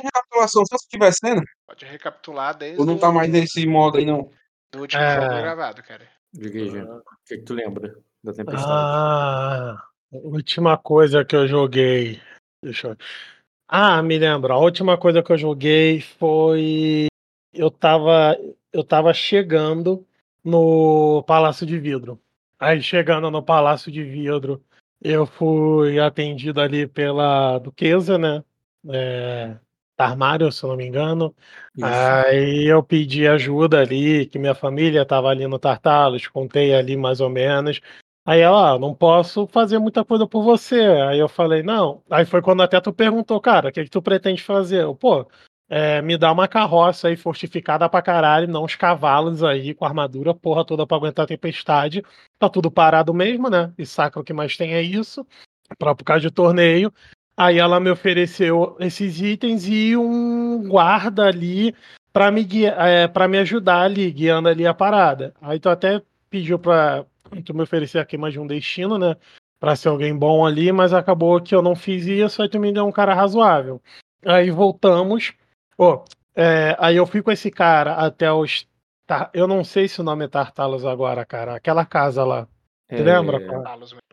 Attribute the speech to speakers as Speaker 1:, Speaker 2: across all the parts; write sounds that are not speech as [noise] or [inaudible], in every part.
Speaker 1: recapitulação só se estiver sendo?
Speaker 2: Pode recapitular desde
Speaker 1: Ou não tá mais nesse modo aí, não?
Speaker 2: do último
Speaker 3: É.
Speaker 2: jogo gravado, cara.
Speaker 4: Diga aí, Jean. O que, que tu lembra da tempestade?
Speaker 3: Ah, a última coisa que eu joguei. Deixa eu. Ah, me lembro. A última coisa que eu joguei foi. Eu tava, eu tava chegando no Palácio de Vidro. Aí, chegando no Palácio de Vidro, eu fui atendido ali pela Duquesa, né? É, Tarmário, se eu não me engano.
Speaker 4: Isso.
Speaker 3: Aí eu pedi ajuda ali, que minha família estava ali no Tartalos, contei ali mais ou menos. Aí ela, ah, não posso fazer muita coisa por você. Aí eu falei, não. Aí foi quando até tu perguntou, cara, o que, que tu pretende fazer? Eu, pô, é, me dá uma carroça aí fortificada pra caralho, não uns cavalos aí com armadura, porra toda pra aguentar a tempestade. Tá tudo parado mesmo, né? E sacra o que mais tem é isso, pra, por causa de torneio. Aí ela me ofereceu esses itens e um guarda ali para me guiar, é, para me ajudar ali, guiando ali a parada. Aí tu até pediu para tu me oferecer aqui mais de um destino, né? Pra ser alguém bom ali, mas acabou que eu não fiz isso, aí tu me deu um cara razoável. Aí voltamos. Pô, é, aí eu fui com esse cara até os. Tar- Eu não sei se o nome é Tartalos agora, cara. Aquela casa lá.
Speaker 4: É,
Speaker 3: lembra? cara?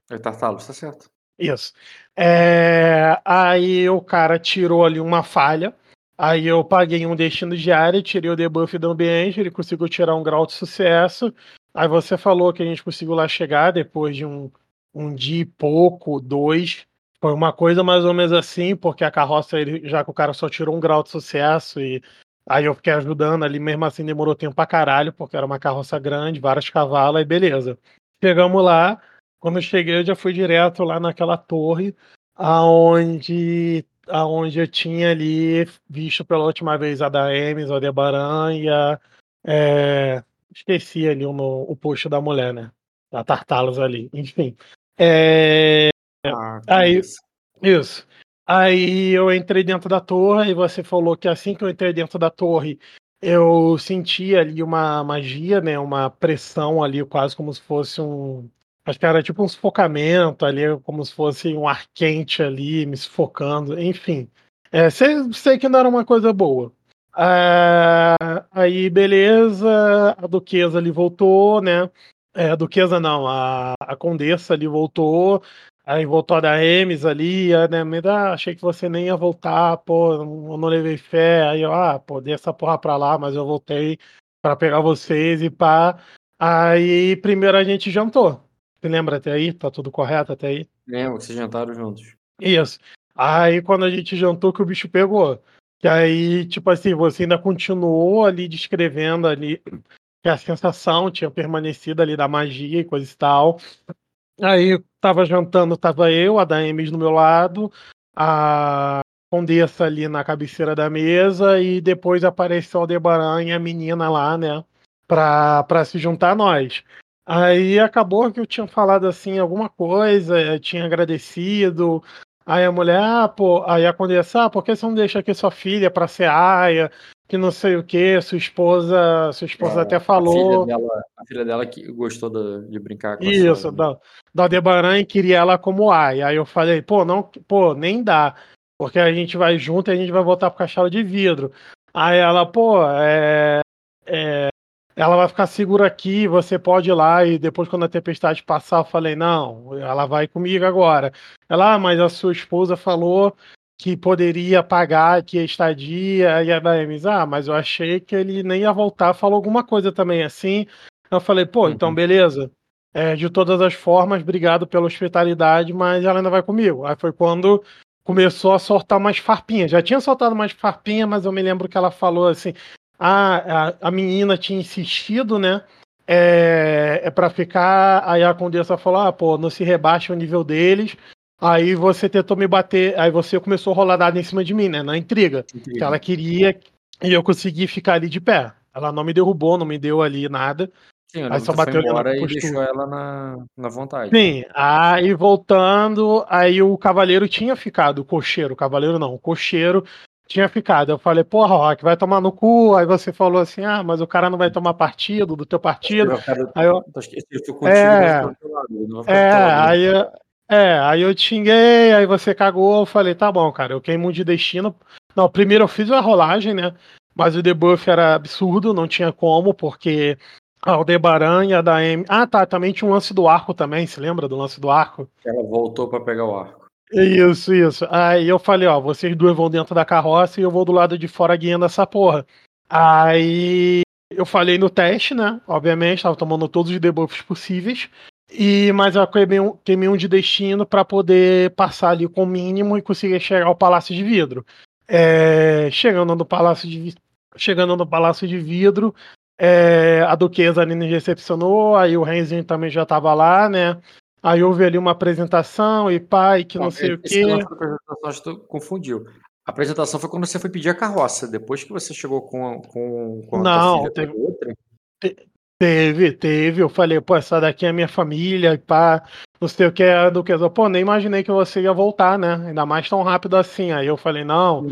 Speaker 4: É Tartalos, tá certo.
Speaker 3: Isso. É, aí o cara tirou ali uma falha. Aí eu paguei um destino diário, tirei o debuff do ambiente, ele conseguiu tirar um grau de sucesso. Aí você falou que a gente conseguiu lá chegar depois de um, um dia e pouco, dois. Foi uma coisa mais ou menos assim, porque a carroça, ele, já que o cara só tirou um grau de sucesso, e aí eu fiquei ajudando ali, mesmo assim demorou tempo pra caralho, porque era uma carroça grande, vários cavalos, aí beleza. Chegamos lá, quando eu cheguei, eu já fui direto lá naquela torre, aonde, aonde eu tinha ali visto pela última vez a da Emes, a Aldebaran e a. é, esqueci ali o, o post da mulher, né? Da Tartalos ali, enfim. É,
Speaker 4: Ah,
Speaker 3: Aí-
Speaker 4: isso.
Speaker 3: isso. Aí eu entrei dentro da torre e você falou que assim que eu entrei dentro da torre, eu senti ali uma magia, né? Uma pressão ali, quase como se fosse um. Acho que era tipo um sufocamento ali, como se fosse um ar quente ali, me sufocando, enfim. É, sei, sei que não era uma coisa boa. Ah, aí, beleza, a duquesa ali voltou, né? É, a duquesa não, a, a condessa ali voltou. Aí voltou a da Emes ali, a né, me dá, achei que você nem ia voltar, pô, eu não levei fé. Aí eu, ah, pô, dei essa porra pra lá, mas eu voltei pra pegar vocês e pá. Aí primeiro a gente jantou. Você lembra até aí? Tá tudo correto até aí?
Speaker 4: Lembra que vocês jantaram juntos.
Speaker 3: Isso. Aí quando a gente jantou que o bicho pegou. Que aí, tipo assim, você ainda continuou ali descrevendo ali que a sensação tinha permanecido ali da magia e coisa e tal. Aí tava jantando, tava eu, a Daemis do meu lado, a Condessa ali na cabeceira da mesa e depois apareceu o Aldebaran e a menina lá, né, pra, pra se juntar a nós. Aí acabou que eu tinha falado assim alguma coisa, eu tinha agradecido. Aí a mulher, ah, pô, aí a Condessa, ah, por que você não deixa aqui sua filha pra ser aia? Que não sei o que, sua esposa, sua esposa
Speaker 4: É,
Speaker 3: até
Speaker 4: A
Speaker 3: falou.
Speaker 4: filha dela, a filha dela que gostou de brincar com a
Speaker 3: Isso,
Speaker 4: sua-
Speaker 3: da, da Aldebaran e queria ela como ai. Aí eu falei, pô, não, pô, nem dá. Porque a gente vai junto e a gente vai voltar pro castelo de vidro. Aí ela, pô, é, é, ela vai ficar segura aqui, você pode ir lá e depois quando a tempestade passar, eu falei, não, ela vai comigo agora. Ela, ah, mas a sua esposa falou que poderia pagar aqui a estadia, e a Daemis, ah, mas eu achei que ele nem ia voltar, falou alguma coisa também assim. Eu falei, pô, então
Speaker 4: Uhum.
Speaker 3: beleza. É, de todas as formas, obrigado pela hospitalidade, mas ela ainda vai comigo. Aí foi quando começou a soltar mais farpinha. Já tinha soltado mais farpinha, mas eu me lembro que ela falou assim: ah, a, a menina tinha insistido, né? É, é para ficar. Aí a condessa falou: ah, pô, não se rebaixa o nível deles. Aí você tentou me bater, aí você começou a rolar dado em cima de mim, né? Na intriga. Que ela queria e eu consegui ficar ali de pé. Ela não me derrubou, não me deu ali nada.
Speaker 4: Sim,
Speaker 3: Aí só bateu ali na
Speaker 4: e
Speaker 3: postura.
Speaker 4: deixou ela na, na vontade.
Speaker 3: Sim, aí voltando, aí o cavaleiro tinha ficado, o cocheiro, o cavaleiro não, o cocheiro tinha ficado. Eu falei, porra, Rock, vai tomar no cu. Aí você falou assim, ah, mas o cara não vai tomar partido do teu partido.
Speaker 4: Eu quero-
Speaker 3: Aí eu,
Speaker 4: contigo,
Speaker 3: É. é, aí, eu- é, aí eu xinguei, aí você cagou, eu falei, tá bom, cara, eu queimo de destino, Não, primeiro eu fiz a rolagem, né? Mas o debuff era absurdo, não tinha como, porque a Aldebaran e a da M. Ah, tá, também tinha um lance do arco também, se lembra do lance do arco?
Speaker 4: Ela voltou pra pegar o arco.
Speaker 3: Isso, isso. Aí eu falei, ó, vocês duas vão dentro da carroça e eu vou do lado de fora guiando essa porra. Aí eu falei no teste, né? Obviamente, tava tomando todos os debuffs possíveis. E, mas eu queimei um, queimei um de destino para poder passar ali com o mínimo e conseguir chegar ao Palácio de Vidro. É, chegando no Palácio de Chegando no Palácio de Vidro, é, a Duquesa ali nos recepcionou, aí o Renzinho também já tava lá, né? Aí houve ali uma apresentação e pai, que não, não sei o quê.
Speaker 4: apresentação, acho que tu confundiu. A apresentação foi quando você foi pedir a carroça, depois que você chegou com, com, com a
Speaker 3: não, filha, teve, outra. Teve, teve. Eu falei, pô, essa daqui é minha família, pá, não sei o que é do que. Pô, nem imaginei que você ia voltar, né? Ainda mais tão rápido assim. Aí eu falei, não,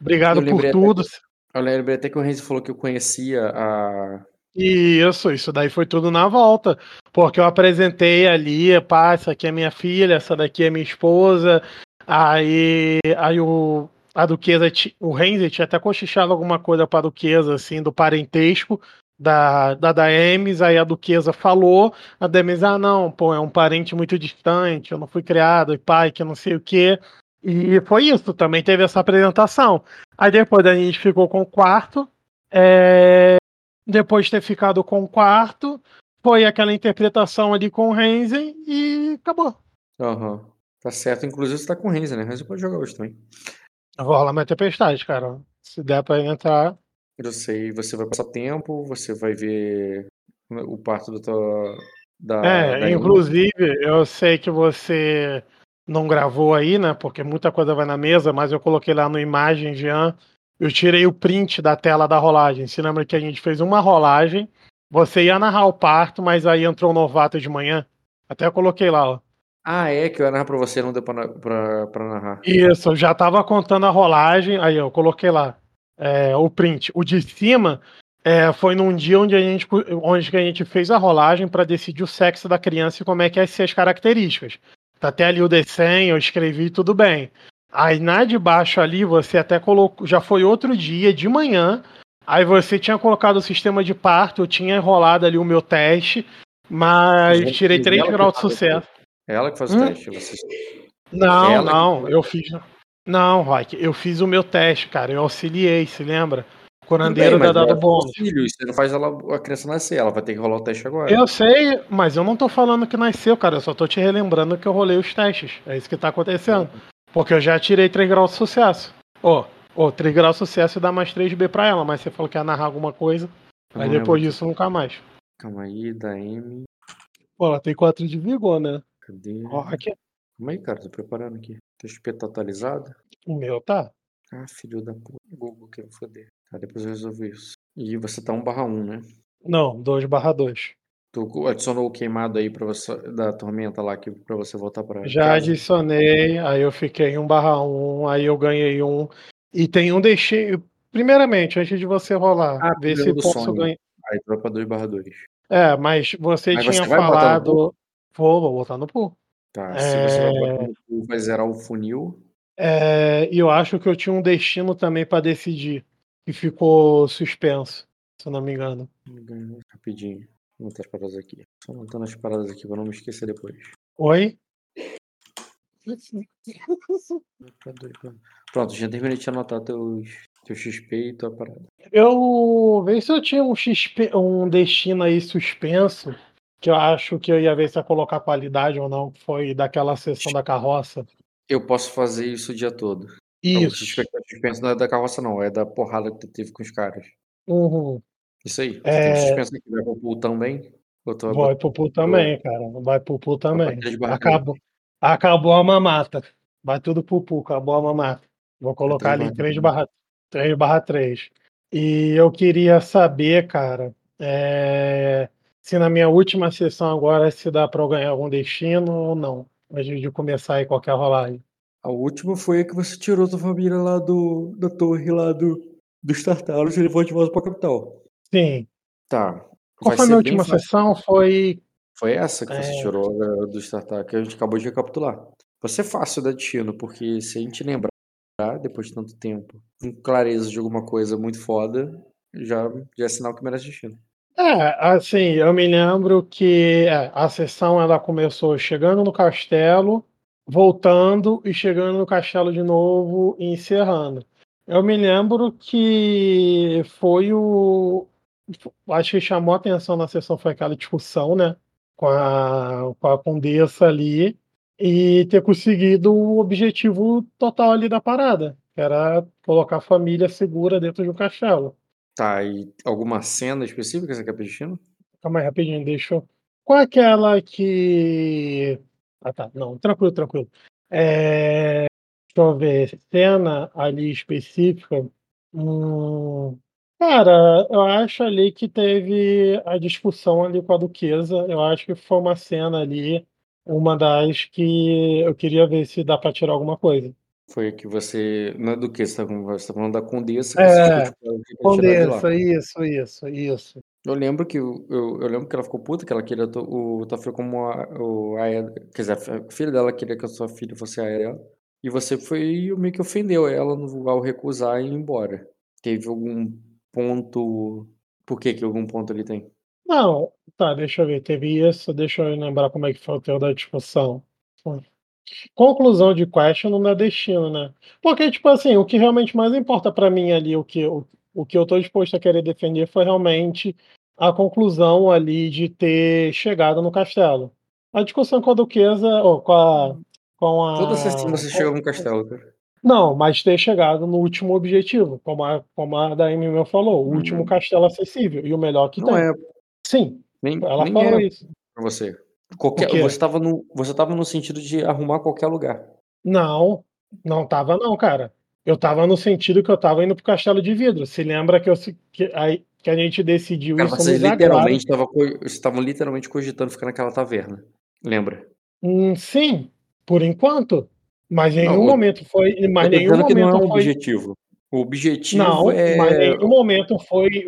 Speaker 3: obrigado por tudo.
Speaker 4: Até, eu lembrei até que o Renzi falou que eu conhecia a,
Speaker 3: isso, isso daí foi tudo na volta. Porque eu apresentei ali, pá, essa aqui é minha filha, essa daqui é minha esposa. Aí, aí o, a duquesa, o Renzi tinha até cochichado alguma coisa para a duquesa, assim, do parentesco da, da Daemis. Aí a duquesa falou, a Daemis, ah, não, pô, é um parente muito distante, eu não fui criado, e pai, que não sei o quê. E foi isso, também teve essa apresentação. Aí depois a gente ficou com o quarto. É, depois de ter ficado com o quarto, foi aquela interpretação ali com o Renzen e acabou.
Speaker 4: Aham. Uhum. Tá certo. Inclusive você tá com o Renzen, né? Renzen pode jogar hoje também.
Speaker 3: Rolar minha tempestade, cara. Se der pra entrar.
Speaker 4: Eu sei, você vai passar tempo, você vai ver o parto do teu. Da,
Speaker 3: é,
Speaker 4: da
Speaker 3: inclusive, eu sei que você não gravou aí, né? Porque muita coisa vai na mesa, mas eu coloquei lá no imagem, Jean, eu tirei o print da tela da rolagem. Se lembra que a gente fez uma rolagem, você ia narrar o parto, mas aí entrou o novato de manhã. Até eu coloquei lá, ó.
Speaker 4: Ah, é, que eu ia narrar pra você, não deu pra, pra, pra narrar.
Speaker 3: Isso, eu já tava contando a rolagem, aí eu coloquei lá é, o print. O de cima é, foi num dia onde a gente, onde a gente fez a rolagem para decidir o sexo da criança e como é que ia ser as características. Tá até ali o desenho, eu escrevi tudo bem. Aí na de baixo ali você até colocou, já foi outro dia de manhã. Aí você tinha colocado o sistema de parto, eu tinha enrolado ali o meu teste, mas tirei 3 graus de sucesso.
Speaker 4: É ela que faz o hum? teste, você...
Speaker 3: Não, ela não, que... eu fiz. Não, Rock, eu fiz o meu teste, cara. Eu auxiliei, se lembra? O curandeiro da dado bônus.
Speaker 4: Filho, você não faz ela, a criança nascer, ela vai ter que rolar o teste agora.
Speaker 3: Eu sei, mas eu não tô falando que nasceu, cara. Eu só tô te relembrando que eu rolei os testes. É isso que tá acontecendo. Porque eu já tirei 3 graus de sucesso. Ó, oh, oh, 3 graus de sucesso dá mais 3B pra ela, mas você falou que ia narrar alguma coisa. Aí depois disso nunca mais.
Speaker 4: Calma aí, da M.
Speaker 3: Pô, ela tem 4 de vigor, né?
Speaker 4: Cadê?
Speaker 3: Ó, aqui.
Speaker 4: Calma aí, cara, tô preparando aqui. TXP tá atualizado?
Speaker 3: O meu tá.
Speaker 4: Ah, filho da puta. Google que eu foder. Tá, depois eu resolvo isso. E você tá 1 barra 1, né?
Speaker 3: Não, 2 barra 2.
Speaker 4: Tu adicionou o queimado aí para você da tormenta lá que para você voltar para
Speaker 3: Já casa. adicionei, aí eu fiquei 1 barra 1, aí eu ganhei um. E tem um deixei. Primeiramente, antes de você rolar, ah, ver se posso ganhar.
Speaker 4: Aí tropa 2 barra 2.
Speaker 3: É, mas você mas tinha você falado. Vou, vou botar no pool.
Speaker 4: Tá, se é... você vai botar no pool, vai zerar o funil.
Speaker 3: É, e eu acho que eu tinha um destino também para decidir. Que ficou suspenso, se eu não me engano.
Speaker 4: Rapidinho. Vou as paradas aqui. Só anotando as paradas aqui pra não me esquecer depois.
Speaker 3: Oi? [laughs]
Speaker 4: Pronto, já terminei de anotar teus, teu XP e tua parada.
Speaker 3: Eu vejo se eu tinha um XP, um destino aí suspenso, que eu acho que eu ia ver se ia colocar qualidade ou não, que foi daquela sessão da carroça.
Speaker 4: Eu posso fazer isso o dia todo.
Speaker 3: Isso. Então, o
Speaker 4: XP que suspenso não é da carroça, não, é da porrada que tu teve com os caras.
Speaker 3: Uhum.
Speaker 4: Isso aí. É... Suspenso que vai pro pool também?
Speaker 3: Tô... Vai pro pool também, cara. Vai pro pool também. Acabou, acabou a mamata. Vai tudo pro pool, acabou a mamata. Vou colocar ali 3 barra, 3 barra 3. E eu queria saber, cara, é... se na minha última sessão agora se dá para eu ganhar algum destino ou não. Antes de começar aí qualquer rolagem.
Speaker 4: A última foi a que você tirou sua família lá do, da torre lá do, dos Tartaros e levou de volta pra capital.
Speaker 3: Sim.
Speaker 4: Tá.
Speaker 3: Qual foi a minha última sessão? Foi.
Speaker 4: Foi essa que você é... tirou do Startup, que a gente acabou de recapitular. Vai ser fácil dar destino, porque se a gente lembrar depois de tanto tempo, com clareza de alguma coisa muito foda, já, já é sinal que merece destino.
Speaker 3: É, assim, eu me lembro que é, a sessão ela começou chegando no castelo, voltando e chegando no castelo de novo e encerrando. Eu me lembro que foi o. Acho que chamou a atenção na sessão foi aquela discussão, né? Com a, com a condessa ali e ter conseguido o objetivo total ali da parada, que era colocar a família segura dentro de um castelo.
Speaker 4: Tá, e alguma cena específica você quer pedir?
Speaker 3: Calma aí, rapidinho, deixa eu. Qual é aquela que. Ah, tá. Não, tranquilo, tranquilo. É... Deixa eu ver. Cena ali específica. Hum... Cara, eu acho ali que teve a discussão ali com a Duquesa. Eu acho que foi uma cena ali, uma das que eu queria ver se dá pra tirar alguma coisa.
Speaker 4: Foi que você. Não é do que? Você tá, você tá falando da Condessa que
Speaker 3: É,
Speaker 4: você ela, que queria tirar de lá.
Speaker 3: Condessa, isso, isso, isso.
Speaker 4: Eu lembro que eu, eu, eu lembro que ela ficou puta, que ela queria to- o Tafio como a, o, a, quer dizer, a filha dela queria que a sua filha fosse a dela. E você foi meio que ofendeu ela no, ao recusar e ir embora. Teve algum ponto. Por que que algum ponto ele tem?
Speaker 3: Não, tá, deixa eu ver. Teve isso, deixa eu lembrar como é que foi o teu da discussão. Conclusão de question não é destino, né? Porque, tipo assim, o que realmente mais importa pra mim ali, o que, o, o que eu tô disposto a querer defender foi realmente a conclusão ali de ter chegado no castelo. A discussão com a Duquesa, ou com a. Com a
Speaker 4: Toda sessão você chega no castelo, cara.
Speaker 3: Não, mas ter chegado no último objetivo, como a, como a da meu falou, o último castelo acessível e o melhor que.
Speaker 4: Não
Speaker 3: tem.
Speaker 4: é,
Speaker 3: Sim,
Speaker 4: nem,
Speaker 3: ela
Speaker 4: nem
Speaker 3: falou
Speaker 4: é
Speaker 3: isso.
Speaker 4: pra você. Qualquer, você tava no, você tava no sentido de arrumar qualquer lugar.
Speaker 3: Não, não tava não, cara. Eu tava no sentido que eu tava indo pro Castelo de Vidro. Se lembra que, eu, que, aí, que a gente decidiu
Speaker 4: Cara,
Speaker 3: isso
Speaker 4: vocês literalmente tava, estavam literalmente cogitando ficar naquela taverna. Lembra?
Speaker 3: Hum, sim, por enquanto. Mas em nenhum momento foi. Mas nenhum
Speaker 4: que não é
Speaker 3: momento
Speaker 4: um
Speaker 3: foi.
Speaker 4: objetivo. O objetivo
Speaker 3: Não,
Speaker 4: é.
Speaker 3: mas em nenhum momento foi.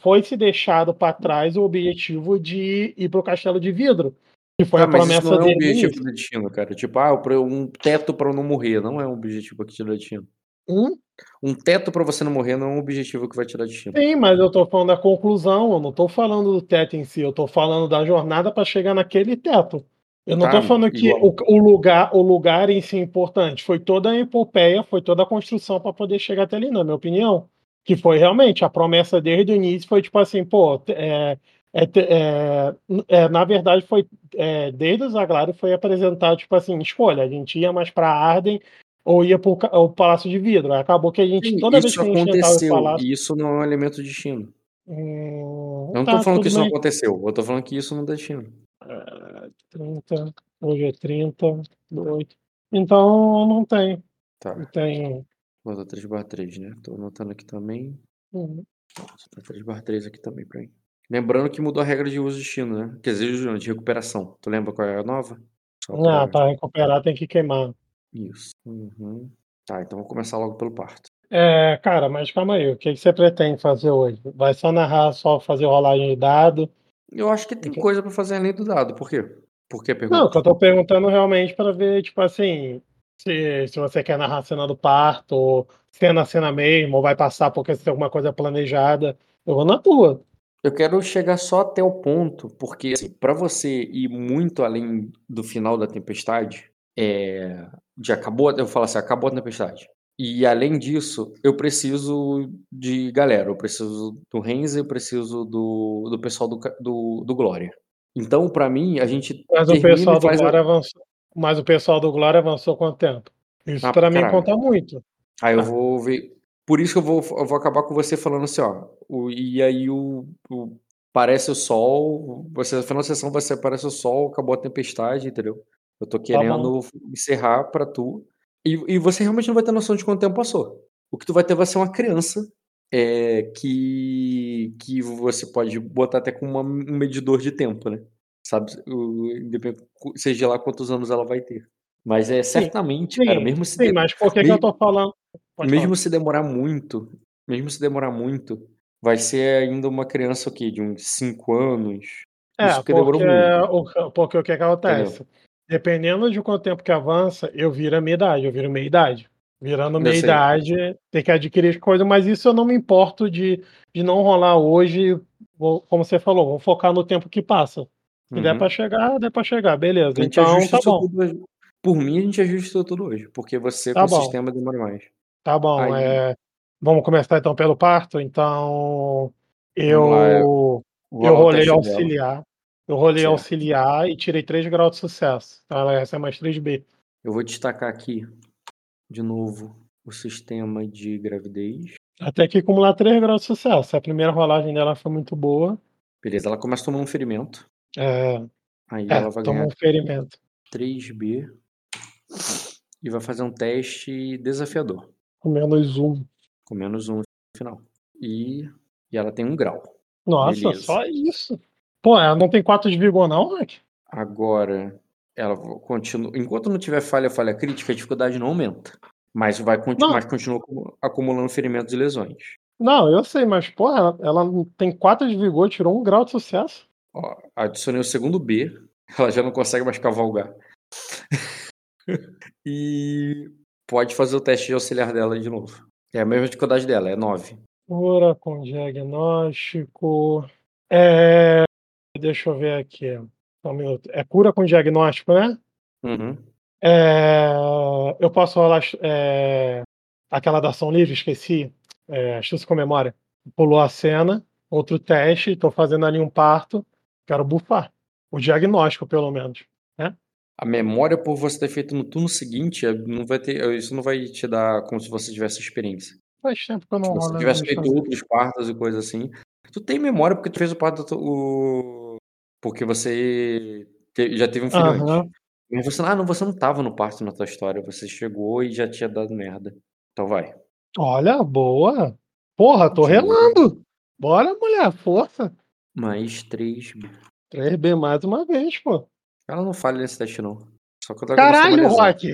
Speaker 3: Foi se deixado para trás o objetivo de ir pro Castelo de Vidro. Que foi
Speaker 4: Ah,
Speaker 3: a
Speaker 4: mas isso
Speaker 3: promessa
Speaker 4: não é um
Speaker 3: dele. no
Speaker 4: objetivo
Speaker 3: início.
Speaker 4: do destino, cara. Tipo, ah, um teto eu não morrer. Não é um objetivo que tira destino.
Speaker 3: Hum?
Speaker 4: Um teto pra você não morrer não é um objetivo que vai tirar destino.
Speaker 3: Sim, mas eu tô falando da conclusão, eu não tô falando do teto em si, eu tô falando da jornada para chegar naquele teto. Eu não
Speaker 4: Tá,
Speaker 3: tô falando que o, o lugar, o lugar em si é importante. Foi toda a epopeia, foi toda a construção para poder chegar até ali, na minha opinião. Que foi realmente a promessa desde o início foi tipo assim, pô, é, é, é, é, na verdade foi é, desde o Zaglário foi apresentado tipo assim, escolha, a gente ia mais para Arden ou ia para o Palácio de Vidro. Acabou que a gente
Speaker 4: Sim,
Speaker 3: toda vez que a gente
Speaker 4: aconteceu.
Speaker 3: palácio,
Speaker 4: E isso não é um elemento de destino.
Speaker 3: Hum,
Speaker 4: Eu não
Speaker 3: tá,
Speaker 4: tô falando que isso não
Speaker 3: bem.
Speaker 4: aconteceu. Eu tô falando que isso não é destino.
Speaker 3: Ah, 30, hoje é 30, do 8. Então não tem.
Speaker 4: Tá.
Speaker 3: Não tem.
Speaker 4: Bota 3 barra 3, né? Tô anotando aqui também.
Speaker 3: Hum,
Speaker 4: Tá 3 barra 3 aqui também pra mim. Lembrando que mudou a regra de uso de destino, né? Quer dizer, de recuperação. Tu lembra qual é a nova? Só
Speaker 3: Ah,
Speaker 4: pra-
Speaker 3: recuperar tem que queimar.
Speaker 4: Isso. Uhum. Tá, então vamos começar logo pelo parto.
Speaker 3: É, cara, mas calma aí. O que que você pretende fazer hoje? Vai só narrar, só fazer rolagem de dado?
Speaker 4: Eu acho que tem coisa pra fazer além do dado. Por quê? Por que
Speaker 3: Não,
Speaker 4: pergunta?
Speaker 3: que eu tô perguntando realmente para ver, tipo assim, se, se você quer narrar a cena do parto, ou cena a cena mesmo, ou vai passar porque você tem alguma coisa planejada. Eu vou na tua.
Speaker 4: Eu quero chegar só até o ponto, porque assim, para você ir muito além do final da tempestade, é, de acabou, eu falo assim, acabou a tempestade. E além disso, eu preciso de galera, eu preciso do Renzi, eu preciso do, do pessoal do, do, do Glória. Então, para mim, a gente
Speaker 3: Mas o pessoal do
Speaker 4: faz a-
Speaker 3: Glória avançou. Mas o pessoal do Glória avançou quanto tempo? Isso
Speaker 4: Ah,
Speaker 3: pra mim conta muito.
Speaker 4: Aí eu vou ver. Por isso que eu vou, eu vou acabar com você falando assim, ó. O, e aí o, o- parece o sol. Você no final da sessão você parece o sol, acabou a tempestade, entendeu? Eu tô querendo encerrar pra tu. E, e você realmente não vai ter noção de quanto tempo passou. O que tu vai ter vai ser uma criança é, que, que você pode botar até com uma- um medidor de tempo, né? Sabe? O, seja lá quantos anos ela vai ter. Mas é certamente,
Speaker 3: Sim,
Speaker 4: cara, mesmo se
Speaker 3: sim,
Speaker 4: de-
Speaker 3: mas por que, que
Speaker 4: mesmo-
Speaker 3: eu tô falando? Pode
Speaker 4: mesmo
Speaker 3: falar.
Speaker 4: se demorar muito, mesmo se demorar muito, vai ser ainda uma criança o quê? De uns 5 anos.
Speaker 3: É,
Speaker 4: Isso que demorou
Speaker 3: porque, o, porque o que, que acontece? Dependendo de quanto tempo que avança, eu viro a minha idade, eu viro meia idade. Virando
Speaker 4: Eu
Speaker 3: meia idade, tem que adquirir as coisas, mas isso eu não me importo de, de não rolar hoje. Vou- como você falou, vamos focar no tempo que passa. Se der
Speaker 4: Uhum.
Speaker 3: pra chegar, der pra chegar, beleza.
Speaker 4: A gente
Speaker 3: Então tá bom.
Speaker 4: tudo. Por mim, a gente ajusta isso tudo hoje. Porque você
Speaker 3: Tá
Speaker 4: com o
Speaker 3: bom.
Speaker 4: sistema demora mais.
Speaker 3: Tá bom.
Speaker 4: Aí-
Speaker 3: é, Vamos começar então pelo parto? Então.
Speaker 4: Lá,
Speaker 3: Eu,
Speaker 4: Vou
Speaker 3: eu
Speaker 4: o
Speaker 3: rolei
Speaker 4: teste dela.
Speaker 3: Eu rolei
Speaker 4: Certo.
Speaker 3: auxiliar e tirei 3 graus de sucesso. Então ela recebe mais 3B.
Speaker 4: Eu vou destacar aqui, de novo, o sistema de gravidez.
Speaker 3: Até que acumular 3 graus de sucesso. A primeira rolagem dela foi muito boa.
Speaker 4: Beleza, ela começa tomando um ferimento.
Speaker 3: É,
Speaker 4: Aí
Speaker 3: é,
Speaker 4: ela vai
Speaker 3: tomou
Speaker 4: ganhar
Speaker 3: um ferimento.
Speaker 4: 3B. E vai fazer um teste desafiador.
Speaker 3: Com menos um.
Speaker 4: Com menos um no final. E, e ela tem um grau.
Speaker 3: Nossa,
Speaker 4: Beleza.
Speaker 3: só isso. Pô, ela não tem 4 de vigor, não, Mac?
Speaker 4: Agora, ela continua. Enquanto não tiver falha, falha crítica, a dificuldade não aumenta. Mas vai conti-
Speaker 3: Não.
Speaker 4: mas continua acumu- acumulando ferimentos e lesões.
Speaker 3: Não, eu sei, mas, porra, ela, ela tem 4 de vigor, tirou um grau de sucesso.
Speaker 4: Ó, adicionei o segundo B. Ela já não consegue mais cavalgar. [laughs] e pode fazer o teste de auxiliar dela de novo. É a mesma dificuldade dela, é 9.
Speaker 3: Cura com diagnóstico. É. Deixa eu ver aqui. Só um minuto. É cura com diagnóstico, né?
Speaker 4: Uhum.
Speaker 3: É, Eu posso rolar é, aquela da ação livre, esqueci. É, astúcia com memória. Pulou a cena, outro teste, tô fazendo ali um parto. Quero bufar. O diagnóstico, pelo menos.
Speaker 4: A memória por você ter feito no turno seguinte, é, não vai ter, isso não vai te dar como se você tivesse experiência.
Speaker 3: Faz tempo que eu não
Speaker 4: Se você
Speaker 3: rolo.
Speaker 4: tivesse feito outros partos e coisas assim. Tu tem memória porque tu fez o parto o... porque você te- já teve um filho
Speaker 3: Aham.
Speaker 4: antes. Mas você, ah, não, você não tava no parto na tua história, você chegou e já tinha dado merda. Então vai.
Speaker 3: Olha, boa. Porra, tô
Speaker 4: Sim.
Speaker 3: relando. Bora, mulher, força.
Speaker 4: Mais 3.
Speaker 3: 3B mais uma vez, pô.
Speaker 4: Ela não falha nesse teste, não. Só que eu
Speaker 3: Caralho, Rock.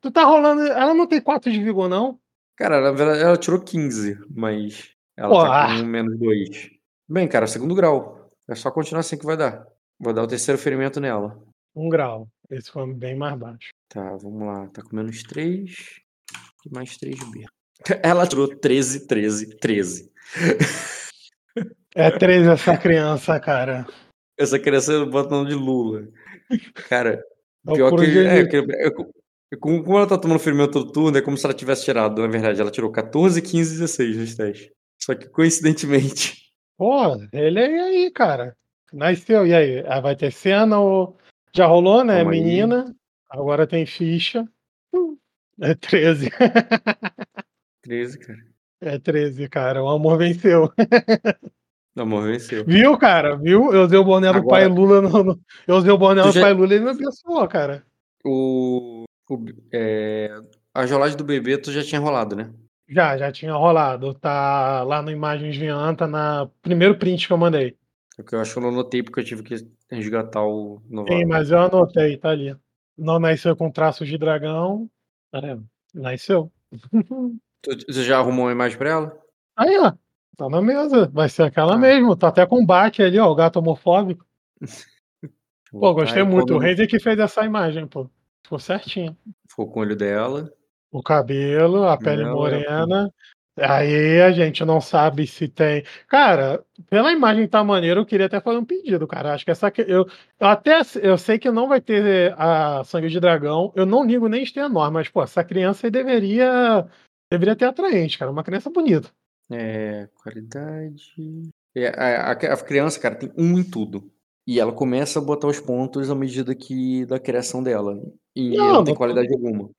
Speaker 3: Tu tá rolando. Ela não tem 4 de vigor, não?
Speaker 4: Cara, verdade, ela tirou 15, mas ela
Speaker 3: Pô,
Speaker 4: tá
Speaker 3: ah.
Speaker 4: com menos 2. Bem, cara, segundo grau. É só continuar assim que vai dar. Vou dar o terceiro ferimento nela.
Speaker 3: Um grau. Esse foi bem mais baixo.
Speaker 4: Tá, vamos lá. Tá com menos 3 e mais 3B. [laughs] Ela tirou 13, 13, 13.
Speaker 3: É 3 essa criança, cara.
Speaker 4: Essa criança bota o nome de Lula. Cara,
Speaker 3: É
Speaker 4: pior que. É, é, é, como ela tá tomando ferimento todo turno, é como se ela tivesse tirado, na verdade. Ela tirou 14, 15 e 16 nos testes. Só que coincidentemente.
Speaker 3: Pô, ele é aí, cara. Nasceu, e aí? Ah, Vai ter cena ou. Já rolou, né?
Speaker 4: Calma aí.
Speaker 3: Menina. Agora tem ficha. É 13.
Speaker 4: 13, [laughs] cara.
Speaker 3: É 13, cara. O amor venceu.
Speaker 4: O amor venceu.
Speaker 3: Viu, cara? Viu? Eu usei o boné do
Speaker 4: Agora-
Speaker 3: pai Lula. No, no- Eu usei o boné do
Speaker 4: já-
Speaker 3: pai Lula e ele me abençoou, cara.
Speaker 4: O. o é, a rolagem do bebê tu já tinha rolado, né?
Speaker 3: Já, já tinha rolado. Tá lá no Imagens Vian, tá na primeiro print que eu mandei.
Speaker 4: Eu acho que eu não anotei porque eu tive que resgatar o novato.
Speaker 3: Sim, mas eu anotei, tá ali. Não nasceu com traços de dragão. É, nasceu.
Speaker 4: Tu, tu já arrumou uma imagem pra ela?
Speaker 3: Aí, ó. Tá na mesa. Vai ser aquela
Speaker 4: Ah.
Speaker 3: mesmo. Tá até combate ali, ó. O gato homofóbico. [laughs] Pô, gostei muito. O
Speaker 4: quando
Speaker 3: Razer que fez essa imagem, pô. Ficou certinho.
Speaker 4: Ficou com o olho dela.
Speaker 3: O cabelo, a pele
Speaker 4: é
Speaker 3: morena. Aí a gente não sabe se tem. Cara, pela imagem tá maneira, eu queria até fazer um pedido, cara. Acho que essa. que- Eu, até eu sei que não vai ter a sangue de dragão. Eu não ligo nem enorme, mas, pô, essa criança aí deveria. Deveria ter atraente, cara. Uma criança bonita.
Speaker 4: É, qualidade. É, a, a- a criança, cara, tem um em tudo. E ela começa a botar os pontos à medida que da criação dela. E
Speaker 3: Não,
Speaker 4: ela não tem
Speaker 3: não-
Speaker 4: qualidade alguma.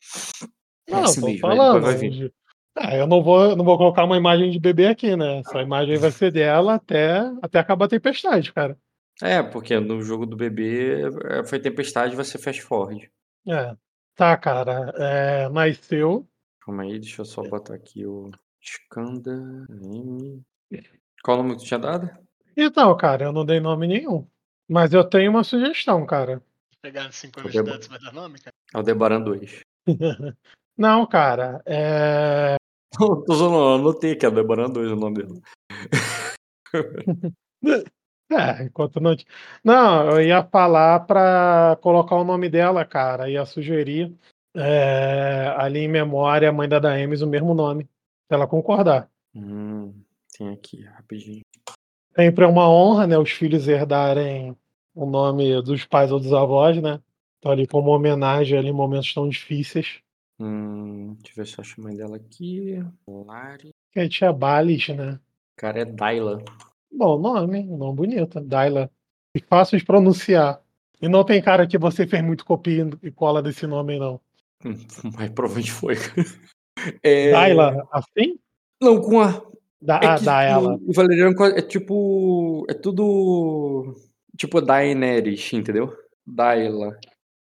Speaker 4: É
Speaker 3: Não, tô falando.
Speaker 4: vai.
Speaker 3: Ah, eu não vou, não vou colocar uma imagem de bebê aqui, né? Essa imagem vai ser dela até, até acabar a tempestade, cara.
Speaker 4: É, porque no jogo do bebê é, foi tempestade, vai ser fast forward.
Speaker 3: É. Tá, cara. É, nasceu.
Speaker 4: Calma aí, deixa eu só botar aqui o Skanda M. Qual o nome que tu tinha dado?
Speaker 3: Então, cara, eu não dei nome nenhum. Mas eu tenho uma sugestão, cara.
Speaker 2: Pegar cinco
Speaker 4: Qualquer
Speaker 2: universidades vai dar nome, cara.
Speaker 4: Aldebaran 2. [laughs]
Speaker 3: Não, cara. É... [laughs]
Speaker 4: Tô zoando, eu anotei que é Aldebaran 2 o nome dele. [laughs]
Speaker 3: é, enquanto não. Não, eu ia falar pra colocar o nome dela, cara. Ia sugerir é, ali em memória, a mãe da Daemis, o mesmo nome, se ela concordar.
Speaker 4: Hum, tem aqui, rapidinho.
Speaker 3: Sempre é uma honra, né, os filhos herdarem o nome dos pais ou dos avós, né? Então ali como homenagem ali em momentos tão difíceis.
Speaker 4: Hum, deixa eu ver se eu acho a mãe dela aqui. Lari.
Speaker 3: Que aí tinha Balis, né?
Speaker 4: Cara, é Daila.
Speaker 3: Bom nome, nome bonito, Daila. E fácil de pronunciar. E não tem cara que você fez muito copia e cola desse nome, não. [laughs]
Speaker 4: Mas provavelmente foi. [laughs]
Speaker 3: É... Daila, assim?
Speaker 4: Não, com a.
Speaker 3: Da,
Speaker 4: É
Speaker 3: ah,
Speaker 4: que
Speaker 3: Daela.
Speaker 4: o Valeriano é tipo. É tudo. Tipo Daenerys, entendeu? Daila.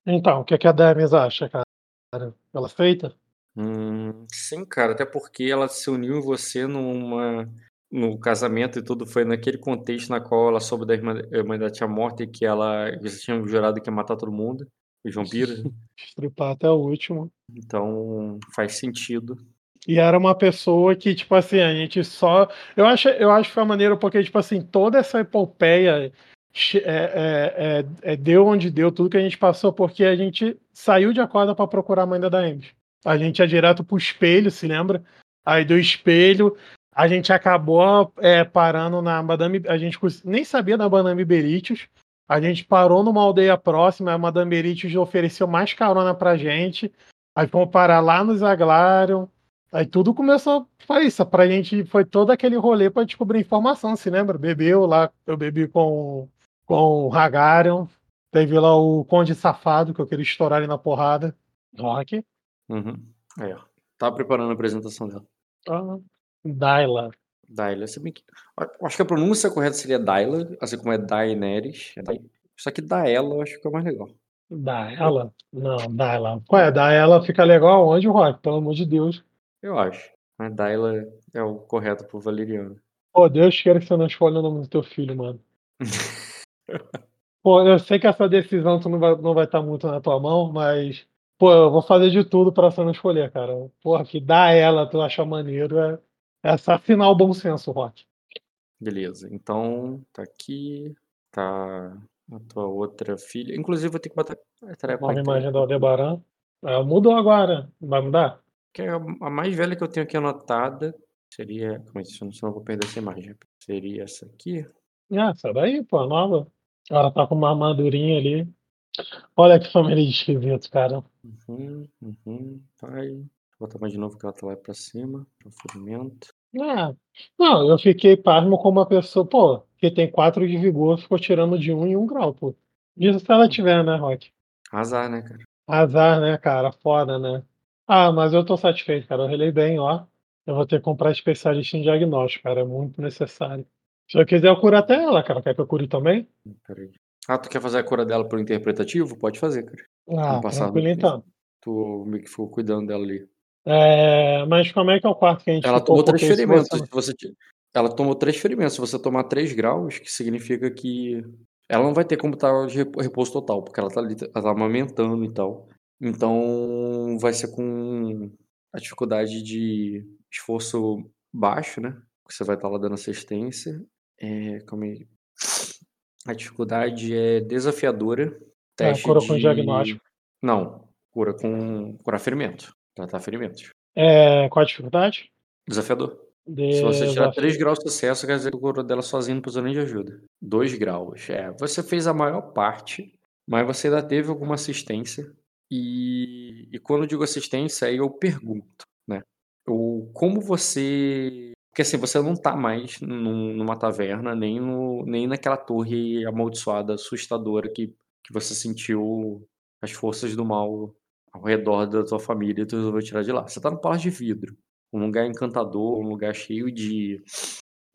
Speaker 3: Então, o que, que a Daemis acha, cara? Ela feita?
Speaker 4: Hum, sim, cara, até porque ela se uniu em você numa. No casamento e tudo foi naquele contexto na qual ela soube da irmã, irmã dela tinha morto e que ela. Eles tinham jurado que ia matar todo mundo, os vampiros. [laughs]
Speaker 3: Estripar até o último.
Speaker 4: Então faz sentido.
Speaker 3: E era uma pessoa que, tipo assim, a gente só. Eu acho, eu acho que foi maneiro porque, tipo assim, toda essa epopeia é, é, é, é, deu onde deu, tudo que a gente passou, porque a gente saiu de acorda para procurar a mãe da Daemis. A gente ia direto pro espelho, se lembra? Aí do espelho, a gente acabou é, parando na Madame. A gente nem sabia da Madame Beritius. A gente parou numa aldeia próxima, a Madame Beritius ofereceu mais carona pra gente. Aí fomos parar lá no Zaglarion. Aí tudo começou foi isso, pra gente foi todo aquele rolê pra descobrir informação, se lembra? Bebeu lá, eu bebi com, com o Hagarion, teve lá o Conde Safado, que eu queria estourar ele na porrada. Rock.
Speaker 4: Uhum. É. Tava preparando a apresentação dela.
Speaker 3: Ah, Daila.
Speaker 4: Daila, se bem que. Acho que a pronúncia correta seria Daila, assim como é Daenerys. É Só que Daela eu acho que é mais legal.
Speaker 3: Daila? Não, Daila. Qual é? Daila fica legal onde, Rock? Pelo amor de Deus.
Speaker 4: Eu acho. Mas Daila é o correto pro Valeriano.
Speaker 3: Pô, Deus queira que você não escolha o nome do teu filho, mano. [laughs] Pô, eu sei que essa decisão tu não vai não vai estar muito na tua mão, mas pô, eu vou fazer de tudo pra você não escolher, cara. Porra, que dá ela, tu achar maneiro, é, é assassinar o bom senso, Rock.
Speaker 4: Beleza. Então, tá aqui. Tá a tua outra filha. Inclusive, vou ter que botar. a tarefa aqui.
Speaker 3: imagem da Aldebaran. É, mudou agora. Vai mudar?
Speaker 4: Que é a mais velha que eu tenho aqui anotada seria. Como é que senão eu vou perder essa imagem. Seria essa aqui.
Speaker 3: Ah, essa daí, pô, nova. Ela tá com uma armadurinha ali. Olha que família de esquisitos, cara.
Speaker 4: Uhum, uhum. Vai. Vou botar mais de novo que ela tá lá pra cima. Profurimento.
Speaker 3: Ah, não, eu fiquei pasmo com uma pessoa, pô, que tem quatro de vigor, ficou tirando de um em um grau, pô. Isso se ela tiver, né, Rock?
Speaker 4: Azar, né, cara?
Speaker 3: Azar, né, cara? Foda, né? Ah, mas eu tô satisfeito, cara. Eu relei bem, ó. Eu vou ter que comprar especialista em diagnóstico, cara. É muito necessário. Se eu quiser, eu curo até ela, cara. Quer que eu cure também?
Speaker 4: Peraí. Ah, tu quer fazer a cura dela por interpretativo? Pode fazer, cara.
Speaker 3: Ah,
Speaker 4: No passado,
Speaker 3: tranquilo então.
Speaker 4: Tu meio que ficou cuidando dela ali.
Speaker 3: É, mas como é que é o quarto que a gente
Speaker 4: Ela tomou três ferimentos.
Speaker 3: você-
Speaker 4: Ela tomou três ferimentos. Se você tomar três graus, que significa que ela não vai ter como estar de repo- repouso total, porque ela tá, ali, ela tá amamentando e tal. Então vai ser com a dificuldade de esforço baixo, né? Você vai estar lá dando assistência. É, calma aí. A dificuldade é desafiadora.
Speaker 3: Ah,
Speaker 4: Teste
Speaker 3: cura com
Speaker 4: de...
Speaker 3: diagnóstico.
Speaker 4: Não, cura com curar ferimento. Tratar ferimentos.
Speaker 3: É, qual a dificuldade?
Speaker 4: Desafiador. Se você tirar
Speaker 3: Desafio.
Speaker 4: 3 graus de sucesso, quer dizer que o cura dela sozinho não precisou nem de ajuda. 2 graus. É, você fez a maior parte, mas você ainda teve alguma assistência. E, e quando eu digo assistência, aí eu pergunto, né? O, como você. Porque assim, você não tá mais num- numa taverna, nem, no, nem naquela torre amaldiçoada, assustadora que, que você sentiu as forças do mal ao redor da tua família e tu resolveu tirar de lá. Você tá no Palácio de Vidro um lugar encantador, um lugar cheio de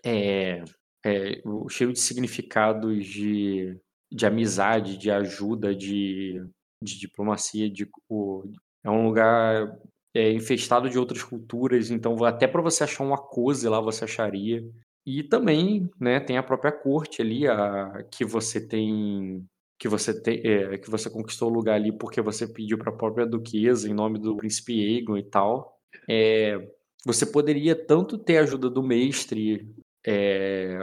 Speaker 4: é, é, cheio de significados de, de amizade, de ajuda, de, de diplomacia, de, o- é um lugar é, infestado de outras culturas, então até para você achar uma coisa lá você acharia. E também, né, tem a própria corte ali, a, que você tem que você tem, é, que você conquistou o lugar ali porque você pediu para a própria duquesa em nome do príncipe Aegon e tal. É, você poderia tanto ter a ajuda do mestre, é,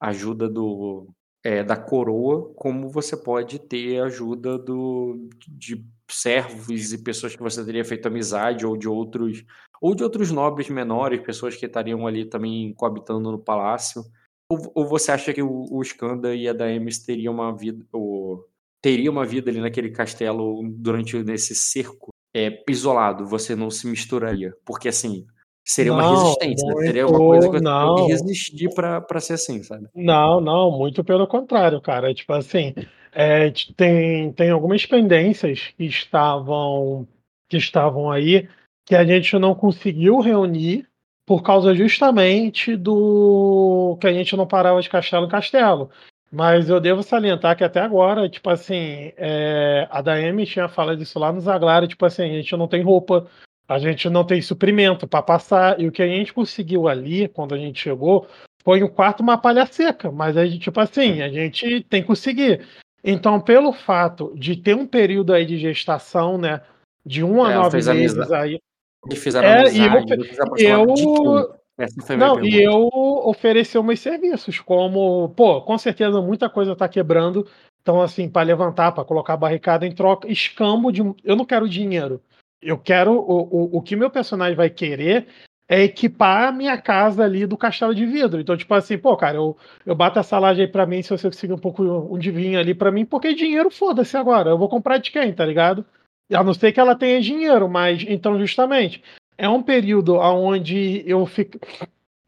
Speaker 4: ajuda do, é, da coroa, como você pode ter ajuda do, de servos e pessoas que você teria feito amizade, ou de outros, ou de outros nobres menores, pessoas que estariam ali também coabitando no palácio. Ou, ou você acha que o, o Skanda e a Daemis teriam uma vida, ou, teria uma vida ali naquele castelo durante nesse cerco é, isolado, você não se misturaria? Porque assim, seria uma
Speaker 3: Não,
Speaker 4: resistência,
Speaker 3: muito-
Speaker 4: seria uma coisa que você
Speaker 3: não.
Speaker 4: teria que resistir pra ser assim, sabe?
Speaker 3: Não, não, muito pelo contrário, cara. Tipo assim, é, tem, tem algumas pendências que estavam, que estavam aí que a gente não conseguiu reunir por causa justamente do que a gente não parava de castelo em castelo. Mas eu devo salientar que até agora, tipo assim, é, a Daemi tinha falado isso lá no Zaglara, tipo assim, a gente não tem roupa, a gente não tem suprimento para passar, e o que a gente conseguiu ali, quando a gente chegou, foi um quarto uma palha seca, mas a gente, tipo assim, a gente tem que conseguir. Então, pelo fato de ter um período aí de gestação, né, de um a
Speaker 4: É,
Speaker 3: nove meses
Speaker 4: amizade.
Speaker 3: aí,
Speaker 4: Eles fizeram
Speaker 3: É, e eu-
Speaker 4: amizade, de
Speaker 3: eu-
Speaker 4: a minha
Speaker 3: Não, e eu oferecer meus serviços, como, pô, com certeza muita coisa tá quebrando. Então, assim, para levantar, para colocar barricada em troca, escambo de. Eu não quero dinheiro. Eu quero. O, o, o que meu personagem vai querer é equipar a minha casa ali do castelo de vidro. Então, tipo assim, pô, cara, eu, eu bato essa laje aí pra mim, se você conseguir um pouco um de vinho ali pra mim, porque dinheiro foda-se agora. Eu vou comprar de quem, tá ligado? A não ser que ela tenha dinheiro, mas então, justamente, é um período onde eu fico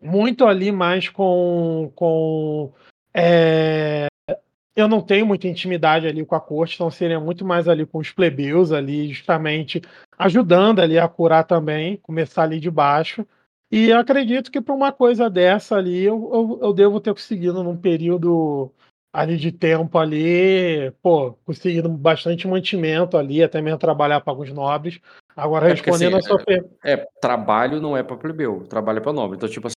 Speaker 3: muito ali mais com. com é, eu não tenho muita intimidade ali com a corte, então seria muito mais ali com os plebeus ali, justamente ajudando ali a curar também, começar ali de baixo. E eu acredito que para uma coisa dessa ali eu, eu, eu devo ter conseguido num período ali de tempo ali, pô, conseguindo bastante mantimento ali, até mesmo trabalhar para alguns nobres. Agora,
Speaker 4: É
Speaker 3: respondendo
Speaker 4: assim,
Speaker 3: a sua pergunta.
Speaker 4: É, trabalho não é pra plebeu, trabalho é pra nobre. Então, tipo assim,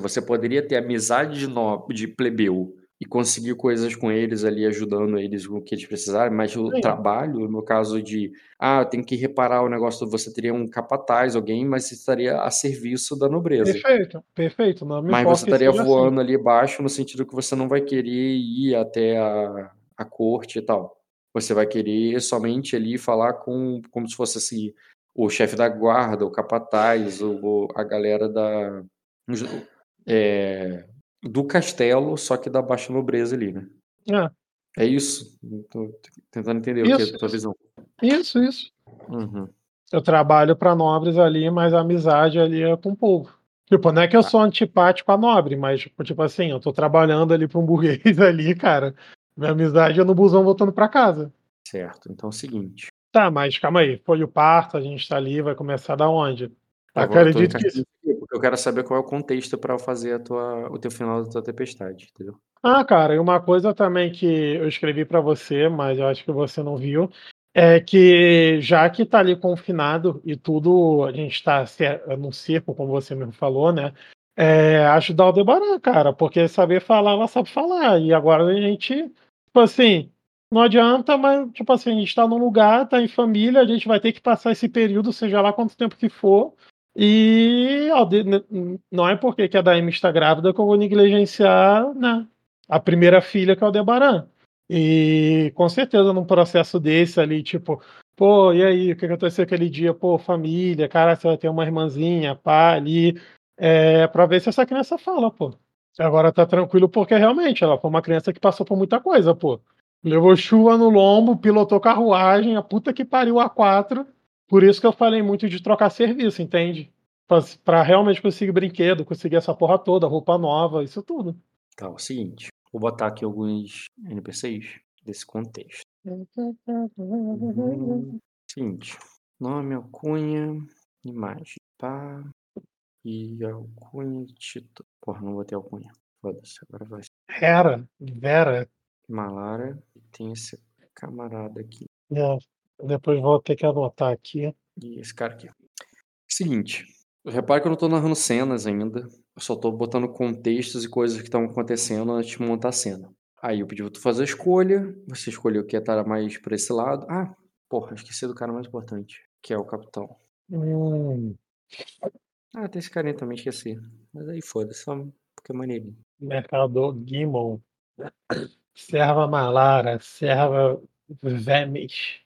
Speaker 4: você poderia ter amizade de, nobre, de plebeu e conseguir coisas com eles ali, ajudando eles com o que eles precisarem, mas o
Speaker 3: Sim.
Speaker 4: trabalho, no caso de, ah, eu tenho que reparar o negócio, você teria um capataz, alguém, mas você estaria a serviço da nobreza.
Speaker 3: Perfeito, perfeito. Não
Speaker 4: Mas você estaria
Speaker 3: assim.
Speaker 4: voando ali abaixo no sentido que você não vai querer ir até a, a corte e tal. Você vai querer somente ali falar com como se fosse assim, o chefe da guarda, o capataz, o, a galera da é, do castelo, só que da baixa nobreza ali, né?
Speaker 3: É,
Speaker 4: É isso. Tô tentando entender o que é
Speaker 3: Isso,
Speaker 4: a tua
Speaker 3: isso.
Speaker 4: visão.
Speaker 3: isso, isso.
Speaker 4: Uhum.
Speaker 3: Eu trabalho para nobres ali, mas a amizade ali é com o povo. Tipo, não é que eu
Speaker 4: Tá.
Speaker 3: sou antipático a nobre, mas, tipo, tipo assim, eu tô trabalhando ali para um burguês [laughs] ali, cara. Minha amizade é no busão voltando para casa.
Speaker 4: Certo. Então é o seguinte.
Speaker 3: Tá, mas calma aí. Foi o parto, a gente tá ali, vai começar da onde?
Speaker 4: Tá,
Speaker 3: Acredito que.
Speaker 4: Eu quero saber qual é o contexto para fazer a tua, o teu final da tua tempestade, entendeu?
Speaker 3: Ah, cara, e uma coisa também que eu escrevi para você, mas eu acho que você não viu, é que já que tá ali confinado e tudo, a gente tá cer- num circo, como você mesmo falou, né? É, ajudar o Aldebaran, cara, porque saber falar, ela sabe falar. E agora a gente, tipo assim, não adianta, mas, tipo assim, a gente tá num lugar, tá em família, a gente vai ter que passar esse período, seja lá quanto tempo que for. E não é porque que a Daime está grávida que eu vou negligenciar, né? a primeira filha, que é o Aldebaran. E com certeza num processo desse ali, tipo, pô, e aí, o que aconteceu aquele dia? Pô, família, cara, você vai ter uma irmãzinha, pá, ali, é, pra ver se essa criança fala, pô. Agora tá tranquilo porque realmente ela foi uma criança que passou por muita coisa, pô. Levou chuva no lombo, pilotou carruagem, a puta que pariu a quatro. Por isso que eu falei muito de trocar serviço, entende? Pra, pra realmente conseguir brinquedo, conseguir essa porra toda, roupa nova, isso tudo.
Speaker 4: Tá, é o seguinte. Vou botar aqui alguns NPCs desse contexto. Uhum. Seguinte. Nome, alcunha, imagem. Pá. E alcunha, título. Porra, não botei alcunha. Foda-se, agora vai.
Speaker 3: Hera, Vera,
Speaker 4: Malara. E tem esse camarada aqui.
Speaker 3: É, depois vou ter que anotar aqui.
Speaker 4: E esse cara aqui. Seguinte. Repare que eu não tô narrando cenas ainda. Eu só tô botando contextos e coisas que estão acontecendo antes de montar a cena. Aí eu pedi pra tu fazer a escolha. Você escolheu que estar mais pra esse lado. Ah, porra, esqueci do cara mais importante. Que é o capitão.
Speaker 3: Hum,
Speaker 4: Ah, tem esse carinha também, esqueci. Mas aí foda-se, só porque é maneirinho.
Speaker 3: mercador Gimel. Serva Malara, serva Vemes.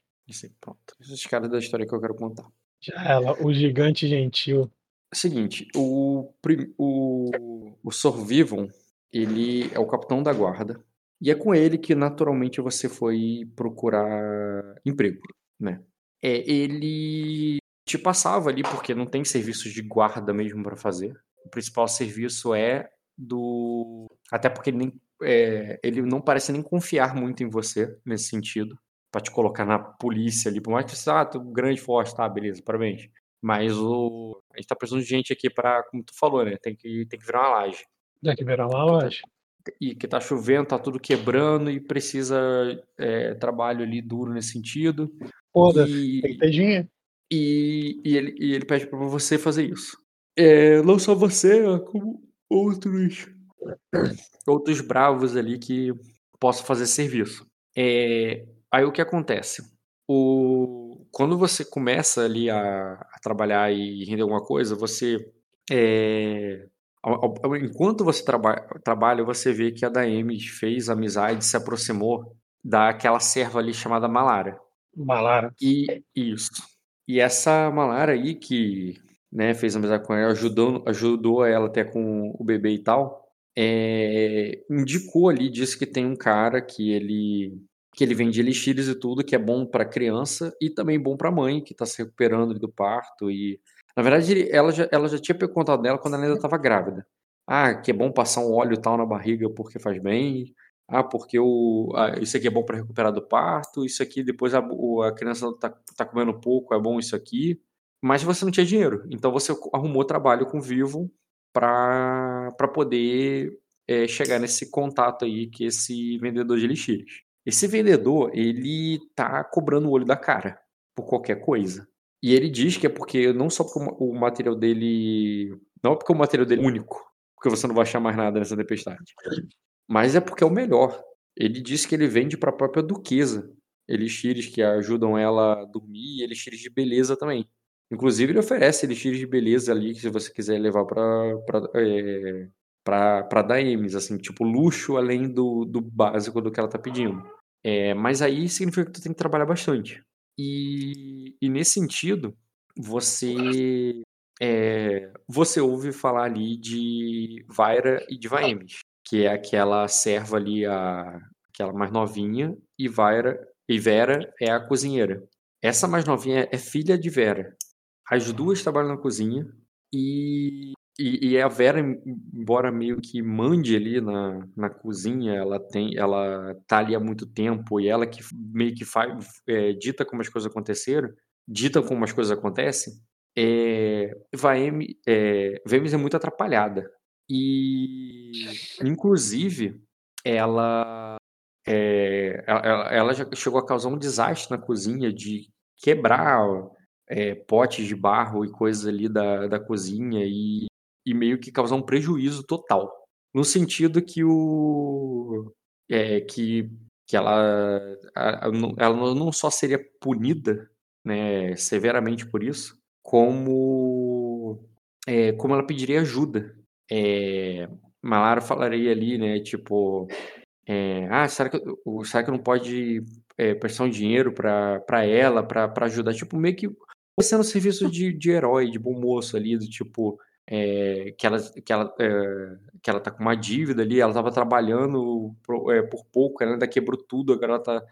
Speaker 4: Aí, pronto. Esses caras da história que eu quero contar.
Speaker 3: Já ela, o gigante gentil.
Speaker 4: Seguinte, o, prim- o, o Sorvivon, ele é o capitão da guarda. E é com ele que naturalmente você foi procurar emprego, né? É, ele te passava ali porque não tem serviços de guarda mesmo para fazer. O principal serviço é do. Até porque ele, nem, é, ele não parece nem confiar muito em você nesse sentido. Pra te colocar na polícia ali. Por mais que você, ah, tu é grande, forte, tá, beleza, parabéns. Mas o. A gente tá precisando de gente aqui pra, como tu falou, né? Tem que, tem que virar uma laje.
Speaker 3: Já que virar uma loja.
Speaker 4: E que tá chovendo, tá tudo quebrando e precisa é, trabalho ali duro nesse sentido.
Speaker 3: Foda-se,
Speaker 4: E-
Speaker 3: tem que ter dinheiro.
Speaker 4: e, e ele, e ele pede pra você fazer isso. É, não só você, como outros outros bravos ali que possam fazer serviço. É, aí o que acontece? O, quando você começa ali a, a trabalhar e render alguma coisa, você é, enquanto você traba, trabalha, você vê que a Daemi fez amizade, se aproximou daquela serva ali chamada Malara.
Speaker 3: Malara.
Speaker 4: E isso. E essa Malara aí que, né, fez amizade com ela, ajudou, ajudou ela até com o bebê e tal, é, indicou ali, disse que tem um cara que ele que ele vende elixires e tudo, que é bom para criança e também bom para mãe que tá se recuperando do parto e na verdade ela já, ela já tinha contado dela quando ela ainda estava grávida. Ah, que é bom passar um óleo tal na barriga porque faz bem. Ah, porque o, ah, isso aqui é bom para recuperar do parto, isso aqui depois a, a criança tá, tá comendo pouco, é bom isso aqui. Mas você não tinha dinheiro, então você arrumou trabalho com Vivo para poder é, chegar nesse contato aí que esse vendedor de elixires. Esse vendedor, ele tá cobrando o olho da cara por qualquer coisa. E ele diz que é porque não só porque o ma- o material dele. Não é porque o material dele é único, porque você não vai achar mais nada nessa tempestade. Mas é porque é o melhor. Ele disse que ele vende para a própria duquesa elixires que ajudam ela a dormir e elixires de beleza também. Inclusive, ele oferece elixires de beleza ali, que se você quiser levar para pra, pra Daemis, assim, tipo, luxo além do, do básico do que ela tá pedindo. É, mas aí significa que tu tem que trabalhar bastante. E, e nesse sentido, você é, você ouve falar ali de Vaira e de Vaemis, que é aquela serva ali, a, aquela mais novinha, e Vaira e Vera é a cozinheira. Essa mais novinha é filha de Vera. As duas trabalham na cozinha e, e, e a Vera, embora meio que mande ali na, na cozinha, ela tem, ela tá ali há muito tempo e ela que meio que faz, é, dita como as coisas aconteceram, dita como as coisas acontecem. É, Vaem, é, Vemes é muito atrapalhada e, inclusive, ela é, ela, ela- já chegou a causar um desastre na cozinha de quebrar é, potes de barro e coisas ali da, da cozinha e, e meio que causar um prejuízo total. No sentido que o. É, que, que ela, ela não só seria punida né, severamente por isso, como, é, como ela pediria ajuda. É, Malara falaria ali, né, tipo, é, ah, será que, será que não pode é, prestar um dinheiro pra ela, pra ajudar? Tipo, meio que você no serviço de, de herói, de bom moço ali, do tipo, é, que, ela, que, ela, é, que ela tá com uma dívida ali, ela tava trabalhando por, é, por pouco, ela ainda quebrou tudo, agora ela tá,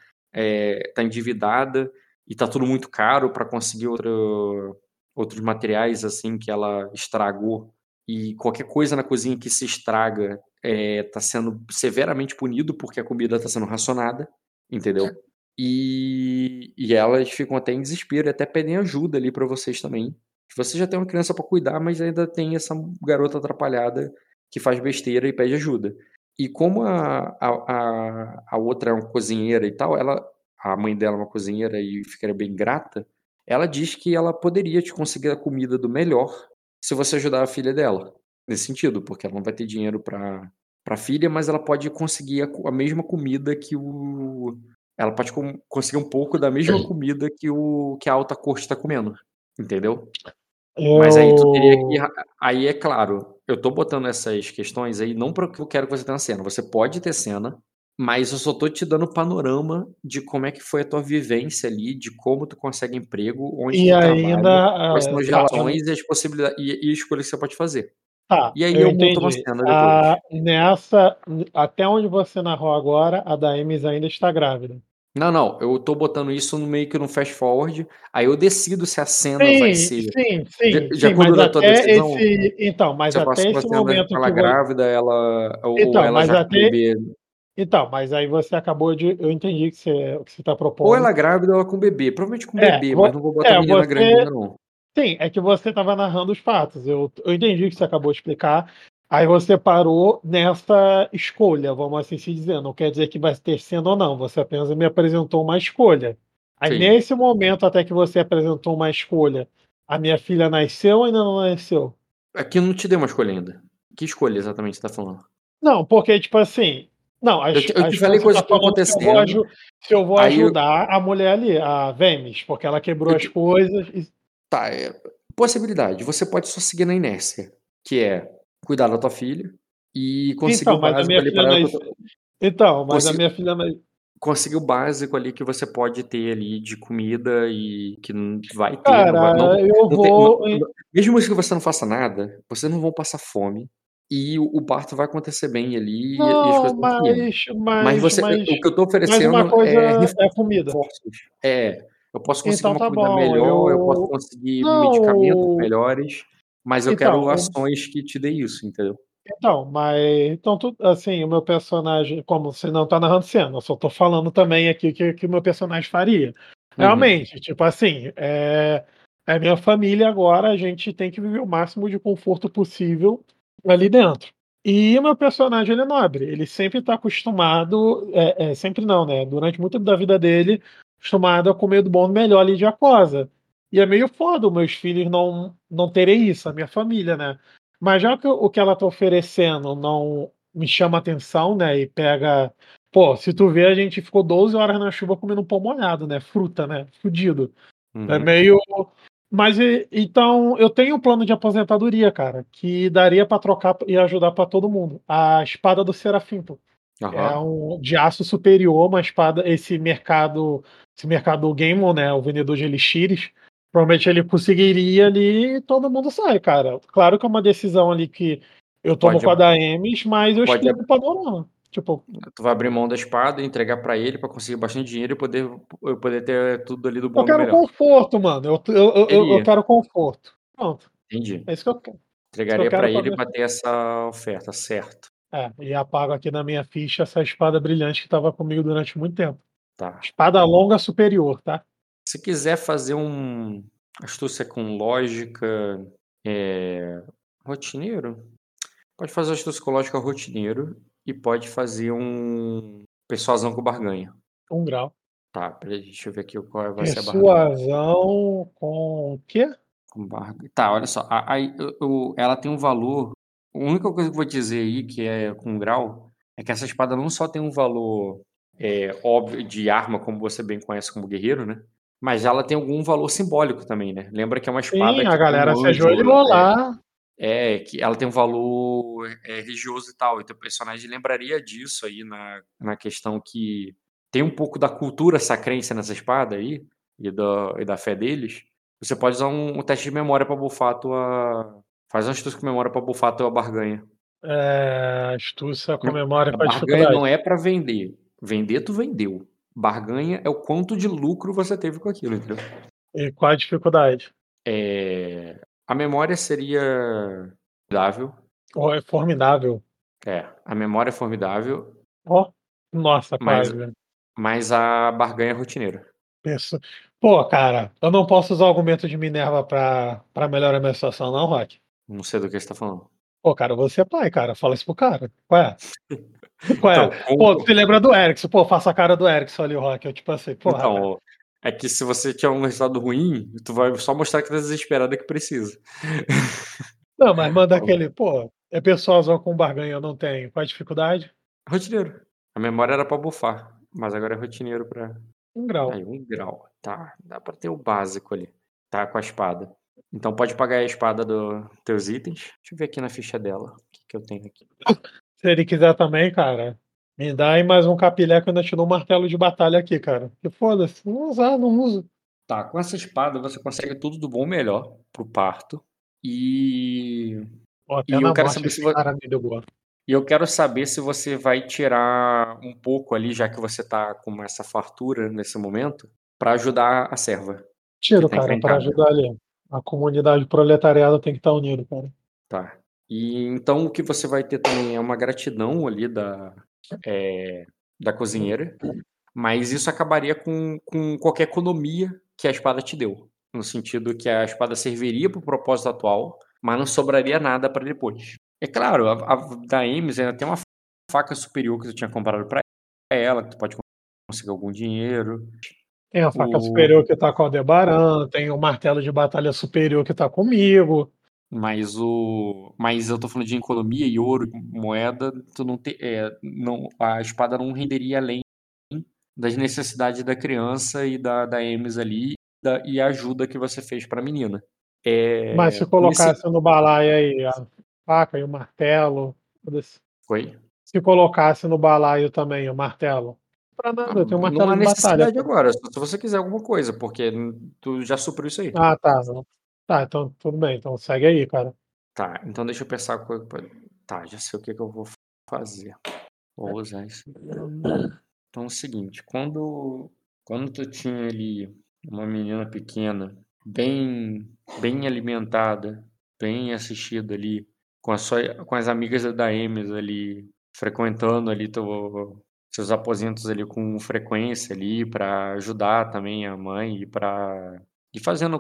Speaker 4: tá endividada e tá tudo muito caro para conseguir outro, outros materiais assim que ela estragou. E qualquer coisa na cozinha que se estraga está sendo severamente punido porque a comida está sendo racionada, entendeu? E, e elas ficam até em desespero e até pedem ajuda ali para vocês também. Você já tem uma criança para cuidar, mas ainda tem essa garota atrapalhada que faz besteira e pede ajuda. E como a, a, a, outra é uma cozinheira e tal, ela, a mãe dela é uma cozinheira e ficaria bem grata, ela diz que ela poderia te conseguir a comida do melhor se você ajudar a filha dela. Nesse sentido, porque ela não vai ter dinheiro para para filha, mas ela pode conseguir a, a mesma comida que o ela pode com- conseguir um pouco da mesma comida que o que a alta corte está comendo, entendeu? Mas aí tu teria que
Speaker 3: Eu-
Speaker 4: aí é claro, eu tô botando essas questões aí não porque eu quero que você tenha cena. Você pode ter cena, Mas eu só tô te dando panorama de como é que foi a tua vivência ali, de como tu consegue emprego, onde
Speaker 3: E
Speaker 4: tu trabalha,
Speaker 3: ainda.
Speaker 4: quais são
Speaker 3: ah,
Speaker 4: as relações e as possibilidades e, e escolhas que você pode fazer.
Speaker 3: Tá,
Speaker 4: E aí
Speaker 3: eu
Speaker 4: eu monto uma cena depois.
Speaker 3: Ah, nessa, até onde você narrou agora, a da Ames ainda está grávida.
Speaker 4: Não, não, eu tô botando isso no meio que no fast forward, aí eu decido se a cena vai
Speaker 3: Sim,
Speaker 4: ser
Speaker 3: sim, sim,
Speaker 4: de, de
Speaker 3: sim,
Speaker 4: acordo
Speaker 3: mas
Speaker 4: da tua decisão.
Speaker 3: esse. Então, mas até esse momento
Speaker 4: com ela
Speaker 3: que você.
Speaker 4: grávida, ela ou, ou
Speaker 3: Então,
Speaker 4: ela
Speaker 3: mas
Speaker 4: já com
Speaker 3: até.
Speaker 4: bebê,
Speaker 3: Então, mas aí você acabou de. Eu entendi que você, o que você está
Speaker 4: ou
Speaker 3: propondo.
Speaker 4: ela grávida ou ela com bebê, provavelmente com
Speaker 3: É,
Speaker 4: bebê, mas não vou botar a
Speaker 3: é,
Speaker 4: menina grande
Speaker 3: você.
Speaker 4: ainda não.
Speaker 3: Sim, é que você estava narrando os fatos. Eu, eu entendi o que você acabou de explicar. Aí você parou nessa escolha, vamos assim se dizer. Não quer dizer que vai ter sendo ou não. Você apenas me apresentou uma escolha. Aí
Speaker 4: Sim.
Speaker 3: nesse momento, até que você apresentou uma escolha, a minha filha nasceu ou ainda não nasceu?
Speaker 4: Aqui eu não te dei uma escolha ainda. Que escolha exatamente você tá falando?
Speaker 3: Não, porque, tipo assim. Não, as,
Speaker 4: Eu te, eu
Speaker 3: as
Speaker 4: te falei
Speaker 3: coisas
Speaker 4: que estão
Speaker 3: falando se eu vou,
Speaker 4: acontecendo.
Speaker 3: se eu vou
Speaker 4: Aí eu,
Speaker 3: ajudar a mulher ali, a Vemes, porque ela quebrou as coisas. e-
Speaker 4: tá, é, possibilidade. Você pode só seguir na inércia, que é cuidar da tua filha e conseguir
Speaker 3: Então,
Speaker 4: básico ali para ela.
Speaker 3: Então, mas a
Speaker 4: Conseguir,
Speaker 3: minha filha
Speaker 4: conseguir o básico ali que você pode ter ali de comida e que não vai ter, não vai, não,
Speaker 3: Cara, eu
Speaker 4: não tem, não-
Speaker 3: vou.
Speaker 4: não- mesmo que você não faça nada, vocês não vão passar fome e o, o parto vai acontecer bem ali
Speaker 3: Não, mas,
Speaker 4: Mas
Speaker 3: mas,
Speaker 4: você,
Speaker 3: mas,
Speaker 4: o que eu
Speaker 3: uma
Speaker 4: oferecendo é
Speaker 3: é comida.
Speaker 4: É, eu posso conseguir
Speaker 3: Então
Speaker 4: uma
Speaker 3: tá
Speaker 4: comida
Speaker 3: bom,
Speaker 4: melhor, eu posso
Speaker 3: eu.
Speaker 4: conseguir medicamentos
Speaker 3: Não,
Speaker 4: melhores, mas eu quero
Speaker 3: então, o-
Speaker 4: ações que te dê isso, entendeu?
Speaker 3: então, mas então tu, assim, o meu personagem, como você não tá narrando cena, eu só tô falando também aqui o que, que o meu personagem faria.
Speaker 4: Uhum.
Speaker 3: Realmente, tipo assim, é, é minha família agora, a gente tem que viver o máximo de conforto possível ali dentro. E o meu personagem, ele é nobre, ele sempre tá acostumado, é, é, sempre não, né? Durante muito da vida dele, acostumado a comer do bom e do melhor ali de Aquosa. E é meio foda os meus filhos não, não terem isso, a minha família, né? Mas já que o que ela tá oferecendo não me chama atenção, né? E pega. Pô, se tu vê, a gente ficou 12 horas na chuva comendo pão molhado, né? Fruta, né? Fudido. É
Speaker 4: Uhum.
Speaker 3: meio. Mas então eu tenho um plano de aposentadoria, cara, que daria pra trocar e ajudar pra todo mundo. A espada do Serafim, pô. É
Speaker 4: Aham.
Speaker 3: um de aço superior, uma espada. Esse mercado, esse mercado Gaemon, né? O vendedor de elixires. Provavelmente ele conseguiria ali e todo mundo sai, cara. Claro que é uma decisão ali que eu tomo
Speaker 4: Pode,
Speaker 3: com a da Emes, mas eu
Speaker 4: pode,
Speaker 3: explico o panorama. Tipo,
Speaker 4: tu vai abrir mão da espada e entregar pra ele pra conseguir bastante dinheiro e poder, eu poder ter tudo ali do bom
Speaker 3: eu quero conforto, mano. Eu, eu, eu, eu- quero conforto. Pronto.
Speaker 4: entendi.
Speaker 3: É isso que eu quero. Que
Speaker 4: Entregaria pra ele pra ter essa oferta, certo?
Speaker 3: É, e apago aqui na minha ficha essa espada brilhante que estava comigo durante muito tempo.
Speaker 4: Tá.
Speaker 3: Espada longa superior, tá?
Speaker 4: Se quiser fazer um astúcia com lógica é, rotineiro, pode fazer astúcia com lógica rotineiro e pode fazer um persuasão com barganha.
Speaker 3: Um grau.
Speaker 4: Tá, peraí, deixa eu ver aqui qual vai ser a barganha.
Speaker 3: Persuasão com o quê?
Speaker 4: Com barganha. Tá, olha só. a- eu- eu- ela tem um valor. A única coisa que eu vou dizer aí, que é com grau, é que essa espada não só tem um valor é, óbvio de arma, como você bem conhece como guerreiro, né? Mas ela tem algum valor simbólico também, né? Lembra que é uma espada
Speaker 3: Sim, a galera se ajoelhou
Speaker 4: é,
Speaker 3: lá.
Speaker 4: é, que ela tem um valor é, religioso e tal. Então o personagem lembraria disso aí na, na questão que tem um pouco da cultura sacrense nessa espada aí e da, e da fé deles. Você pode usar um, um teste de memória pra bufar a tua. Faz um astúcia com memória pra bufar a tua barganha.
Speaker 3: É, astúcia com memória
Speaker 4: A
Speaker 3: com a
Speaker 4: barganha não é pra vender. Vender, tu vendeu. Barganha é o quanto de lucro você teve com aquilo, entendeu?
Speaker 3: E qual a dificuldade?
Speaker 4: É, A memória seria formidável.
Speaker 3: Oh, é formidável.
Speaker 4: É, a memória é formidável,
Speaker 3: Ó, nossa,
Speaker 4: mas,
Speaker 3: quase. velho.
Speaker 4: mas a barganha é rotineira.
Speaker 3: Penso- Pô, cara, eu não posso usar o argumento de Minerva pra, pra melhorar a minha situação, não, Rock.
Speaker 4: Não sei do que você tá falando.
Speaker 3: Pô, cara, você é pai, cara. Fala isso pro cara. [laughs] Qual é? Qual é?
Speaker 4: Então,
Speaker 3: Pô, tu lembra do Erickson? Pô, faça a cara do Erickson ali, o Rock. Eu, tipo assim, porra. cara.
Speaker 4: então, é que se você tiver um resultado ruim, tu vai só mostrar que tá desesperado e que precisa. [laughs]
Speaker 3: Não, mas manda aquele, pô, é persuasão com barganha, eu não tenho. Qual a dificuldade?
Speaker 4: Rotineiro. A memória era pra bufar, mas agora é rotineiro pra.
Speaker 3: Um grau.
Speaker 4: Aí, um grau. Tá, dá pra ter o básico ali. Tá, com a espada. Então pode pagar a espada dos teus itens. Deixa eu ver aqui na ficha dela. O que, que eu tenho aqui. [laughs]
Speaker 3: Se ele quiser também, cara, Me dá aí mais um capilé que eu ainda te dou um martelo de batalha aqui, cara. Que foda-se, não usar, não uso.
Speaker 4: Tá, com essa espada você consegue tudo do bom e melhor pro parto. E.
Speaker 3: Até
Speaker 4: E eu quero saber se
Speaker 3: esse
Speaker 4: vo-
Speaker 3: cara me deu boa.
Speaker 4: E eu quero saber se você vai tirar um pouco ali, já que você tá com essa fartura nesse momento, pra ajudar a serva.
Speaker 3: Tiro,
Speaker 4: tá
Speaker 3: cara, pra
Speaker 4: encrencada.
Speaker 3: ajudar ali. A comunidade proletariada tem que estar unida, cara.
Speaker 4: Tá. E então o que você vai ter também é uma gratidão ali da, é, da cozinheira, mas isso acabaria com, com qualquer economia que a espada te deu. No sentido que a espada serviria para o propósito atual, mas não sobraria nada para depois. É claro, a, a da Ames ainda tem uma faca superior que tu tinha comprado para ela, que tu pode conseguir algum dinheiro.
Speaker 3: Tem a faca
Speaker 4: O-
Speaker 3: superior que tá com o Aldebaran, tem o martelo de batalha superior que tá comigo.
Speaker 4: Mas o, mas eu tô falando de economia e ouro, moeda, tu não te, é, não, a espada não renderia além das necessidades da criança e da da Emes ali da, e a ajuda que você fez pra menina. É,
Speaker 3: Mas se
Speaker 4: nesse-
Speaker 3: colocasse no balaio aí a faca e o martelo.
Speaker 4: Foi?
Speaker 3: Se colocasse no balaio também o martelo. Pra nada, eu tenho um
Speaker 4: não
Speaker 3: martelo
Speaker 4: há
Speaker 3: de batalha.
Speaker 4: necessidade agora, se você quiser alguma coisa, porque tu já supriu isso aí.
Speaker 3: Ah, tá. não. Tá, então tudo bem. Então segue aí, cara.
Speaker 4: Tá, então deixa eu pensar. Tá, já sei o que, que eu vou fazer. Vou usar isso. Então é o seguinte, quando, quando tu tinha ali uma menina pequena, bem, bem alimentada, bem assistida ali, com, a sua, com as amigas da Emes ali, frequentando ali teu, seus aposentos ali com frequência ali, para ajudar também a mãe e para e fazendo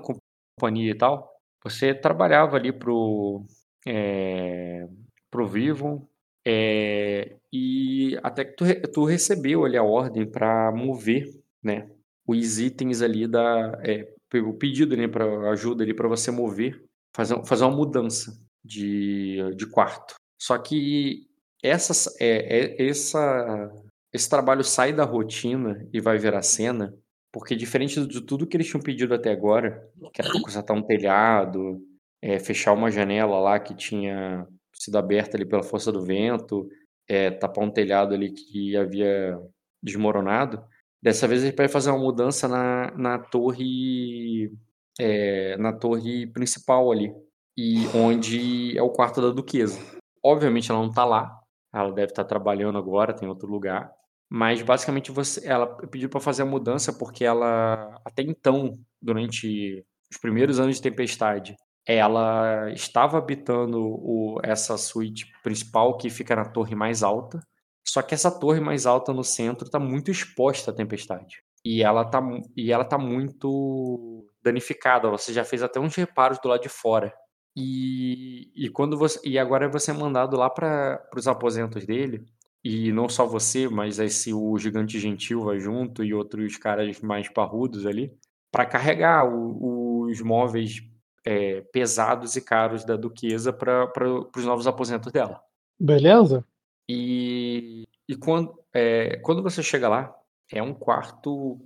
Speaker 4: companhia e tal, você trabalhava ali pro, é, pro Vivo, é, e até que tu, tu recebeu ali a ordem para mover, né, os itens ali da, é, o pedido, né, para ajuda ali para você mover, fazer, fazer uma mudança de, de quarto. Só que essa, é, é- essa, esse trabalho sai da rotina e vai virar cena, porque diferente de tudo que eles tinham pedido até agora, que era pra consertar um telhado, é, fechar uma janela lá que tinha sido aberta ali pela força do vento, é, tapar um telhado ali que havia desmoronado. Dessa vez ele vai fazer uma mudança na, na torre é, na torre principal ali, e onde é o quarto da duquesa. Obviamente ela não tá lá, ela deve estar trabalhando agora, tem outro lugar. Mas basicamente você, ela pediu para fazer a mudança porque ela até então, durante os primeiros anos de tempestade, ela estava habitando o, essa suíte principal que fica na torre mais alta. Só que essa torre mais alta no centro está muito exposta à tempestade. E ela tá, e ela tá muito danificada. Você já fez até uns reparos do lado de fora. E, e quando você e agora você é mandado lá para os aposentos dele. E não só você, mas esse o gigante gentil vai junto e outros caras mais parrudos ali para carregar o- os móveis é, pesados e caros da duquesa para os novos aposentos dela.
Speaker 3: Beleza?
Speaker 4: E, e quando, é, quando você chega lá, é um quarto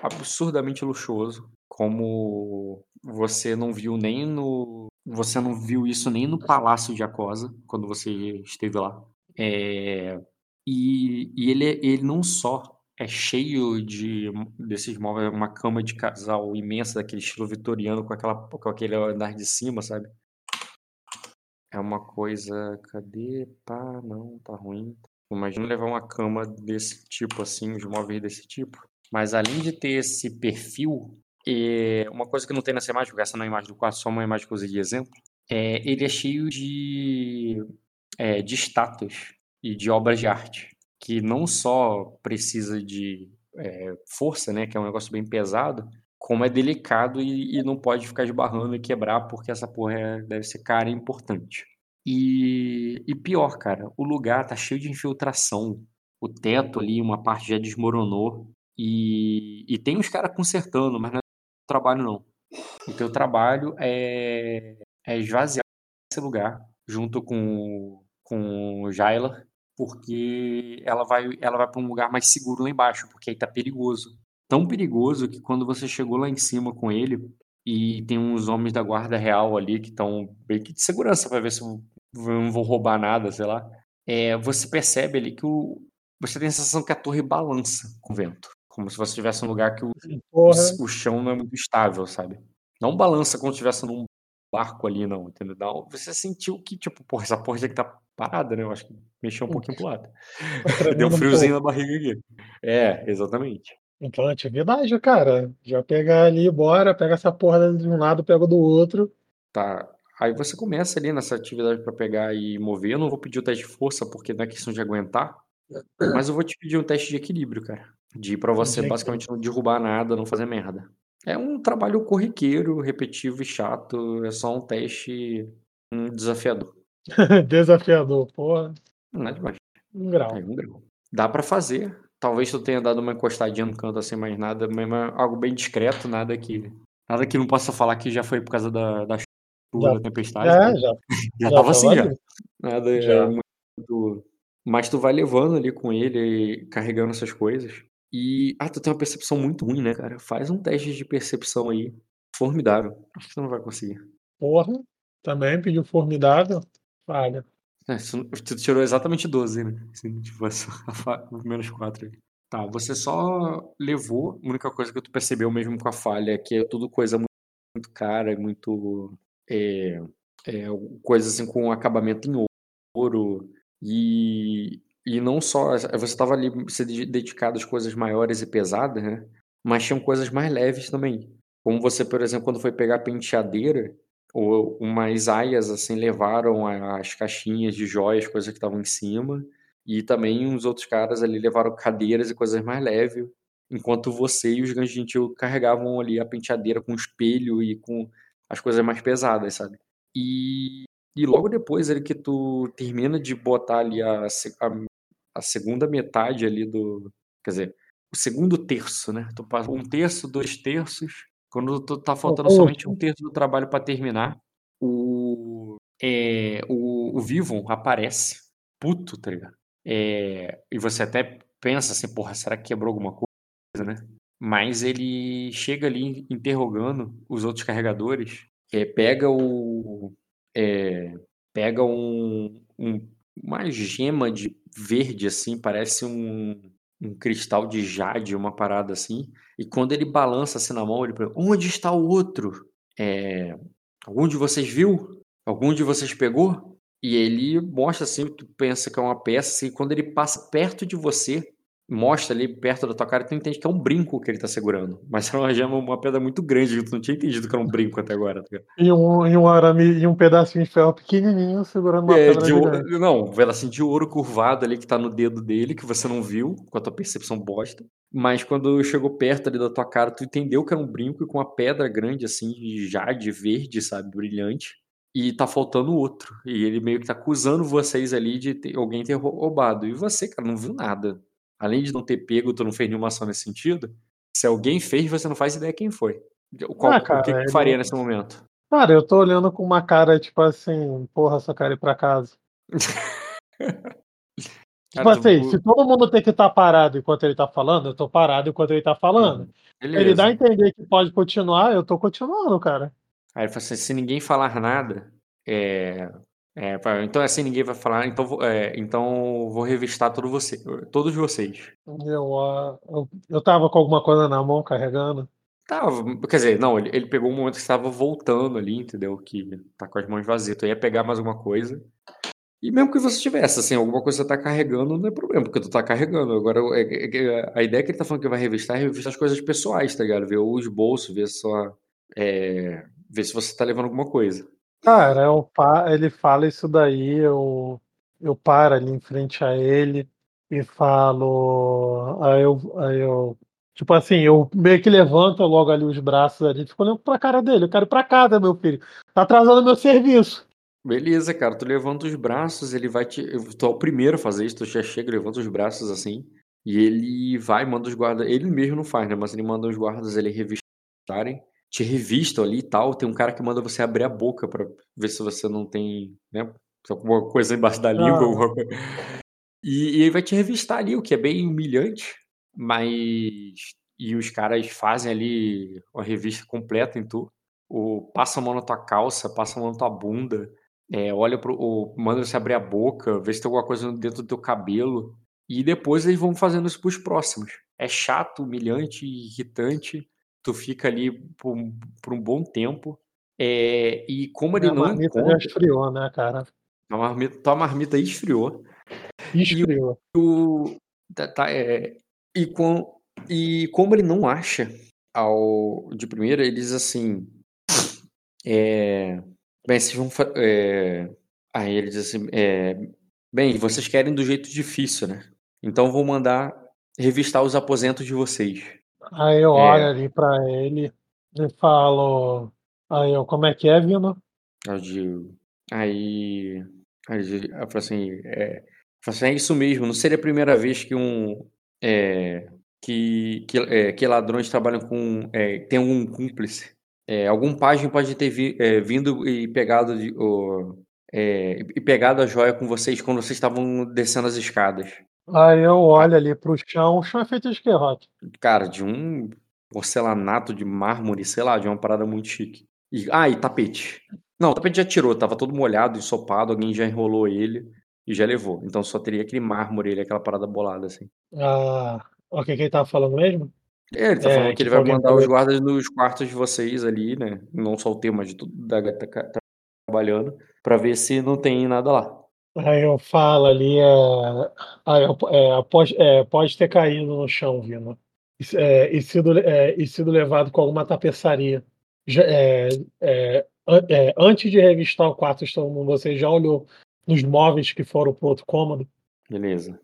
Speaker 4: absurdamente luxuoso, como você não viu nem no. Você não viu isso nem no Palácio de Acosa, quando você esteve lá. É, e e ele, ele não só é cheio de desses móveis, uma cama de casal imensa, daquele estilo vitoriano, com, aquela, com aquele andar de cima, sabe? É uma coisa. Cadê? Pá, não, tá ruim. Imagina levar uma cama desse tipo, assim, os móveis desse tipo. Mas além de ter esse perfil, é, uma coisa que não tem nessa imagem, porque essa não é a imagem do quarto, só uma imagem que eu usei de exemplo, é, ele é cheio de, é, de estátuas e de obras de arte, que não só precisa de é, força, né, que é um negócio bem pesado, como é delicado e, e não pode ficar esbarrando e quebrar, porque essa porra é- deve ser cara e importante. E, e pior, cara, o lugar tá cheio de infiltração. O teto ali, uma parte já desmoronou. E, e tem os caras consertando, mas não é trabalho, não. O teu trabalho é, é esvaziar esse lugar junto com, com Jaila, porque ela vai, ela vai para um lugar mais seguro lá embaixo, porque aí tá perigoso. Tão perigoso que quando você chegou lá em cima com ele, e tem uns homens da guarda real ali que estão bem que de segurança para ver se eu não vou roubar nada, sei lá. É, você percebe ali que o, você tem a sensação que a torre balança com o vento. Como se você estivesse num lugar que o, o, o chão não é muito estável, sabe? Não balança como se estivesse num barco ali, não, entendeu? Não, você sentiu que, tipo, porra, essa porra aqui tá parada, né? Eu acho que mexeu um pouquinho pro lado. [laughs] Deu um friozinho na barriga aqui. É, exatamente.
Speaker 3: Então, atividade, cara. Já pegar ali, bora, pega essa porra de um lado, pega do outro.
Speaker 4: Tá. Aí você começa ali nessa atividade pra pegar e mover. Eu não vou pedir o teste de força, porque não é questão de aguentar. Mas eu vou te pedir um teste de equilíbrio, cara. De pra você basicamente não derrubar nada, não fazer merda. É um trabalho corriqueiro, repetitivo e chato. É só um teste um desafiador. [laughs]
Speaker 3: Desafiador, porra.
Speaker 4: Nada demais.
Speaker 3: Um grau.
Speaker 4: É um grau. Dá pra fazer. Talvez tu tenha dado uma encostadinha no canto assim, mas nada, mesmo é algo bem discreto, nada que. Nada que não possa falar que já foi por causa da, da chuva, da tempestade.
Speaker 3: É,
Speaker 4: né?
Speaker 3: já, [laughs]
Speaker 4: já,
Speaker 3: já
Speaker 4: tava assim, já. Nada
Speaker 3: Já.
Speaker 4: é muito. Mas tu vai levando ali com ele, carregando essas coisas. E. Ah, tu tem uma percepção muito ruim, né, cara? Faz um teste de percepção aí. Formidável. Acho que tu não vai conseguir.
Speaker 3: Porra. Também pediu formidável. Falha.
Speaker 4: É, tu tirou exatamente 12, né? Essa- [laughs] a fa- menos 4 ali. Tá, você só levou. A única coisa que tu percebeu mesmo com a falha é que é tudo coisa muito, muito cara, muito. É, é, coisa assim com acabamento em ouro. E, e não só. Você estava ali se de- dedicado às coisas maiores e pesadas, né? Mas tinham coisas mais leves também. Como você, por exemplo, quando foi pegar a penteadeira, ou umas aias assim levaram as caixinhas de joias, coisas que estavam em cima, e também uns outros caras ali levaram cadeiras e coisas mais leves, enquanto você e os Guns Gentil carregavam ali a penteadeira com espelho e com as coisas mais pesadas, sabe? E, e logo depois ali que tu termina de botar ali a, a, a segunda metade ali do, quer dizer, o segundo terço, né? Tu passa um terço, dois terços, quando tu tá faltando
Speaker 3: último.
Speaker 4: somente um terço do trabalho para terminar, o, é, o, o Vivon aparece, puto, tá ligado? É, e você até pensa assim, porra, será que quebrou alguma coisa, né? Mas ele chega ali interrogando os outros carregadores, é, pega o. é, pega um, um- uma gema de verde, assim, parece um, um cristal de jade, uma parada assim. E quando ele balança assim na mão, ele pergunta: Onde está o outro? É, algum de vocês viu? Algum de vocês pegou? E ele mostra assim, tu pensa que é uma peça, assim, quando ele passa perto de você, mostra ali perto da tua cara, tu entende que é um brinco que ele tá segurando. Mas é uma gema, uma pedra muito grande, tu não tinha entendido que era um brinco até agora. Tá?
Speaker 3: E um, e um arame e um pedacinho de ferro pequenininho segurando uma
Speaker 4: É,
Speaker 3: pedra
Speaker 4: de ouro, não, um pedacinho de ouro curvado ali que tá no dedo dele, que você não viu, com a tua percepção bosta. Mas quando chegou perto ali da tua cara, tu entendeu que era um brinco e com uma pedra grande assim, de jade verde, sabe, brilhante. E tá faltando outro. E ele meio que tá acusando vocês ali de ter- alguém ter rou- roubado. E você, cara, não viu nada. Além de não ter pego, tu não fez nenhuma ação nesse sentido. Se alguém fez, você não faz ideia quem foi. Qual-
Speaker 3: Ah,
Speaker 4: o que
Speaker 3: cara,
Speaker 4: que tu
Speaker 3: ele-
Speaker 4: faria nesse momento?
Speaker 3: Cara, eu tô olhando com uma cara, tipo assim, porra, só quero ir pra casa. [laughs] Tipo
Speaker 4: Cara, tu-
Speaker 3: assim, se todo mundo tem que estar parado enquanto ele tá falando, eu tô parado enquanto ele tá falando. Ele
Speaker 4: Beleza.
Speaker 3: dá a entender que pode continuar, eu tô continuando, cara.
Speaker 4: Aí ele fala assim, se ninguém falar nada, é, é, então assim ninguém vai falar, então, vou- é, então vou revistar todo você, todos vocês.
Speaker 3: Eu, ah, eu, eu tava com alguma coisa na mão carregando.
Speaker 4: Tava, quer dizer, não, ele, ele pegou um momento que estava voltando ali, entendeu? Que tá com as mãos vazias, tu ia pegar mais alguma coisa. E mesmo que você tivesse, assim, alguma coisa que você tá carregando, não é problema, porque tu tá carregando. Agora, é- é- é- a ideia que ele tá falando que vai revistar é revistar as coisas pessoais, tá ligado? Ver os bolsos, ver só. é, ver se você tá levando alguma coisa.
Speaker 3: Cara, eu, pa- ele fala isso daí, eu, eu paro ali em frente a ele e falo. Aí eu, aí eu. Tipo assim, eu meio que levanto logo ali os braços ali, fico olhando pra cara dele. Eu quero ir pra casa, meu filho. Tá atrasando meu serviço.
Speaker 4: Beleza, cara, tu levanta os braços, ele vai te. Tu é o primeiro a fazer isso, tu já chega, levanta os braços assim, e ele vai, manda os guardas. Ele mesmo não faz, né? Mas ele manda os guardas ele revistarem, te revistam ali e tal. Tem um cara que manda você abrir a boca pra ver se você não tem, né? Alguma coisa embaixo da língua. E, e ele vai te revistar ali, o que é bem humilhante, mas. E os caras fazem ali uma revista completa em tu. O, passa a mão na tua calça, passa a mão na tua bunda. É, olha pro. o- manda você abrir a boca, vê se tem alguma coisa dentro do teu cabelo. E depois eles vão fazendo isso pros próximos. É chato, humilhante, irritante. Tu fica ali por, por um bom tempo. É, e como ele
Speaker 3: a
Speaker 4: não
Speaker 3: marmita
Speaker 4: encontra...
Speaker 3: já esfriou, né, cara?
Speaker 4: A marmita, tua marmita esfriou.
Speaker 3: Esfriou.
Speaker 4: O, tá, tá, é, e, com, e como ele não acha ao de primeira, ele diz assim. É, bem, vocês vão. É, aí ele diz assim: é, Bem, vocês querem do jeito difícil, né? Então vou mandar revistar os aposentos de vocês.
Speaker 3: Aí eu olho ali pra ele e falo. Aí eu, como é que é, Vino?
Speaker 4: Eu digo, aí. Aí eu falo assim, é, assim, é isso mesmo, não seria a primeira vez que um. É, que, que, é, que ladrões trabalham com. É, tem um cúmplice. É, algum página pode ter vi, é, vindo e pegado de, é, e pegado a joia com vocês quando vocês estavam descendo as escadas.
Speaker 3: Aí eu olho ali pro chão. O chão é feito de que, Rock?
Speaker 4: Cara, de um porcelanato de mármore, sei lá, de uma parada muito chique. E, ah, e tapete. Não, o tapete já tirou, tava todo molhado, ensopado, alguém já enrolou ele e já levou. Então só teria aquele mármore, ele, aquela parada bolada, assim.
Speaker 3: Ah, o que, ele tava falando mesmo?
Speaker 4: É, ele tá
Speaker 3: É,
Speaker 4: falando que
Speaker 3: que
Speaker 4: ele vai mandar os guardas nos quartos de vocês ali, né? Não só o teu, mas de tudo da gata tá trabalhando, pra ver se não tem nada lá.
Speaker 3: Aí eu falo ali, é, aí eu, é, pode, é, pode ter caído no chão, Vino. E, é, e, sido, é, e sido levado com alguma tapeçaria. Já, é, é, an- é, antes de revistar o quarto, estão- você já olhou nos móveis que foram pro outro cômodo?
Speaker 4: Beleza.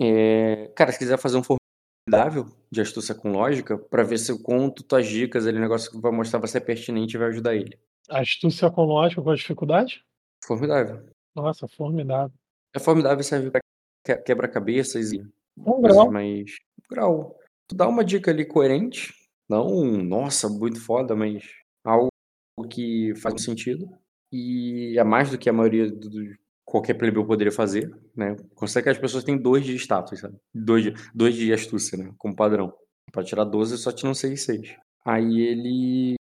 Speaker 4: É, Cara, se quiser fazer um formidável de astúcia com lógica, pra ver se eu conto tuas dicas, ele negócio que vai mostrar você é pertinente e vai ajudar ele.
Speaker 3: Astúcia com lógica com dificuldade?
Speaker 4: Formidável.
Speaker 3: Nossa, formidável.
Speaker 4: É formidável serve pra que- quebra-cabeças e
Speaker 3: Um
Speaker 4: coisas
Speaker 3: grau.
Speaker 4: mais. Grau. Tu dá uma dica ali coerente, não, nossa, muito foda, mas algo que faz sentido. E é mais do que a maioria do, do- qualquer plebeu poderia fazer, né? Considera que as pessoas têm dois de status, sabe? Dois de, dois de astúcia, né? Como padrão. Pra tirar 12, só tiram 6 e 6. Aí ele.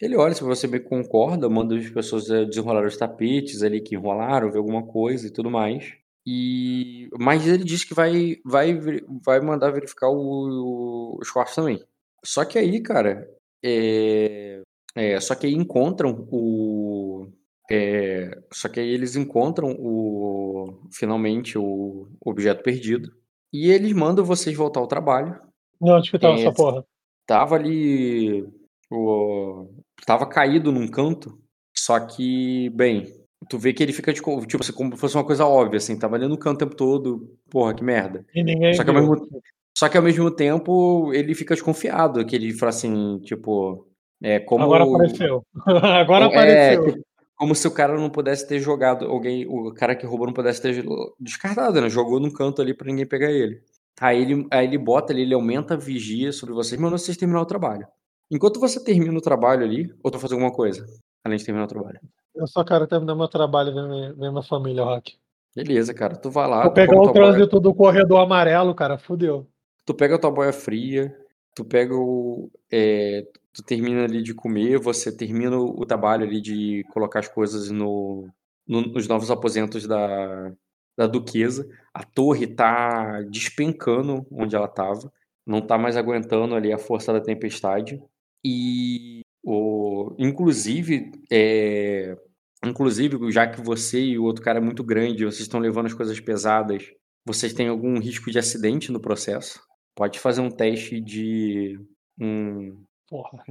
Speaker 4: Ele olha se você bem concorda, manda as pessoas eh, desenrolar os tapetes ali que enrolaram, ver alguma coisa e tudo mais. E mas ele disse que vai vai vai mandar verificar o- os quartos também. Só que aí, cara, é, é, só que aí encontram o é, só que aí eles encontram o finalmente o objeto perdido e eles mandam vocês voltar ao trabalho.
Speaker 3: E onde que tava
Speaker 4: É,
Speaker 3: essa porra?
Speaker 4: Tava ali o tava caído num canto, só que, bem, tu vê que ele fica de, co- tipo assim, como se fosse uma coisa óbvia, assim, tava ali no canto o tempo todo, porra, que merda.
Speaker 3: E ninguém
Speaker 4: Só que, ao mesmo, só que ao mesmo tempo ele fica desconfiado, que ele fala assim, tipo, é como
Speaker 3: Agora apareceu. [laughs] Agora
Speaker 4: é,
Speaker 3: apareceu.
Speaker 4: tipo, como se o cara não pudesse ter jogado, alguém, o cara que roubou não pudesse ter descartado, né? Jogou num canto ali pra ninguém pegar ele. Aí ele, aí ele bota ali, ele aumenta a vigia sobre vocês, mas não vocês terminar o trabalho. Enquanto você termina o trabalho ali, ou tu fazer alguma coisa, além de terminar o trabalho.
Speaker 3: Eu só quero terminar meu trabalho e ver minha, ver minha família, Rock.
Speaker 4: Beleza, cara. Tu vai lá,
Speaker 3: Vou pegar
Speaker 4: pega
Speaker 3: o
Speaker 4: tua boia,
Speaker 3: trânsito do corredor amarelo, cara. Fudeu.
Speaker 4: tu pega a tua boia fria, tu pega o. é, tu termina ali de comer, você termina o trabalho ali de colocar as coisas no, no- nos novos aposentos da, da duquesa. A torre tá despencando onde ela tava, não tá mais aguentando ali a força da tempestade. E o, inclusive, é, inclusive, já que você e o outro cara é muito grande, vocês estão levando as coisas pesadas, vocês têm algum risco de acidente no processo? Pode fazer um teste de um
Speaker 3: Porra.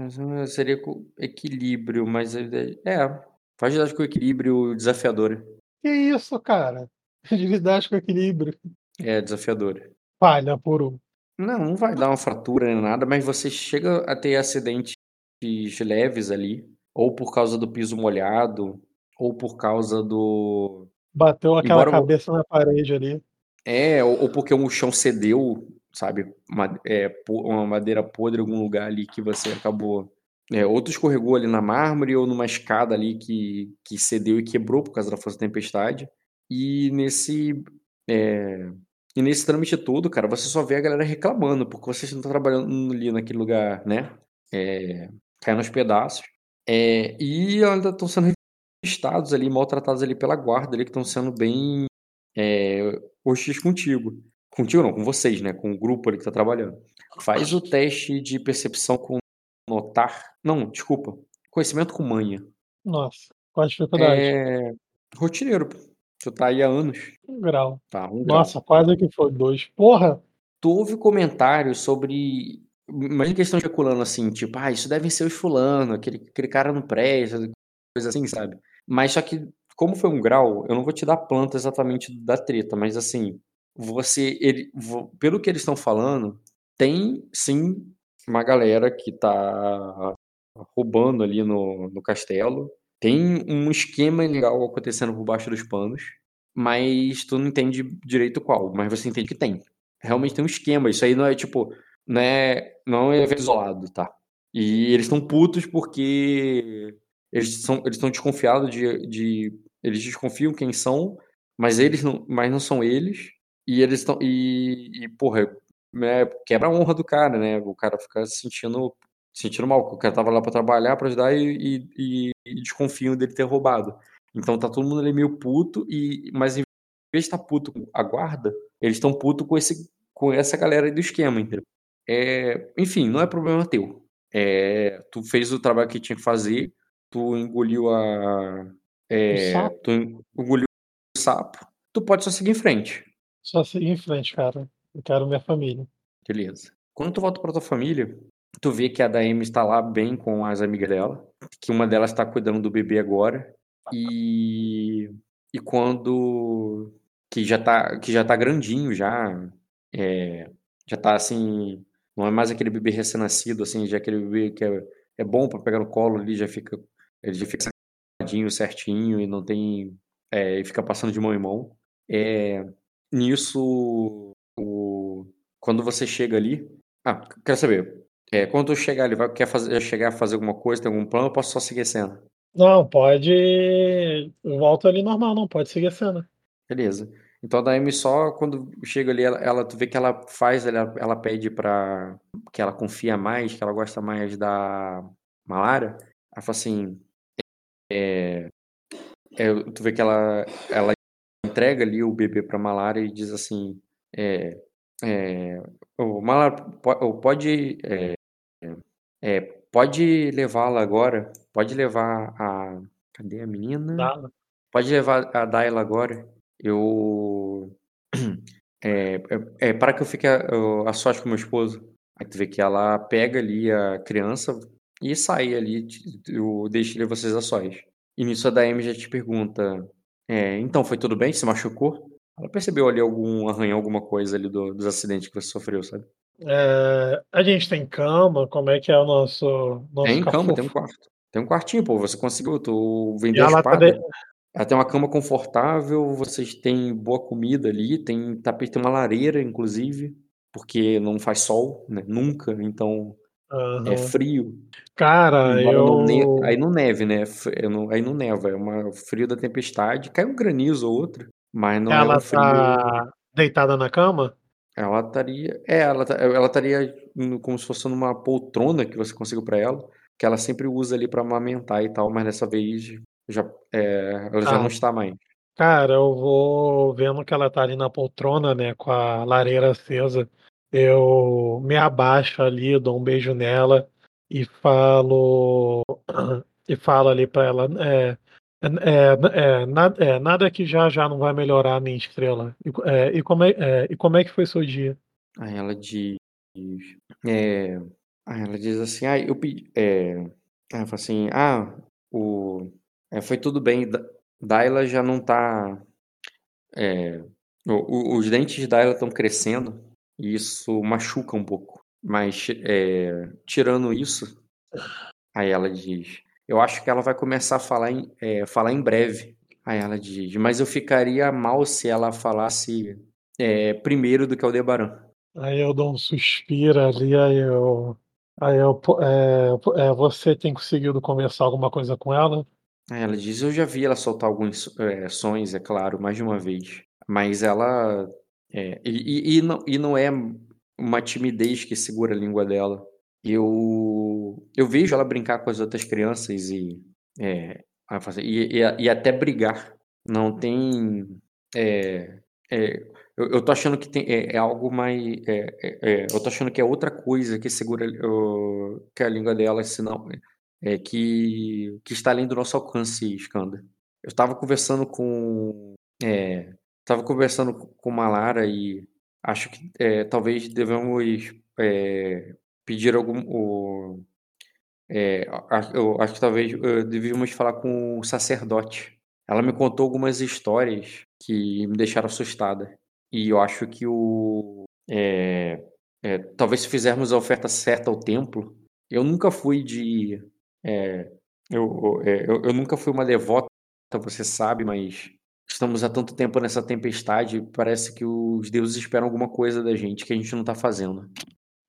Speaker 4: seria com equilíbrio, mas é, é faz idade com equilíbrio desafiadora.
Speaker 3: Que isso, cara? [laughs] Agilidade com equilíbrio.
Speaker 4: É desafiadora.
Speaker 3: Falha por um.
Speaker 4: Não, não vai dar uma fratura nem nada, mas você chega a ter acidentes leves ali, ou por causa do piso molhado, ou por causa do.
Speaker 3: Bateu aquela
Speaker 4: Embora o-
Speaker 3: cabeça na parede ali.
Speaker 4: É, ou, ou porque o chão cedeu, sabe? Uma, é, uma madeira podre em algum lugar ali que você acabou. É, ou tu escorregou ali na mármore ou numa escada ali que, que cedeu e quebrou por causa da força da tempestade. E nesse. é, e nesse trâmite todo, cara, você só vê a galera reclamando, porque vocês não estão trabalhando ali naquele lugar, né? É, caindo aos pedaços. É, e ainda estão sendo revistados ali, maltratados ali pela guarda ali, que estão sendo bem é, hostis contigo. Contigo não, com vocês, né? Com o grupo ali que tá trabalhando. Faz o teste de percepção com notar. Não, desculpa. Conhecimento com manha.
Speaker 3: Nossa, qual a dificuldade?
Speaker 4: É. Rotineiro, pô. Tu tá aí há anos.
Speaker 3: Um grau.
Speaker 4: Tá, um grau.
Speaker 3: Nossa, quase que foi dois. Porra!
Speaker 4: Tu ouve comentários sobre. Imagina que eles estão especulando assim, tipo, ah, isso devem ser os fulano, aquele, aquele cara não presta, coisa assim, sabe? Mas só que, como foi um grau, eu não vou te dar planta exatamente da treta, mas assim, você. Ele, pelo que eles estão falando, tem sim uma galera que tá roubando ali no, no castelo. Tem um esquema legal acontecendo por baixo dos panos, mas tu não entende direito qual, mas você entende que tem. Realmente tem um esquema, isso aí não é tipo, não é, não é isolado, tá? E eles estão putos porque eles são, eles estão desconfiados de, de, eles desconfiam quem são, mas eles não, mas não são eles, e eles estão, e, e porra, né, quebra a honra do cara, né? O cara fica se sentindo sentindo mal, porque o cara tava lá pra trabalhar, pra ajudar e, e, e- desconfiam dele ter roubado. Então tá todo mundo ali meio puto, e, mas em vez de estar puto com a guarda, eles estão puto com, esse, com essa galera aí do esquema, entendeu? É, enfim, não é problema teu. É, tu fez o trabalho que tinha que fazer, tu engoliu a. é, tu engoliu o sapo, tu pode só seguir em frente.
Speaker 3: Só seguir em frente, cara. Eu quero minha família.
Speaker 4: Beleza. Quando tu volta pra tua família, tu vê que a Daemi está lá bem com as amigas dela, que uma delas está cuidando do bebê agora, e e quando que já tá que já tá grandinho já, é, já tá assim, não é mais aquele bebê recém-nascido assim, já é aquele bebê que é, é bom para pegar no colo ali, já fica ele já fica sentadinho, certinho e não tem é, e fica passando de mão em mão. É, nisso o quando você chega ali, ah, quero saber, é, quando chegar ali, vai, quer fazer, chegar a fazer alguma coisa, tem algum plano, ou posso só seguir a cena?
Speaker 3: Não, pode. Eu volto ali normal, não. Pode seguir a cena.
Speaker 4: Beleza. Então a Daemi só quando chega ali, ela, ela- tu vê que ela faz, ela, ela pede pra. que ela confia mais, que ela gosta mais da Malara. Ela fala assim. É, é, tu vê que ela, ela entrega ali o bebê pra Malara e diz assim. É, é, o Malara po- pode. É, é, pode levá-la agora. Pode levar a. Cadê a menina?
Speaker 3: Tá?
Speaker 4: Pode levar a Dayla agora. Eu. É, é, é para que eu fique a, a sós com meu esposo. Aí tu vê que ela pega ali a criança e sai ali. Eu deixo vocês a sós. E nisso a Daemi já te pergunta: é, Então, foi tudo bem? Se machucou? Ela percebeu ali algum arranhão, alguma coisa ali do- dos acidentes que você sofreu, sabe?
Speaker 3: É, a gente tem cama? Como é que é o nosso. nosso
Speaker 4: Tem cama, tem um quarto. Tem um quartinho, pô. Você conseguiu, tu vendeu a
Speaker 3: tá
Speaker 4: espada.
Speaker 3: de-
Speaker 4: Ela tem uma cama confortável, vocês têm boa comida ali, tem tapete, tem uma lareira, inclusive, porque não faz sol, né? Nunca, então é
Speaker 3: Aham.
Speaker 4: frio.
Speaker 3: Cara,
Speaker 4: não ne...
Speaker 3: eu.
Speaker 4: Aí não neve, né? É Aí não neva, é uma frio da tempestade. Cai um granizo ou outro, mas não é
Speaker 3: Ela
Speaker 4: um frio.
Speaker 3: tá deitada na cama?
Speaker 4: Ela estaria. É, ela ela estaria como se fosse numa poltrona que você conseguiu pra ela, que ela sempre usa ali pra amamentar e tal, mas dessa vez já, é, ela já
Speaker 3: Ah.
Speaker 4: não está mais.
Speaker 3: Cara, eu vou vendo que ela tá ali na poltrona, né, com a lareira acesa. Eu me abaixo ali, dou um beijo nela e falo [clears throat] e falo ali pra ela, é, é, é, na- é, nada que já já não vai melhorar a minha estrela. E, é, e como é, é, e como é que foi seu dia?
Speaker 4: Aí ela diz. É, aí ela diz assim, ah, eu pedi. É, ela fala assim, ah, o, é, foi tudo bem. Da- Daila já não tá. é, o- o- os dentes da Daila estão crescendo e isso machuca um pouco. Mas é, tirando isso, aí ela diz, eu acho que ela vai começar a falar em, é, falar em breve. Aí ela diz, mas eu ficaria mal se ela falasse é, primeiro do que Aldebaran.
Speaker 3: Aí eu dou um suspiro ali, aí eu. Aí eu. É, é, você tem conseguido conversar alguma coisa com ela?
Speaker 4: Aí ela diz, eu já vi ela soltar alguns é, sons, é claro, mais de uma vez. Mas ela. é, e, e- e não, e não é uma timidez que segura a língua dela. Eu, eu vejo ela brincar com as outras crianças e, é, e, e, e até brigar. Não tem. é, é, eu, eu tô achando que tem, é, é algo mais. É, é, eu tô achando que é outra coisa que segura uh, que a língua dela, senão. É, que, que está além do nosso alcance, Skanda. Eu estava conversando com. Estava conversando com Malara e acho que talvez devemos é, pedir algum. O, é, eu acho que talvez uh, devíamos falar com o sacerdote. Ela me contou algumas histórias que me deixaram assustada. E eu acho que o. É, é, talvez se fizermos a oferta certa ao templo. Eu nunca fui de. É, eu, é, eu, eu, nunca fui uma devota, você sabe, mas estamos há tanto tempo nessa tempestade, parece que os deuses esperam alguma coisa da gente que a gente não está fazendo.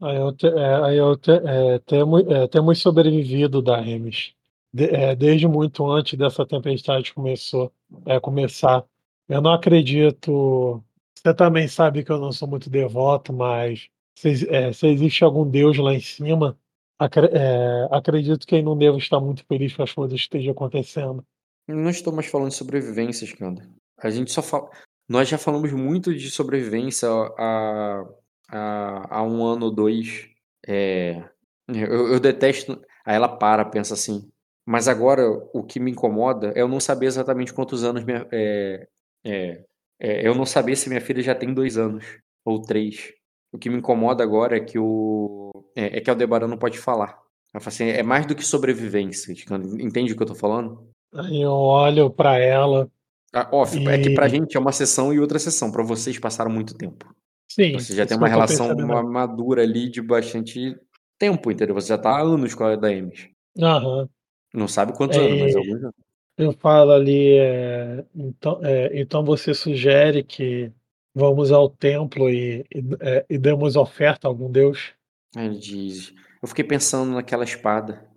Speaker 3: Eu, te, é, eu te, é, temos, é, temos sobrevivido da Remis. De, é, desde muito antes dessa tempestade começou, é, começar. Eu não acredito você também sabe que eu não sou muito devoto, mas se, é, se existe algum Deus lá em cima, acre, é, acredito que ele não deva estar muito feliz com as coisas que estejam acontecendo.
Speaker 4: Não estou mais falando de sobrevivência, Skanda. A gente só fala. Nós já falamos muito de sobrevivência há, há, há um ano ou dois. É, eu, eu detesto. Aí ela para, pensa assim. Mas agora o que me incomoda é eu não saber exatamente quantos anos minha, é, é, é, eu não saber se minha filha já tem dois anos ou três. O que me incomoda agora é que o é, é que Aldebaran não pode falar. Assim, é mais do que sobrevivência. Entende o que eu tô falando?
Speaker 3: Eu olho para ela.
Speaker 4: Ah, off, e... é que pra gente é uma sessão e outra sessão. Para vocês passaram muito tempo.
Speaker 3: Sim.
Speaker 4: Você já tem uma relação uma madura ali de bastante tempo, entendeu? Você já tá há anos com a da Emes.
Speaker 3: Aham.
Speaker 4: Não sabe quantos é... anos, mas alguns anos.
Speaker 3: Eu falo ali, é, então, é, então você sugere que vamos ao templo e, e, é, e demos oferta a algum deus?
Speaker 4: Ele diz: Eu fiquei pensando naquela espada.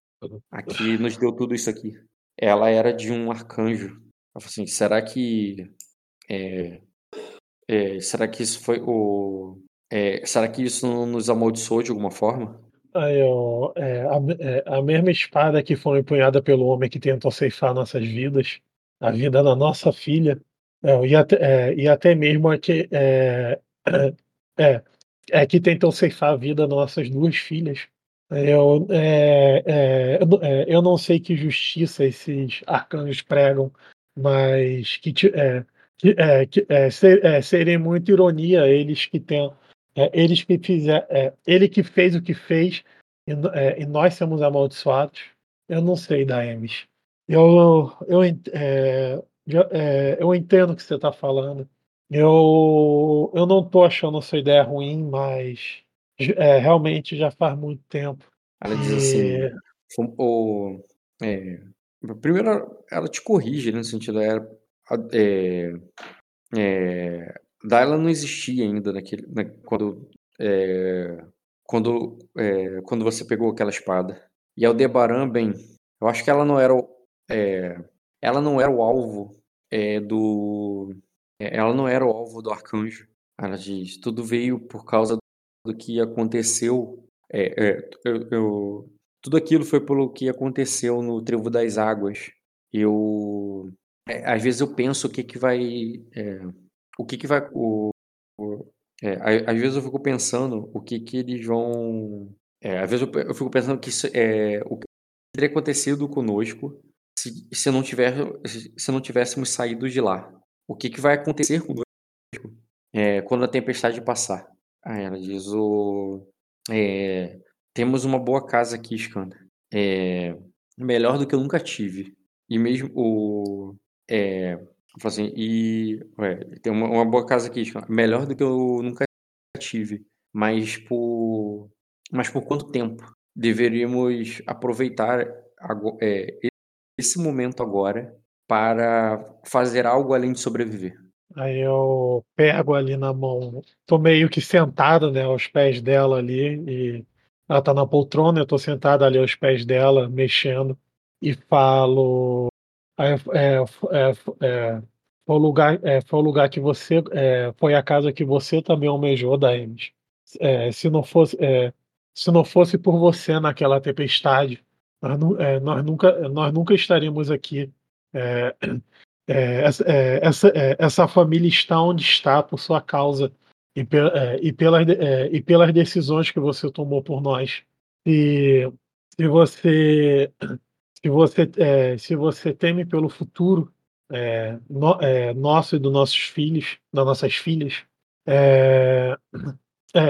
Speaker 4: Aqui nos deu tudo isso aqui. Ela era de um arcanjo. Eu falei assim: será que. É, é, será que isso foi o. É, será que isso nos amaldiçoou de alguma forma?
Speaker 3: Aí, ó, é, a, é, a mesma espada que foi empunhada pelo homem que tentou ceifar nossas vidas, a vida da nossa filha, é, e, até, e até mesmo a que, é, que tentou ceifar a vida nossas duas filhas. Eu, é, é, eu não sei que justiça esses arcanjos pregam, mas que, é, que, é, que é, ser, é, seria muita ironia eles que têm é, eles que fizer, é, ele que fez o que fez e, é, e, nós somos amaldiçoados. Eu não sei da Emes. Eu, eu, eu entendo o que você está falando. Eu, eu não estou achando a sua ideia ruim, mas realmente já faz muito tempo.
Speaker 4: Ela diz assim: o, primeiro, ela te corrige né, no sentido é, é, é, não existia ainda naquele, na, quando, é, quando, é, quando você pegou aquela espada. E Aldebaran, bem, eu acho que ela não era é, ela não era o alvo é, do, é, ela não era o alvo do arcanjo. Ela diz, tudo veio por causa do que aconteceu. Eu, eu, tudo aquilo foi pelo que aconteceu no Trevo das Águas. Eu, às vezes eu penso o que que vai o que que vai o, o é, às vezes eu fico pensando o que que eles vão é, às vezes eu, eu, fico pensando que isso, é, o que teria acontecido conosco se, se não tiver se não tivéssemos saído de lá. O que que vai acontecer conosco é, quando a tempestade passar? Aí ela diz o é, temos uma boa casa aqui Skanda é, melhor do que eu nunca tive. E mesmo o é, assim, e ué, tem uma, uma, boa casa aqui, melhor do que eu nunca tive, mas por, mas por quanto tempo deveríamos aproveitar agora, é, esse momento agora para fazer algo além de sobreviver?
Speaker 3: Aí eu pego ali na mão, tô meio que sentado, né, aos pés dela ali, e ela tá na poltrona, eu tô sentado ali aos pés dela, mexendo, e falo, foi, o lugar, é, foi o lugar que você. É, foi a casa que você também almejou, Daemis. É, se, não fosse, é, se não fosse por você naquela tempestade, nós, nós, nunca, nós nunca estaríamos aqui. é, essa, é, essa, é, essa família está onde está por sua causa e, pe, é, e, pelas, é, e pelas decisões que você tomou por nós. Se, se você se você é, se você teme pelo futuro no, nosso e dos nossos filhos, das nossas filhas,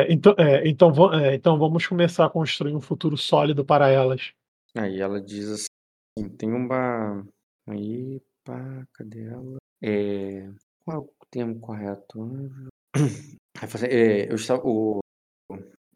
Speaker 3: então, então, então vamos começar a construir um futuro sólido para elas.
Speaker 4: Aí ela diz assim, tem uma aí Pá, cadê ela? É, qual é o termo correto? [clears throat] É, eu estava, o,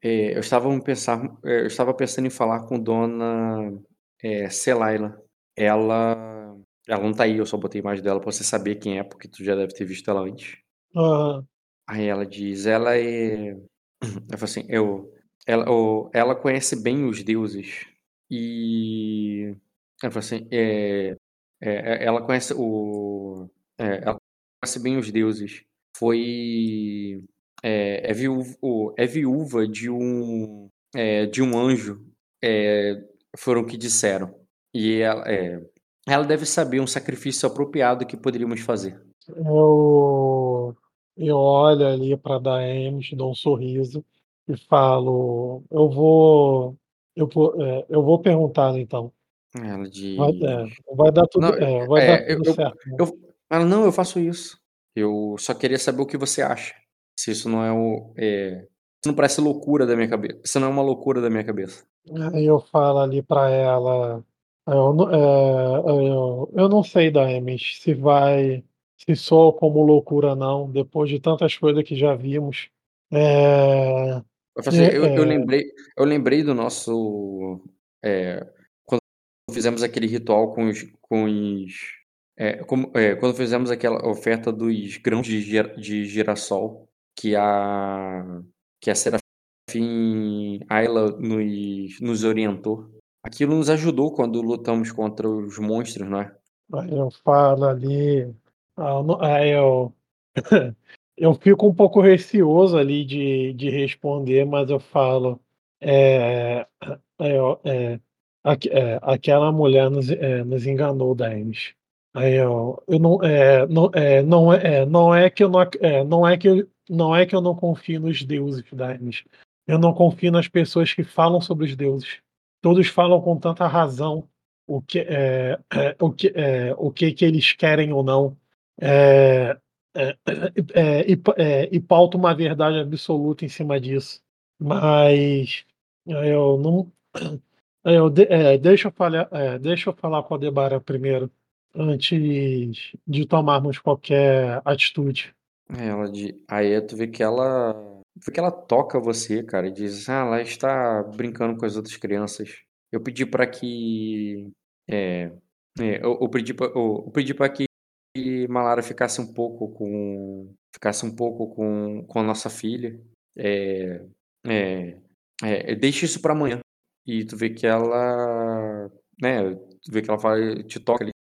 Speaker 4: é, eu estava pensar, é, eu estava pensando em falar com Dona é, Celaila. Ela, ela não tá aí. Eu só botei a imagem dela para você saber quem é, porque tu já deve ter visto ela antes.
Speaker 3: Uhum.
Speaker 4: Aí ela diz, ela é, eu falo assim, eu, ela, ela conhece bem os deuses e ela fala assim, é, é, é, ela conhece o. É, ela conhece bem os deuses. Foi. É, é, viúva, é viúva de um. É, de um anjo. É, foram que disseram. E ela, é, ela deve saber um sacrifício apropriado que poderíamos fazer.
Speaker 3: Eu, eu olho ali para Daemis, dou um sorriso e falo: Eu vou. Eu vou, é, eu vou perguntar então.
Speaker 4: Ela diz.
Speaker 3: Vai, é, vai dar tudo,
Speaker 4: Não,
Speaker 3: é, vai
Speaker 4: é,
Speaker 3: dar tudo
Speaker 4: eu,
Speaker 3: certo. né?
Speaker 4: eu, ela, não, eu faço isso. Eu só queria saber o que você acha. Se isso não é o. É, isso não parece loucura da minha cabeça. Isso não é uma loucura da minha cabeça.
Speaker 3: Aí eu falo ali para ela. Eu, não- é, eu, eu não sei, Daemis, se vai. Se soa como loucura, não, depois de tantas coisas que já vimos. É,
Speaker 4: Eu,
Speaker 3: é,
Speaker 4: eu, eu
Speaker 3: é,
Speaker 4: lembrei, eu lembrei do nosso. é, quando fizemos aquele ritual com os. Com os é, como- é, quando fizemos aquela oferta dos grãos de, de girassol que a. que a Serafim Ayla nos, nos orientou. Aquilo nos ajudou quando lutamos contra os monstros, não é?
Speaker 3: aí eu falo ali. ah, eu Aí eu. [laughs] Eu fico um pouco receoso ali de, de responder, mas eu falo. É, é, ó, é, é, aquela mulher nos, é, nos enganou, Daemis. Aí eu, eu não, é, não, é, não, é, é, não é que eu não, é, não é que eu, não é que eu não confio nos deuses, Daemis. Eu não confio nas pessoas que falam sobre os deuses. Todos falam com tanta razão o que, é, é, o que, é, o que, que eles querem ou não. É, é, é, e, e pauta uma verdade absoluta em cima disso. Mas eu não. Eu, de- deixa, eu falar, deixa eu falar com a Debara primeiro, antes de tomarmos qualquer atitude.
Speaker 4: Ela de... Aí tu vê que ela. Vê que ela toca você, cara, e diz: Ah, ela está brincando com as outras crianças. Eu pedi pra que. É. é, eu, eu pedi pedi pra que Malara ficasse um pouco com. Ficasse um pouco com, com a nossa filha. É. É. é deixa isso pra amanhã. E tu vê que ela. Né? Tu vê que ela fala, te toca ali,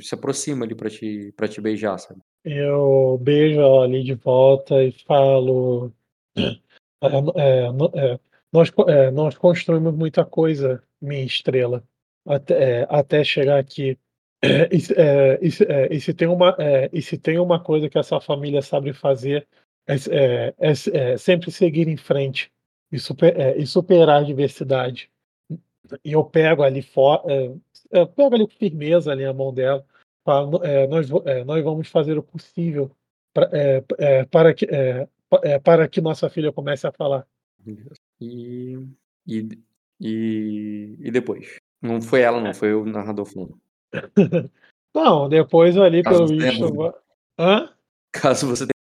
Speaker 4: se aproxima ali pra te, pra te beijar, sabe?
Speaker 3: Eu beijo ela ali de volta e falo. [clears throat] É, é, é, nós, é, nós construímos muita coisa, minha estrela, até, é, até chegar aqui. [clears throat] E, é, e se- tem uma, e se tem uma coisa que essa família sabe fazer, é, sempre seguir em frente e, super- e superar a adversidade. E eu pego ali fora, eu pego ali com firmeza ali a mão dela, falo, é, nós, é, nós vamos fazer o possível pra- é, é, para que, é, pa- é, para que nossa filha comece a falar.
Speaker 4: E, e, e, e depois? Não foi ela, não, foi o narrador falando. [laughs]
Speaker 3: Não, depois ali,
Speaker 4: Caso
Speaker 3: pelo visto. Hã?
Speaker 4: Caso você tenha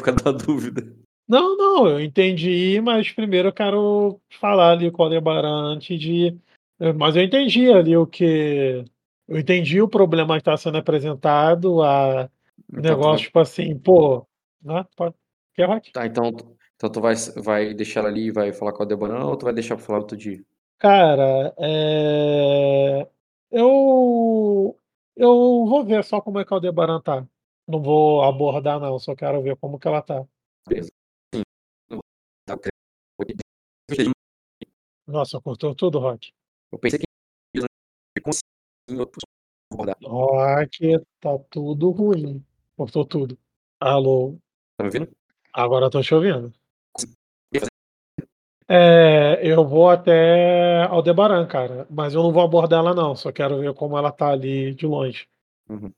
Speaker 4: ficado na dúvida.
Speaker 3: Não, não, eu entendi, mas primeiro eu quero falar ali com o Aldebaran antes de. Eh, Mas eu entendi ali o que. Eu entendi o problema que está sendo apresentado, a o
Speaker 4: Então tu
Speaker 3: negócio, tipo assim, pô. Né? Pode- Quer, Rock?
Speaker 4: tá, então, então tu vai, vai deixar ela ali e vai falar com a Deborah ou tu vai deixar pra falar outro dia?
Speaker 3: Cara, é... eu eu vou ver só como é que o Aldebaran tá. Não vou abordar, não, só quero ver como que ela tá.
Speaker 4: Beleza.
Speaker 3: Nossa, cortou tudo, Rock.
Speaker 4: Pensei que eu- abordar.
Speaker 3: Ó, aqui tá tudo ruim. Cortou tudo. Alô?
Speaker 4: Tá me ouvindo?
Speaker 3: Agora eu tô te ouvindo. É, eu vou até Aldebaran, cara. Mas eu não vou abordar ela, não. Só quero ver como ela tá ali de longe.
Speaker 4: Uhum.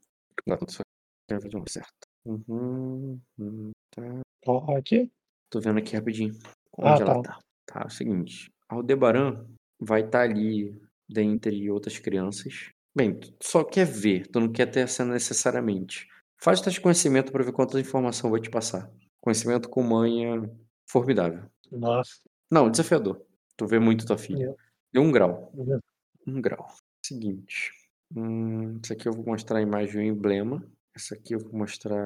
Speaker 4: Tá tudo certo. de novo, certo. Uhum. uhum, Tá.
Speaker 3: Ó, aqui?
Speaker 4: Tô vendo aqui rapidinho.
Speaker 3: Ah,
Speaker 4: Onde ela
Speaker 3: tá.
Speaker 4: tá. Tá, é o seguinte. Aldebaran vai estar ali dentre outras crianças. Bem, tu só quer ver, tu não quer ter essa necessariamente. Faz teste de conhecimento para ver quanta informação vai te passar. Conhecimento com manha formidável.
Speaker 3: Nossa.
Speaker 4: Não, desafiador. Tu vê muito tua filha.
Speaker 3: Eu-
Speaker 4: Deu um grau.
Speaker 3: eu-
Speaker 4: Um grau. Seguinte. Hum, isso aqui eu vou mostrar a imagem e o emblema. Essa aqui eu vou mostrar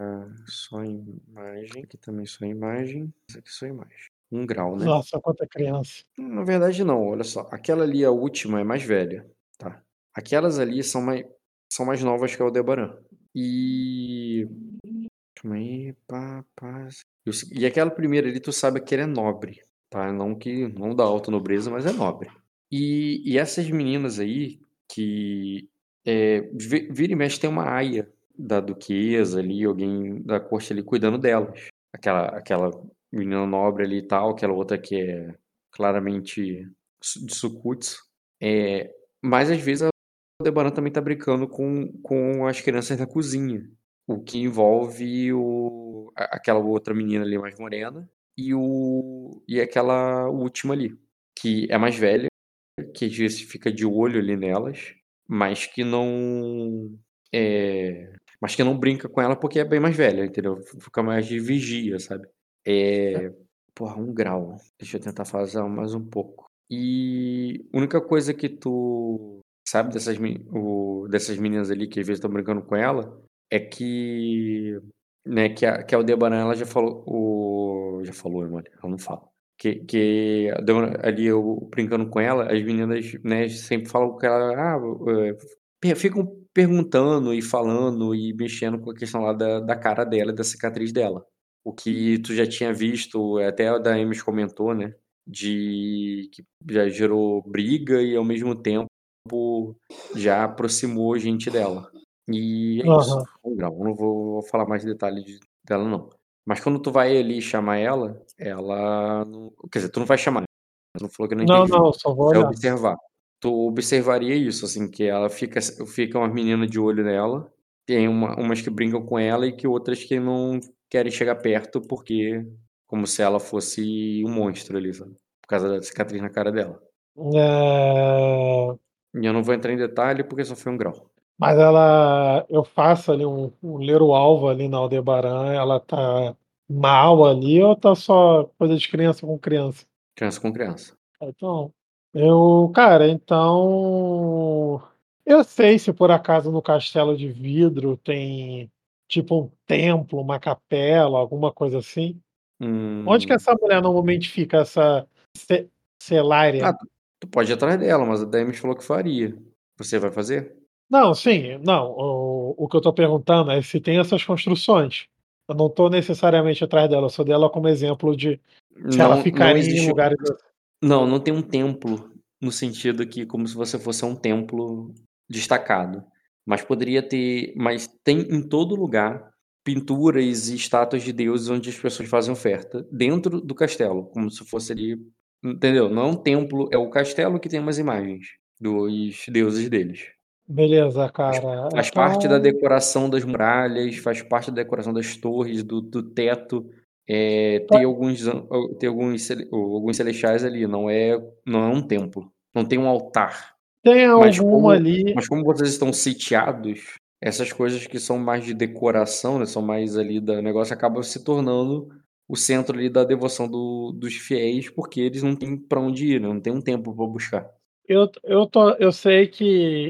Speaker 4: ah, só a imagem. Aqui também só a imagem. Essa aqui só a imagem. Um grau, né?
Speaker 3: Nossa, quanta criança.
Speaker 4: Na verdade, não, olha só. Aquela ali, a última, é mais velha, tá? Aquelas ali são mais, são mais novas que a Aldebaran. E. Calma aí, pá, pá. E aquela primeira ali, tu sabe que ela é nobre, tá? Não que não dá alta nobreza, mas é nobre. E, e essas meninas aí, que é, vi- vira e mexe tem uma aia da duquesa ali, alguém da corte ali cuidando delas. Aquela, aquela menina nobre ali e tal, aquela outra que é claramente de Sucuts. É, mas às vezes a Aldebaran também tá brincando com, com as crianças da cozinha. O que envolve o, aquela outra menina ali mais morena e, o, e aquela última ali, que é mais velha, que às vezes fica de olho ali nelas, mas que não. É, mas que não brinca com ela porque é bem mais velha, entendeu? Fica mais de vigia, sabe? É. Porra, um grau. Deixa eu tentar fazer mais um pouco. E a única coisa que tu sabe dessas, o- dessas meninas ali que às vezes estão brincando com ela é que. Né, que a, que a Aldebaran ela já falou. O, já falou, mano, ela não fala. Que, que ali eu brincando com ela, as meninas né, sempre falam que ela. Ah, é, ficam perguntando e falando e mexendo com a questão lá da, da cara dela da cicatriz dela. O que tu já tinha visto, até a da comentou, né? De que já gerou briga e ao mesmo tempo já aproximou gente dela. E é isso.
Speaker 3: Aham.
Speaker 4: Um grau. Eu não vou falar mais detalhes de- dela, não. Mas quando tu vai ali chamar ela, ela. Não... Quer dizer, tu não vai chamar. né? Não falou que não
Speaker 3: Não, não, só vou
Speaker 4: É
Speaker 3: olhar.
Speaker 4: observar. Tu observaria isso, assim, que ela fica, fica uma menina de olho nela, tem uma, umas que brincam com ela e que outras que não querem chegar perto porque como se ela fosse um monstro ali, sabe? Por causa da cicatriz na cara dela.
Speaker 3: É,
Speaker 4: E eu não vou entrar em detalhe porque só foi um grau.
Speaker 3: Mas ela. Eu faço ali um, um ler o alvo ali na Aldebaran, ela tá mal ali ou tá só coisa de criança com criança?
Speaker 4: Criança com criança.
Speaker 3: Então, eu, cara, então. Eu sei se por acaso no Castelo de Vidro tem tipo um templo, uma capela, alguma coisa assim. Onde que
Speaker 4: Hum,
Speaker 3: essa mulher normalmente fica, essa Ce- Celária?
Speaker 4: Ah, tu, pode ir atrás dela, mas a Demis falou que faria. Você vai fazer?
Speaker 3: Não, sim, não. O, o que eu tô perguntando é se tem essas construções. Eu não tô necessariamente atrás dela, eu sou dela como exemplo de se ela
Speaker 4: Não, não
Speaker 3: ficaria em
Speaker 4: existe.
Speaker 3: lugares.
Speaker 4: Não, não tem um templo no sentido que como se você fosse um templo destacado. Mas poderia ter, mas tem em todo lugar pinturas e estátuas de deuses onde as pessoas fazem oferta dentro do castelo, como se fosse ali, entendeu? Não é um templo, é o castelo que tem umas imagens dos deuses deles.
Speaker 3: Beleza, cara.
Speaker 4: Faz parte da
Speaker 3: Então,
Speaker 4: decoração das muralhas, faz parte da decoração das torres, do, do teto. É, tem alguns, tem alguns, alguns celestiais ali, não é, não é um templo. Não tem um altar.
Speaker 3: Tem
Speaker 4: Mas
Speaker 3: alguma
Speaker 4: como,
Speaker 3: ali.
Speaker 4: mas como vocês estão sitiados, essas coisas que são mais de decoração, né, são mais ali da negócio, acabam se tornando o centro ali da devoção do- dos fiéis, porque eles não têm para onde ir, né, não tem um templo para buscar.
Speaker 3: Eu, eu, tô, eu sei que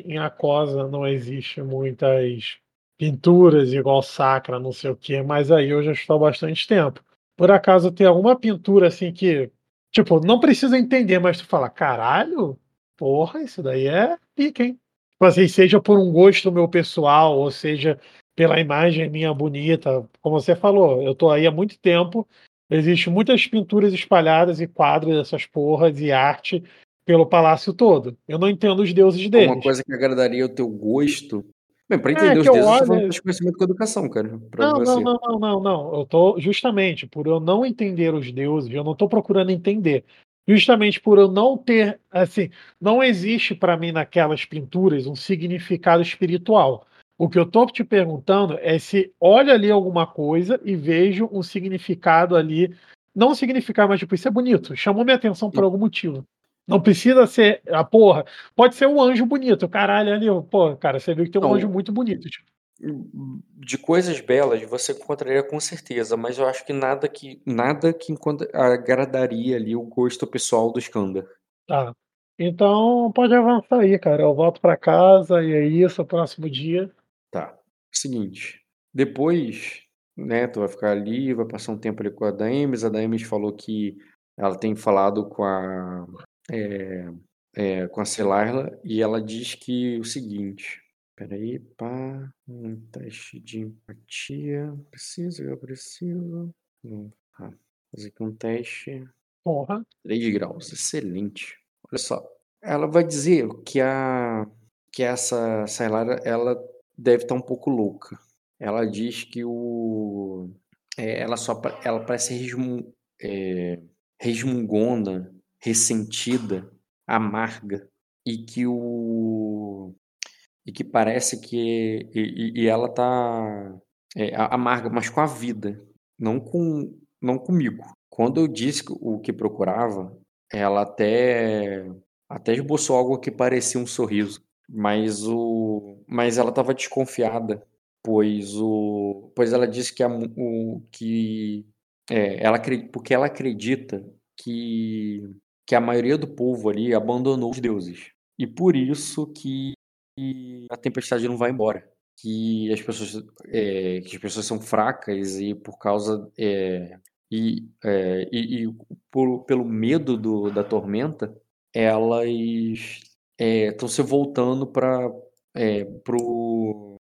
Speaker 3: em Acosa não existe muitas pinturas igual Sacra, não sei o quê, mas aí eu já estou há bastante tempo. Por acaso tem alguma pintura assim que, tipo, não precisa entender, mas tu fala, caralho, porra, isso daí é pica, hein? Tipo assim, seja por um gosto meu pessoal, ou seja pela imagem minha bonita. Como você falou, eu tô aí há muito tempo, existem muitas pinturas espalhadas e quadros dessas porras e arte pelo palácio todo. Eu não entendo os deuses deles.
Speaker 4: Uma coisa que agradaria o teu gosto. Bem, pra
Speaker 3: É,
Speaker 4: entender
Speaker 3: que
Speaker 4: os
Speaker 3: eu
Speaker 4: deuses,
Speaker 3: olho-
Speaker 4: faz conhecimento com educação, cara.
Speaker 3: Não, não, não, não, não, não. Eu tô justamente por eu não entender os deuses, eu não tô procurando entender. Justamente por eu não ter, assim, não existe para mim naquelas pinturas um significado espiritual. O que eu tô te perguntando é se olha ali alguma coisa e vejo um significado ali, não um significado, mas tipo, isso é bonito, chamou minha atenção por algum motivo. Não precisa ser a porra, pode ser um anjo bonito, caralho ali, pô, cara, você viu que tem um
Speaker 4: Não.
Speaker 3: anjo muito bonito, tipo.
Speaker 4: De coisas belas você encontraria com certeza, mas eu acho que nada que nada que encontra- agradaria ali o gosto pessoal do Skander.
Speaker 3: Tá. Então pode avançar aí, cara. Eu volto pra casa e é isso, próximo dia.
Speaker 4: Tá. Seguinte, depois, né, tu vai ficar ali, vai passar um tempo ali com a Daemis. A Daemis falou que ela tem falado com a é, é, com a Celarla e ela diz que o seguinte. Peraí, pá, um teste de empatia. Preciso, eu preciso. Hum, tá. Fazer aqui um teste.
Speaker 3: Porra.
Speaker 4: 3 graus, excelente. Olha só, ela vai dizer que a que essa Saylara ela deve estar um pouco louca. Ela diz que o é, ela só ela parece resmu, é, resmungona, ressentida, amarga e que o e que parece que e, e- ela tá é, amarga, mas com a vida, não com não comigo. Quando eu disse o que procurava, ela até até esboçou algo que parecia um sorriso, mas o mas ela estava desconfiada, pois o pois ela disse que a, o que é, ela porque ela acredita que que a maioria do povo ali abandonou os deuses e por isso que a tempestade não vai embora, que as pessoas é, que as pessoas são fracas e por causa é, e, é, e, e por- pelo medo do, da tormenta, elas estão se voltando para é,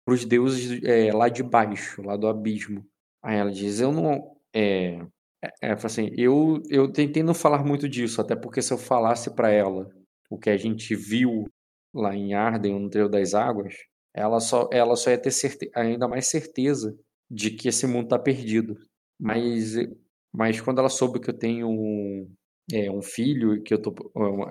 Speaker 4: os deuses é, lá de baixo, lá do abismo. Aí ela diz: Eu não. É, é, assim, eu, eu tentei não falar muito disso, até porque se eu falasse para ela o que a gente viu lá em Arden, no Trio das Águas, ela só, ela só ia ter certe ainda mais certeza de que esse mundo está perdido. Mas, mas quando ela soube que eu tenho um, é, um filho, que eu tô, uma-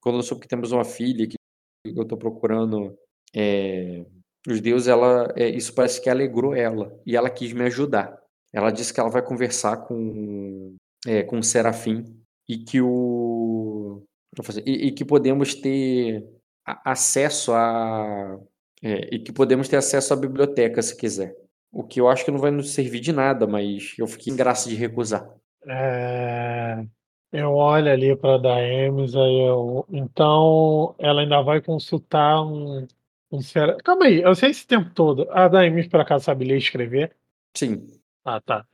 Speaker 4: quando ela soube que temos uma filha, que eu estou procurando é, os deuses, ela, é, isso parece que alegrou ela e ela quis me ajudar. Ela disse que ela vai conversar com, é, com o Serafim e que o eu e, e que podemos ter acesso a é, e que podemos ter acesso à biblioteca se quiser. O que eu acho que não vai nos servir de nada, mas eu fiquei em graça de recusar.
Speaker 3: É, Eu olho ali para Daemis, aí eu. Então ela ainda vai consultar um. um Calma aí, eu sei esse tempo todo. A Daemis, por acaso, sabe ler e escrever?
Speaker 4: Sim,
Speaker 3: Ah, tá.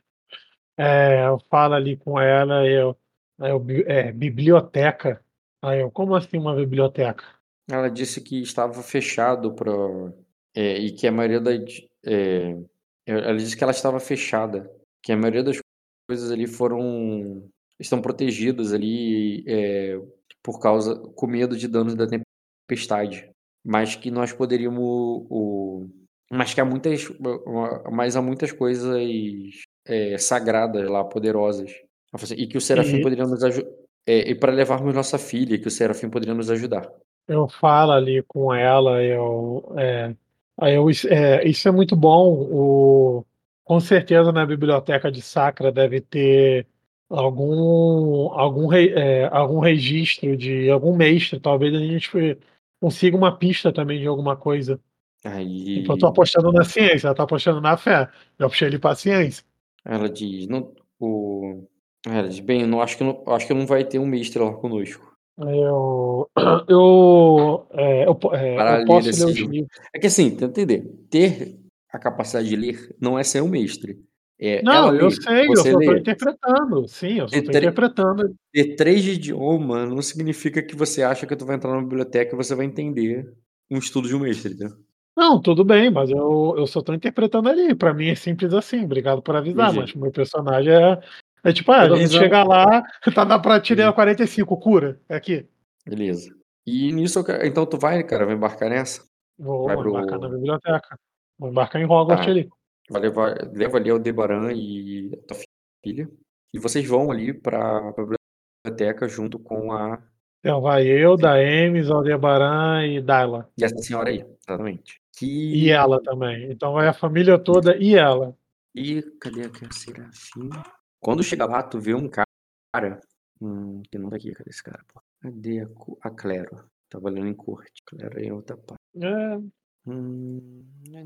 Speaker 3: É, eu falo ali com ela, eu, eu é, biblioteca. Aí eu, como assim uma biblioteca?
Speaker 4: Ela disse que estava fechado para e que a maioria das é, ela disse que ela estava fechada, que a maioria das coisas ali foram estão protegidas ali é, por causa com medo de danos da tempestade, mas que nós poderíamos o mas que há muitas mas há muitas coisas é, sagradas lá, poderosas. Assim, E que o Serafim
Speaker 3: E-
Speaker 4: poderia nos ajudar. e para levarmos nossa filha, que o Serafim poderia nos ajudar.
Speaker 3: Eu falo ali com ela, eu, é, eu, é, isso é muito bom. O, com certeza na biblioteca de Sacra deve ter algum, algum, é, algum registro de algum mestre. Talvez a gente consiga uma pista também de alguma coisa.
Speaker 4: Aí
Speaker 3: Eu tô apostando na ciência, ela tá apostando na fé. Eu puxei ele pra ciência.
Speaker 4: ela diz, não, o, ela diz, bem, eu não acho que não, acho que não vai ter um mestre lá conosco.
Speaker 3: Eu, [clears throat] eu, é, eu, é,
Speaker 4: Para
Speaker 3: eu
Speaker 4: ler
Speaker 3: posso
Speaker 4: esse
Speaker 3: ler os
Speaker 4: livro.
Speaker 3: livros.
Speaker 4: É que assim, tem que entender, ter a capacidade de ler não é ser um mestre. É,
Speaker 3: Não,
Speaker 4: ela
Speaker 3: eu sei, eu só
Speaker 4: lê.
Speaker 3: interpretando. Sim, eu só
Speaker 4: E tre-
Speaker 3: interpretando.
Speaker 4: Ter três de idioma não significa que você acha que tu vai entrar na biblioteca e você vai entender um estudo de um mestre, entendeu?
Speaker 3: Não, tudo bem, mas eu, eu só tô interpretando ali. Pra mim é simples assim. Obrigado por avisar,
Speaker 4: Entendi.
Speaker 3: mas meu personagem é. É tipo, ah, a gente chega lá, [laughs] tá na prateleira
Speaker 4: Entendi.
Speaker 3: 45, cura. É aqui.
Speaker 4: Beleza. E nisso, eu quero- então tu vai, cara, vai embarcar nessa?
Speaker 3: Vou
Speaker 4: Vai pro-
Speaker 3: embarcar na biblioteca. Vou embarcar em Hogwarts
Speaker 4: Tá.
Speaker 3: ali.
Speaker 4: Vai levar, leva ali Aldebaran e a tua filha. E vocês vão ali pra, pra biblioteca junto com a.
Speaker 3: Então vai eu, Daemis, Aldebaran e Dyla.
Speaker 4: E essa senhora aí, exatamente. Que...
Speaker 3: E ela também. Então vai a família toda e ela.
Speaker 4: E cadê aqui a Serafim? Quando chega lá, tu vê um cara. Hum, que não tá aqui, cadê esse cara? pô? Cadê a, a Clero? Trabalhando em corte. Clero é em outra parte.
Speaker 3: É,
Speaker 4: Hum, não é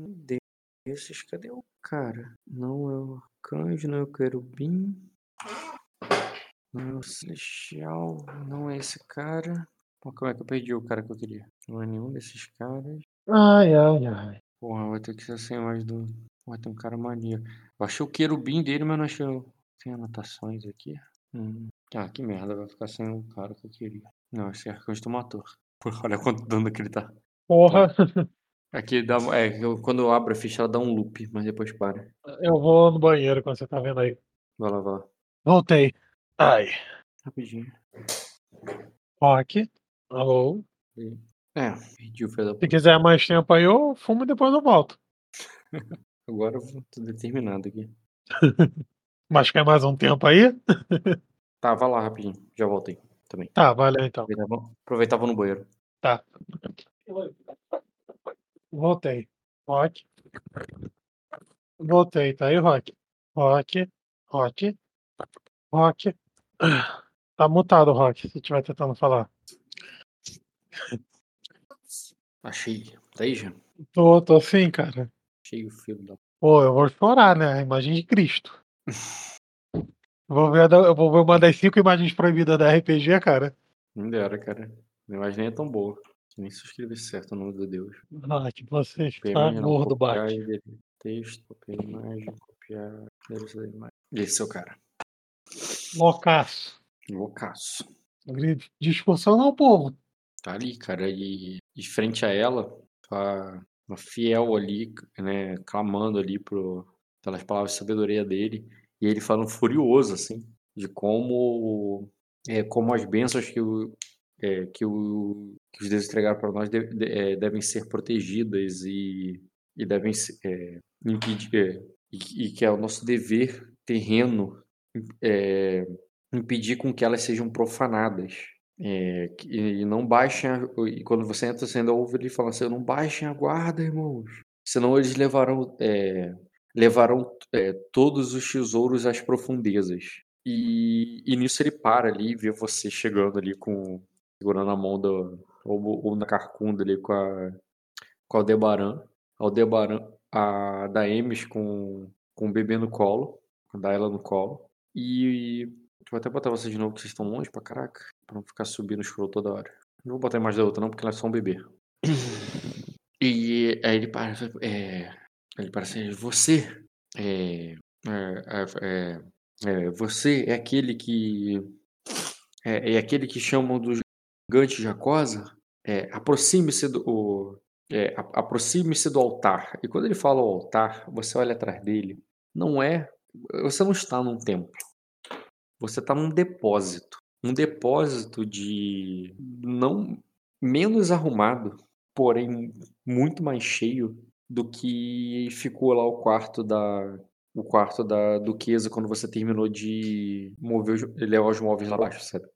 Speaker 4: desses. Cadê o cara? Não é o arcanjo, não é o querubim. Não é o celestial. Não é esse cara. Pô, como é que eu perdi o cara que eu queria? Não é nenhum desses caras.
Speaker 3: Ai, ai, ai.
Speaker 4: Porra, vai ter que ser sem mais do. Porra, tem um cara maneiro. Eu achei o querubim dele, mas não achei. o- Tem anotações aqui. Hum. Ah, que merda, vai ficar sem o cara que eu queria. Não, esse arcanjo tu matou. Porra, olha quanto dano que ele tá.
Speaker 3: Porra,
Speaker 4: Aqui dá. É, quando eu abro a ficha, ela dá um loop, mas depois para.
Speaker 3: eu vou no banheiro quando você tá vendo aí.
Speaker 4: Vai lá, vai lá.
Speaker 3: Voltei. Ai.
Speaker 4: Rapidinho.
Speaker 3: Rock. Alô.
Speaker 4: É, perdi o filho
Speaker 3: Se quiser mais tempo aí, eu fumo e depois eu volto. [laughs]
Speaker 4: Agora eu tô determinado aqui. [laughs]
Speaker 3: Mas quer mais um tempo aí?
Speaker 4: Tá, vai lá rapidinho. Já voltei também.
Speaker 3: Tá, valeu então.
Speaker 4: Aproveitava, aproveitava no banheiro.
Speaker 3: Tá. Voltei. Rock. Voltei, tá aí, Rock? Rock. Rock. Rock. Tá mutado, Rock, se estiver tentando falar.
Speaker 4: Achei. Tá aí já?
Speaker 3: Tô, tô sim, cara.
Speaker 4: Achei o filho da.
Speaker 3: Pô, eu vou chorar, né? A imagem de Cristo. Vou ver, eu vou ver uma das cinco imagens proibidas da RPG, cara.
Speaker 4: Não dera, cara. A imagem nem é tão boa. Nem se eu escrever certo o nome de Deus.
Speaker 3: Ah, que você está gordo, Bate.
Speaker 4: Texto, copiar imagem, copiar. Esse é o cara.
Speaker 3: Loucaço.
Speaker 4: Loucaço.
Speaker 3: Discussão não, povo.
Speaker 4: Tá ali, cara, e, e frente a ela, tá uma fiel ali, né, clamando ali pro, pelas palavras de sabedoria dele, e ele falando furioso, assim, de como, é, como as bênçãos que, o, é, que, o, que os deuses entregaram para nós de- de- é, devem ser protegidas e, e devem é, impedir, e, e que é o nosso dever terreno é, impedir com que elas sejam profanadas. É, e não baixem, a- e quando você entra, você ainda ouve ele falando assim, não baixem a guarda, irmãos, senão eles levarão, é, levarão é, todos os tesouros às profundezas. E, e nisso ele para ali e vê você chegando ali com, segurando a mão do, ou, ou na carcunda ali com a, com a Aldebaran, Aldebaran, a Daemis com, com o bebê no colo, com a Daela no colo, e Vou até botar vocês de novo, que vocês estão longe pra caraca. Pra não ficar subindo o scroll toda hora. Não vou botar imagem da outra, não, porque ela é só um bebê. E aí ele para. É, ele para assim, você. É, é, é, é, você é aquele que. É, é aquele que chamam do gigante Jacosa? É, aproxime-se do. é, aproxime-se do altar. E quando ele fala o altar, você olha atrás dele. Não é. Você não está num templo você está num depósito. Um depósito de não menos arrumado, porém muito mais cheio do que ficou lá o quarto da o quarto da duquesa quando você terminou de mover levar os móveis lá abaixo, sabe?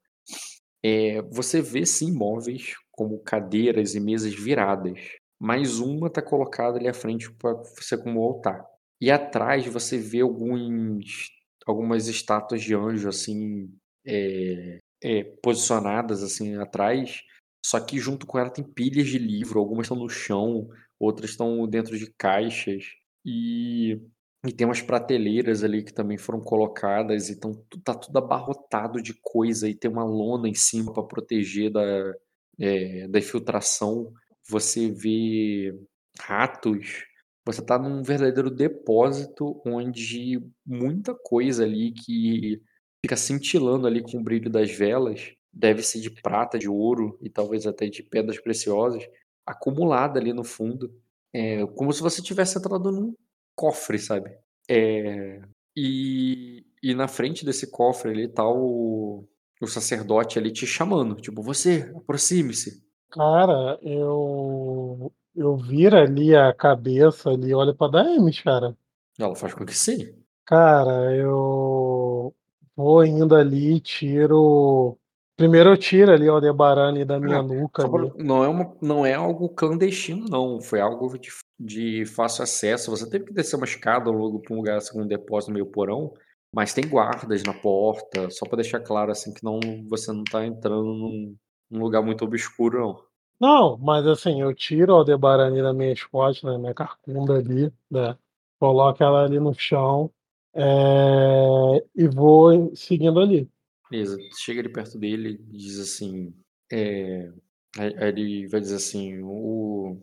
Speaker 4: É, você vê sim móveis como cadeiras e mesas viradas, mas uma está colocada ali à frente para ser como altar. E atrás você vê alguns algumas estátuas de anjo assim é, é, posicionadas assim atrás só que junto com ela tem pilhas de livro algumas estão no chão outras estão dentro de caixas e, e tem umas prateleiras ali que também foram colocadas e tão, tá tudo abarrotado de coisa e tem uma lona em cima para proteger da, é, da infiltração. Você vê ratos você está num verdadeiro depósito onde muita coisa ali que fica cintilando ali com o brilho das velas, deve ser de prata, de ouro e talvez até de pedras preciosas, acumulada ali no fundo, é como se você tivesse entrado num cofre, sabe? É, e, e na frente desse cofre ali tá o, o sacerdote ali te chamando, tipo, você, aproxime-se.
Speaker 3: Cara, eu eu viro ali a cabeça ali, olho pra Daemis, cara.
Speaker 4: Ela faz com que sim.
Speaker 3: Cara, eu vou indo ali, tiro. Primeiro eu tiro ali o Aldebaran ali da minha nuca.
Speaker 4: Pra-. Não é, uma, não é algo clandestino, não. Foi algo de, de fácil acesso. Você teve que descer uma escada logo para um lugar, assim, um depósito meio porão, mas tem guardas na porta, só para deixar claro assim que não você não tá entrando num, num lugar muito obscuro, não.
Speaker 3: Não, mas assim, eu tiro o Aldebaran ali da minha escote, né, minha carcunda ali, né? Coloco ela ali no chão é, e vou seguindo ali.
Speaker 4: Beleza, chega ali perto dele e diz assim. É, ele vai dizer assim: o.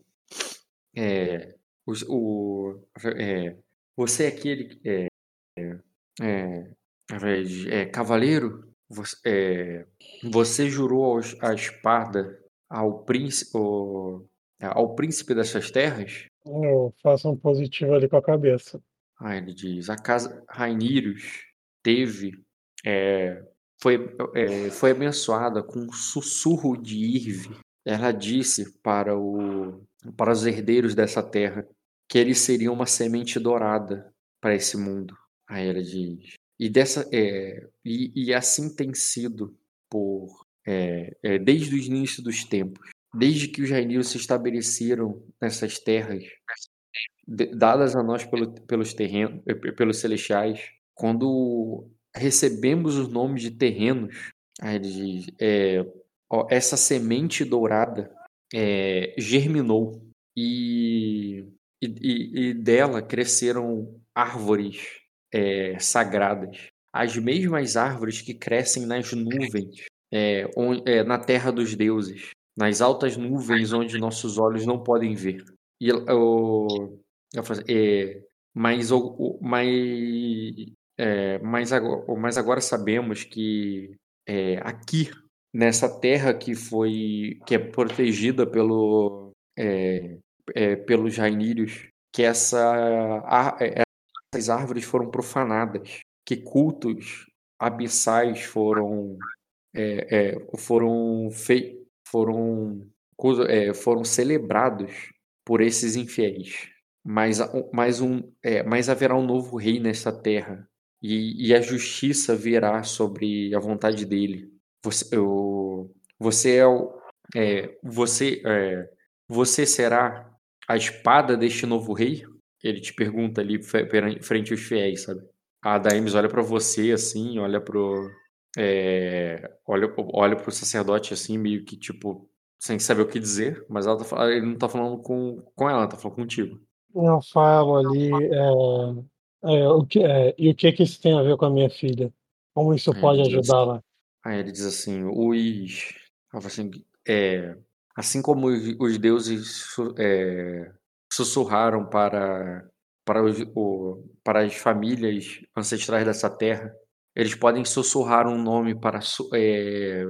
Speaker 4: É, o, o, é, você é aquele. É, é, é, cavaleiro, você, é, você jurou a espada ao príncipe, ao, ao príncipe dessas terras?
Speaker 3: Eu faço um positivo ali com a cabeça.
Speaker 4: Ah, ele diz: a casa Rainirius teve, é, foi, é, foi abençoada com um sussurro de Irve. Ela disse para, o, para os herdeiros dessa terra que eles seriam uma semente dourada para esse mundo. Aí ela diz: e, dessa, é, e, e assim tem sido por é, é, desde o início dos tempos, desde que os Rainirius se estabeleceram nessas terras de- dadas a nós pelo- pelos terrenos, pe- pelos celestiais, quando recebemos os nomes de terrenos, aí ele diz, é, ó, essa semente dourada é, germinou e, e, e- dela cresceram árvores é, sagradas, as mesmas árvores que crescem nas nuvens, é, on- é, na terra dos deuses, nas altas nuvens onde nossos olhos não podem ver. E assim, é, mas, é, mas, agora, mas agora sabemos que é, aqui, nessa terra que foi que é protegida pelo, é, é, pelos Rainírios, que essa, ar- é, essas árvores foram profanadas, que cultos abissais foram é, foram fei foram foram celebrados por esses infiéis. Mas, a- mas, um, mas haverá um novo rei nessa terra, e, e a justiça virá sobre a vontade dele. Você, eu, você é o. é, você, é, você será a espada deste novo rei? Ele te pergunta ali frente aos fiéis, sabe? A Daemis olha pra você assim, olha pro. é, olha, olha pro sacerdote assim, meio que tipo, sem saber o que dizer, mas ela tá, ele não tá falando com, com ela, ela tá falando contigo.
Speaker 3: Eu falo ali, é, é, o que, é, e o que que isso tem a ver com a minha filha? Como isso
Speaker 4: Aí
Speaker 3: pode
Speaker 4: ele diz assim,
Speaker 3: ajudá-la?
Speaker 4: aí ele diz assim, os. assim, é, assim como os, os deuses é, sussurraram para, para, os, o- para as famílias ancestrais dessa terra, eles podem sussurrar um nome para, é,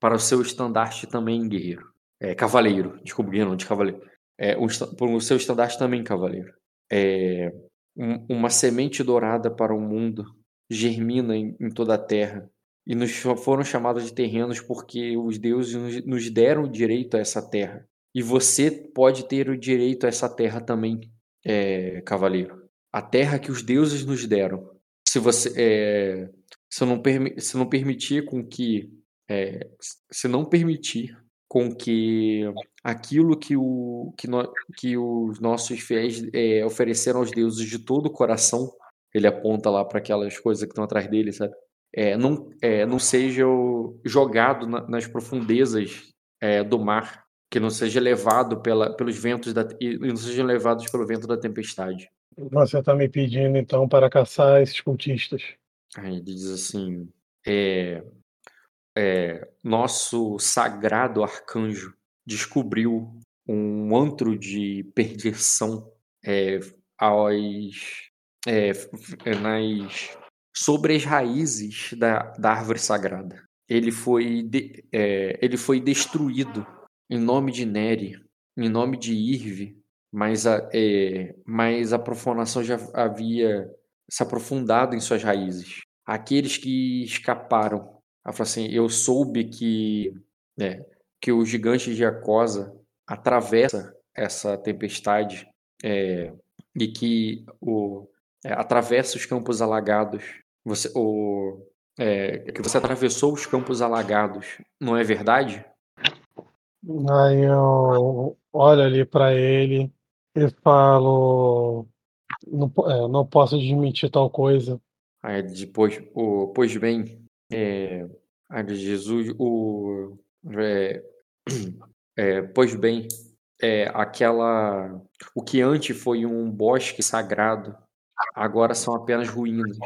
Speaker 4: para o seu estandarte também, guerreiro. É, cavaleiro, desculpa, guerreiro, não de cavaleiro. É, o, para o seu estandarte também, cavaleiro. É, um- uma semente dourada para o mundo germina em, em toda a terra. E nos fo- foram chamados de terrenos porque os deuses nos, nos deram o direito a essa terra. E você pode ter o direito a essa terra também, é, cavaleiro. A terra que os deuses nos deram. Se você, é, se não, permi- se não permitir com que, é, se não permitir com que aquilo que, o, que, no- que os nossos fiéis é, ofereceram aos deuses de todo o coração, ele aponta lá para aquelas coisas que estão atrás dele, sabe? É, não, é, não seja jogado na- nas profundezas é, do mar, que não seja levado pela, pelos ventos da, e e não sejam levados pelo vento da tempestade.
Speaker 3: Você está me pedindo então para caçar esses cultistas?
Speaker 4: Aí ele diz assim: é, é, nosso sagrado arcanjo descobriu um antro de perdição é, aos, é, é, nas, sobre as raízes da, da árvore sagrada. Ele foi, de- é, ele foi destruído em nome de Neri, em nome de Irve, mas a, é, mas a profanação já havia se aprofundado em suas raízes. Aqueles que escaparam Ela fala assim: Eu soube que, né, que o gigante de Acosa atravessa essa tempestade é, e que o, é, atravessa os campos alagados. Você, o, é, que você atravessou os campos alagados, não é verdade?
Speaker 3: Aí eu olho ali para ele e falo: não, é, não posso admitir tal coisa.
Speaker 4: Aí depois, o, pois bem, é, Jesus, o, é, [clears throat] é, pois bem, é, aquela, o que antes foi um bosque sagrado, agora são apenas ruínas,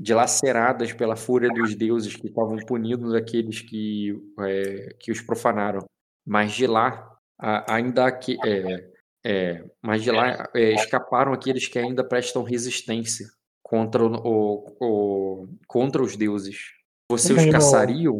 Speaker 4: dilaceradas pela fúria dos deuses que estavam punindo aqueles que, é, que os profanaram. Mas de lá, ainda que, é, é, mas de lá escaparam aqueles que ainda prestam resistência contra, o, o, contra os deuses. Você os caçaria?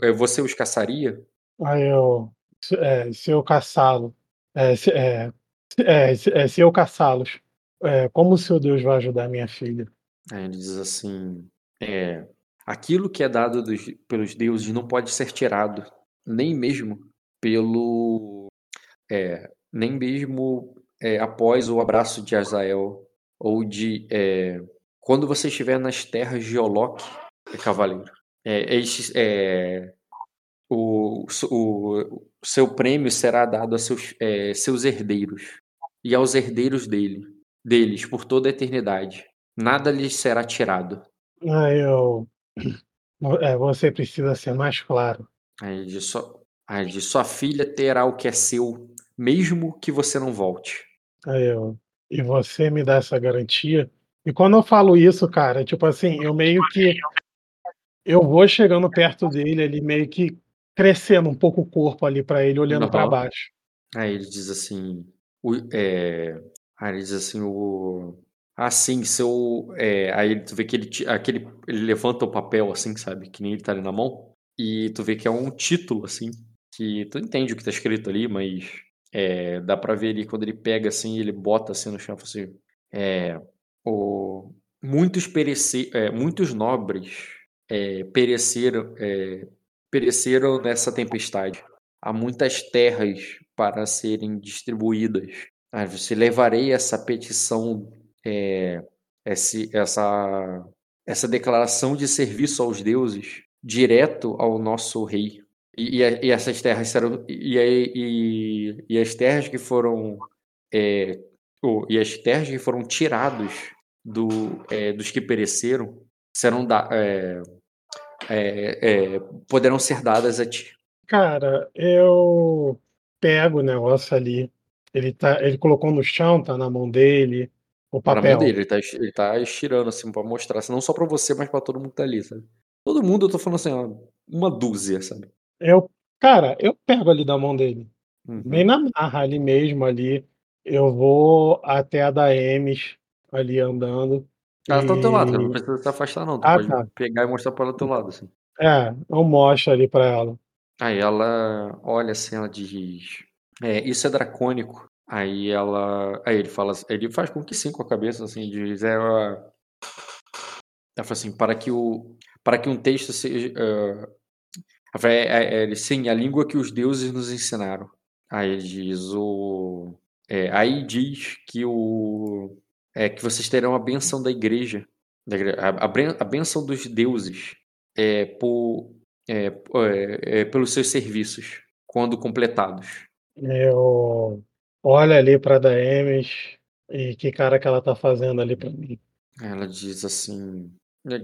Speaker 4: É, você os caçaria?
Speaker 3: Eu, é, se eu caçá-lo, é, se, é, é, se, é, se eu caçá-los, é, como o seu Deus vai ajudar minha filha?
Speaker 4: Ele diz assim: é, aquilo que é dado dos, pelos deuses não pode ser tirado, nem mesmo pelo. Nem mesmo após o abraço de Azael, ou de. É, quando você estiver nas terras de Oloque, é cavaleiro. É, é, o, o, seu prêmio será dado a seus, é, seus herdeiros e aos herdeiros dele, deles por toda a eternidade. Nada lhes será tirado.
Speaker 3: Ah, eu. [clears throat] É, você precisa ser mais claro.
Speaker 4: Aí de, sua, aí de sua filha terá o que é seu, mesmo que você não volte.
Speaker 3: Aí eu. E você me dá essa garantia? E quando eu falo isso, cara, tipo assim, eu meio que. Eu vou chegando perto dele, ele meio que crescendo um pouco o corpo ali para ele, olhando uhum. para baixo.
Speaker 4: Aí ele diz assim. O, é, aí ele diz assim: o, ah, sim, seu. É, aí tu vê que ele, aquele, ele levanta o papel, assim, sabe? Que nem ele tá ali na mão. E tu vê que é um título, assim. Que tu entende o que tá escrito ali, mas. É, dá pra ver ali quando ele pega assim, ele bota assim no chão, assim. É, o, muitos, perece, é, muitos nobres é, pereceram, é, pereceram nessa tempestade. Há muitas terras para serem distribuídas. Ah, você levarei essa petição é, esse, essa, essa declaração de serviço aos deuses direto ao nosso rei. E, e, e essas terras serão. E, e, e, as terras que foram. É, e as terras que foram tirados do, é, dos que pereceram serão da, é, é, é, poderão ser dadas a ti.
Speaker 3: Cara, eu pego o negócio ali. Ele, tá, ele colocou no chão, tá na mão dele. O papel.
Speaker 4: Para mão dele, ele tá, ele tá estirando assim pra mostrar, assim, não só pra você, mas pra todo mundo que tá ali, sabe? Todo mundo, eu tô falando assim, ó, uma dúzia, sabe?
Speaker 3: Eu, cara, eu pego ali da mão dele. Uhum. Bem na marra ali mesmo, ali. Eu vou até a da Emes, ali andando.
Speaker 4: Ela e... tá do teu lado, não precisa se afastar, não. Tu ah, pode tá. pegar e mostrar pra ela do teu lado, assim.
Speaker 3: É, eu mostro ali pra ela.
Speaker 4: Aí ela olha assim, ela diz. É, isso é dracônico. Aí ela. Aí ele fala. Ele faz com que sim com a cabeça, assim, diz. É, ela fala assim, para que o. Para que um texto seja. Uh, é, é, sim, a língua que os deuses nos ensinaram. Aí diz o. É, aí diz que o. É, que vocês terão a benção da igreja. Da igreja a, a, benção dos deuses é, por, é, é, é, pelos seus serviços, quando completados.
Speaker 3: Eu olha ali para Daemis e que cara que ela tá fazendo ali para mim.
Speaker 4: Ela diz assim, né,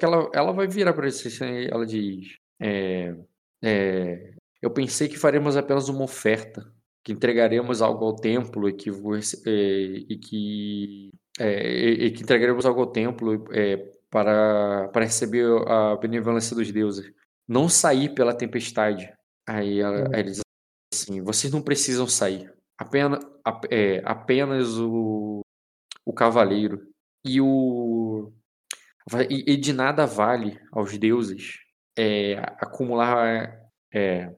Speaker 4: ela, ela vai virar para você, assim, ela diz, é, é, eu pensei que faremos apenas uma oferta, que entregaremos algo ao templo e que, é, e que, é, e que entregaremos algo ao templo é, para, para receber a benevolência dos deuses. Não sair pela tempestade. Aí, ela, hum. aí ele diz assim, vocês não precisam sair. Apenas, é, apenas o, o cavaleiro. E o. E, e de nada vale aos deuses é, acumular. É,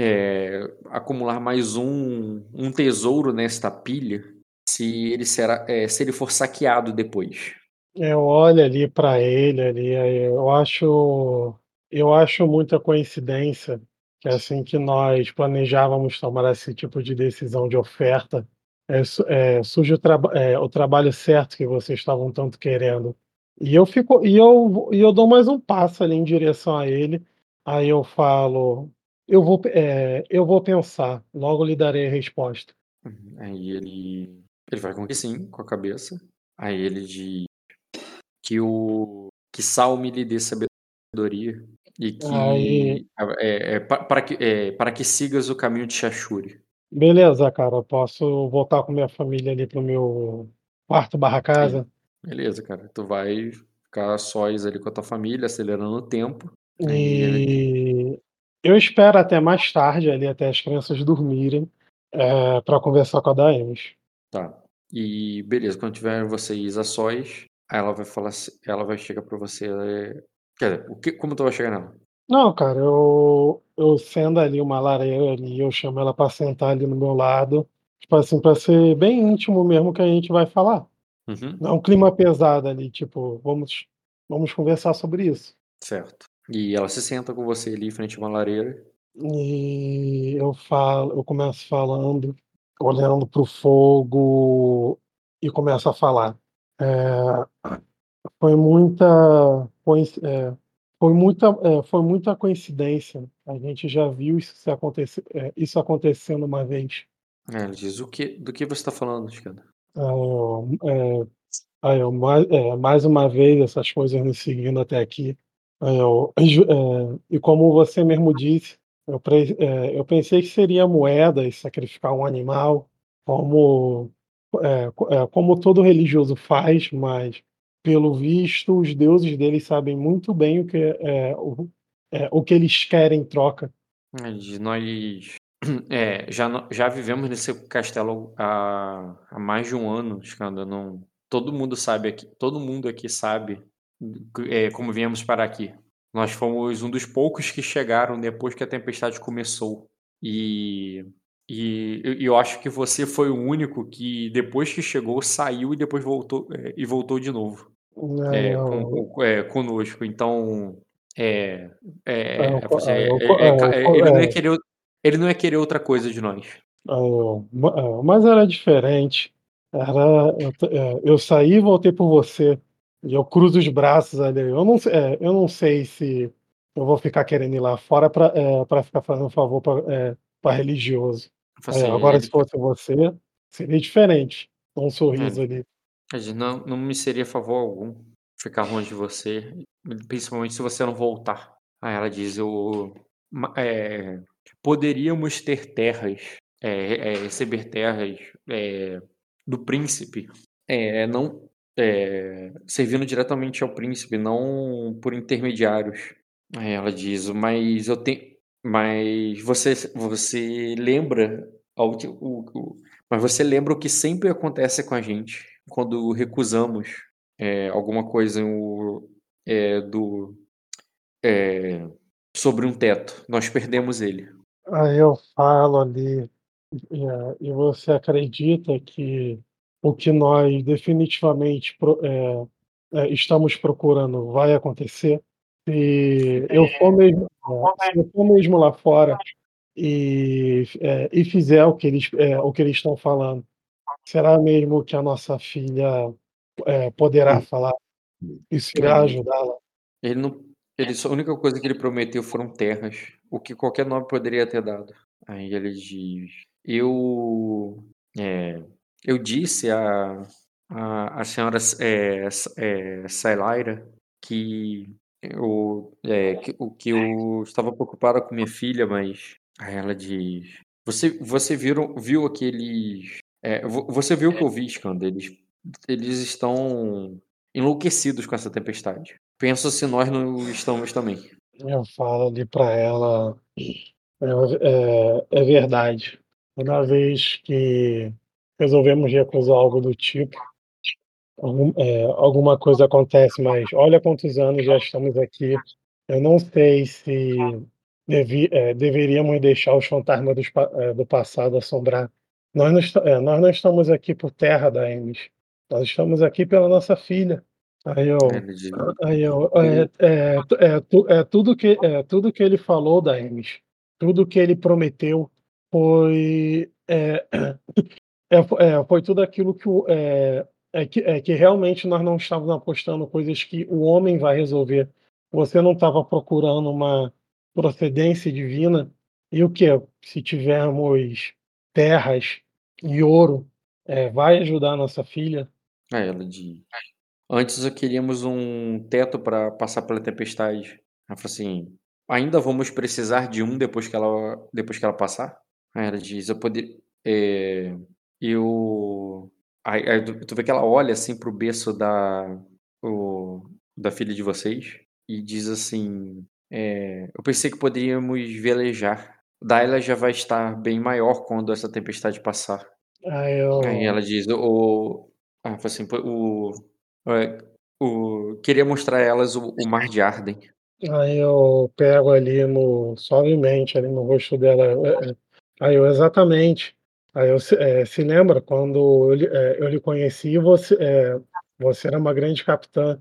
Speaker 4: é, acumular mais um, um tesouro nesta pilha se ele será é, se ele for saqueado depois.
Speaker 3: Eu olho ali para ele ali, eu acho eu acho muita coincidência que assim que nós planejávamos tomar esse tipo de decisão de oferta, é, é, surge o, traba é, o, trabalho certo que vocês estavam tanto querendo. E eu fico e eu, e eu dou mais um passo ali em direção a ele. Aí eu falo, eu vou, é, eu vou pensar, logo lhe darei a resposta.
Speaker 4: Uhum. Aí ele, ele vai com que sim, com a cabeça. Aí ele diz que o que Salme lhe dê sabedoria e que Aí... é, é, para, que, é, para que sigas o caminho de Shashuri.
Speaker 3: Beleza, cara. Posso voltar com minha família ali pro meu quarto barra casa?
Speaker 4: Beleza, cara. Tu vai ficar sós ali com a tua família, acelerando o tempo.
Speaker 3: E eu espero até mais tarde ali, até as crianças dormirem, é, para conversar com a Daemis.
Speaker 4: Tá. E beleza, quando tiver vocês a sós, ela vai falar, ela vai chegar para você. É, quer dizer, o que, como tu vai chegar nela?
Speaker 3: Não, cara, eu, eu sendo ali uma lareira ali, eu chamo ela para sentar ali no meu lado, tipo assim, para ser bem íntimo mesmo que a gente vai falar.
Speaker 4: Uhum.
Speaker 3: É um clima pesado ali, tipo, vamos, vamos conversar sobre isso.
Speaker 4: Certo. E ela se senta com você ali frente a uma lareira.
Speaker 3: E eu falo, eu começo falando, olhando para o fogo e começo a falar. É, foi muita é, foi muita é, foi muita coincidência. A gente já viu isso, acontecer, é, isso acontecendo uma vez.
Speaker 4: É, ele diz o que do que você está falando, Chicago?
Speaker 3: É, é, eu, mais, mais uma vez essas coisas me seguindo até aqui. Eu, e como você mesmo disse, eu, eu pensei que seria moeda e sacrificar um animal, como é, é, como todo religioso faz, mas pelo visto os deuses deles sabem muito bem o que é, o, é, o que eles querem em troca.
Speaker 4: Nós é, já, já vivemos nesse castelo há, há mais de um ano, Skanda. Não, todo mundo sabe aqui, todo mundo aqui sabe é, como viemos para aqui. Nós fomos um dos poucos que chegaram depois que a tempestade começou. E e eu acho que você foi o único que, depois que chegou, saiu e depois voltou é, e voltou de novo.
Speaker 3: Não,
Speaker 4: é, com, é, conosco. Então, é, é, ele, não ia querer, ele não ia querer outra coisa de nós.
Speaker 3: Mas era diferente. Era, eu, eu saí e voltei por você. E eu cruzo os braços ali. Eu não, eu não sei se eu vou ficar querendo ir lá fora para ficar fazendo favor para religioso. Assim, é, agora, se fosse você, seria diferente. Um sorriso é. ali.
Speaker 4: Não, não me seria favor algum ficar longe de você, principalmente se você não voltar. Aí ela diz: eu, é, poderíamos ter terras, é, é, receber terras é, do príncipe, não servindo diretamente ao príncipe, não por intermediários. Ela diz: mas eu tenho mas você, você lembra o, o, mas você lembra o que sempre acontece com a gente quando recusamos é, alguma coisa é, do é, sobre um teto. Nós perdemos ele.
Speaker 3: Aí eu falo ali e você acredita que o que nós definitivamente é, é, estamos procurando vai acontecer? Se eu for mesmo, se eu for mesmo lá fora e, é, e fizer o que eles é, o que eles estão falando, será mesmo que a nossa filha é, poderá falar? Isso irá ajudá-la?
Speaker 4: Ele não, ele a única coisa que ele prometeu foram terras, o que qualquer nome poderia ter dado. Aí ele diz: eu é, eu disse a a, a senhora é, é, Sailaira que eu, é, que, o que eu estava preocupada com minha filha, mas aí ela diz: Você, você viram, viu aqueles. É, você viu o que eu vi, Skanda? Eles, eles estão enlouquecidos com essa tempestade. Penso se nós não estamos também.
Speaker 3: Eu falo ali para ela: é, é, é verdade. Toda vez que resolvemos recusar algo do tipo, algum, é, alguma coisa acontece, mas olha quantos anos já estamos aqui. Eu não sei se devi, é, deveríamos deixar os fantasmas do, é, do passado assombrar. Nós não, é, nós não estamos aqui por terra da Emes. Nós estamos aqui pela nossa filha. Aí eu, aí eu, é, é, é, é tudo que, é tudo que ele falou da Hermes, tudo que ele prometeu foi, é, é, é, foi tudo aquilo que, o- é, é que, é que realmente nós não estávamos apostando coisas que o homem vai resolver. Você não estava procurando uma procedência divina. E o que? Se tivermos terras e ouro, é, vai ajudar a nossa filha?
Speaker 4: Aí ela diz. Antes eu queríamos um teto para passar pela tempestade. Ela falou assim: ainda vamos precisar de um depois que ela, depois que ela passar? Aí ela diz: eu poder. É, eu. Aí, aí tu vê que ela olha assim pro berço da, o, da filha de vocês e diz assim: é, eu pensei que poderíamos velejar. Daila já vai estar bem maior quando essa tempestade passar.
Speaker 3: Aí eu,
Speaker 4: Aí ela diz, o, ah, assim, o, o, queria mostrar a elas o, o mar de Arden.
Speaker 3: Aí eu pego ali no, suavemente ali no rosto dela. é, é. Aí eu, exatamente. Aí eu, é, se lembra quando eu, é, eu lhe conheci, você, é, você era uma grande capitã.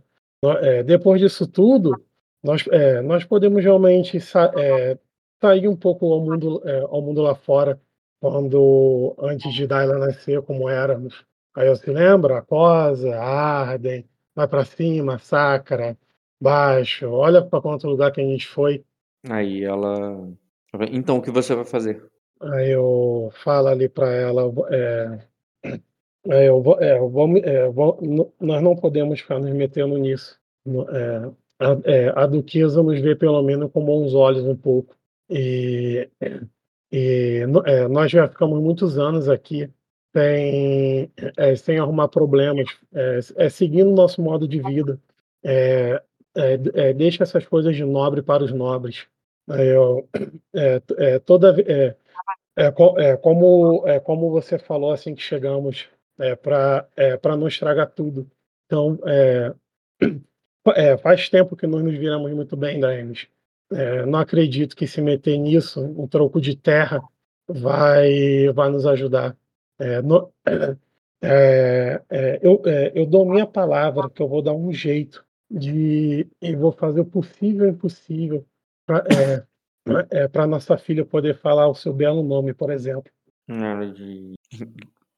Speaker 3: É, depois disso tudo, nós, é, nós podemos realmente sa- é, sair um pouco ao mundo, é, ao mundo lá fora, quando antes de Daila nascer, como éramos. Aí eu se lembra, Aquosa, Arden, vai para cima, Sacra, baixo, olha para quanto lugar que a gente foi.
Speaker 4: Aí ela, então o que você vai fazer?
Speaker 3: Aí eu falo ali para ela, é, [clears throat] é, eu vou, é, eu vou, é, vou- nós não podemos ficar nos metendo nisso. É, a, é, a duquesa nos vê pelo menos com bons olhos um pouco. E, e é, nós já ficamos muitos anos aqui sem, é, sem arrumar problemas, é, é, seguindo o nosso modo de vida. É, é, é, deixa essas coisas de nobre para os nobres. É, é, toda, como, é, como você falou assim que chegamos, para é, para não estragar tudo. Então, fa- [clears throat] faz tempo que nós nos viramos muito bem da não acredito que se meter nisso, um troco de terra, vai, vai nos ajudar. É, no- é, é, eu, é, eu dou minha palavra que eu vou dar um jeito de e vou fazer o possível e impossível para é, para nossa filha poder falar o seu belo nome, por exemplo.
Speaker 4: Ela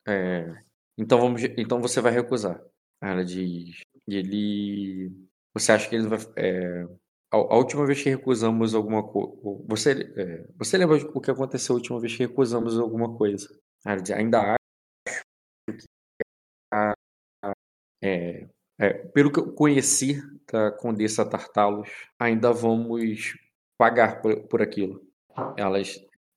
Speaker 4: é, então vamos, então você vai recusar. Ela diz, ele, você acha que ele vai, é, a, a última vez que recusamos alguma coisa, você, é, você lembra o que aconteceu a última vez que recusamos alguma coisa? Ainda acho que a, é, é, pelo que eu conheci da Condessa Tartalos, ainda vamos pagar por, por aquilo. Ela,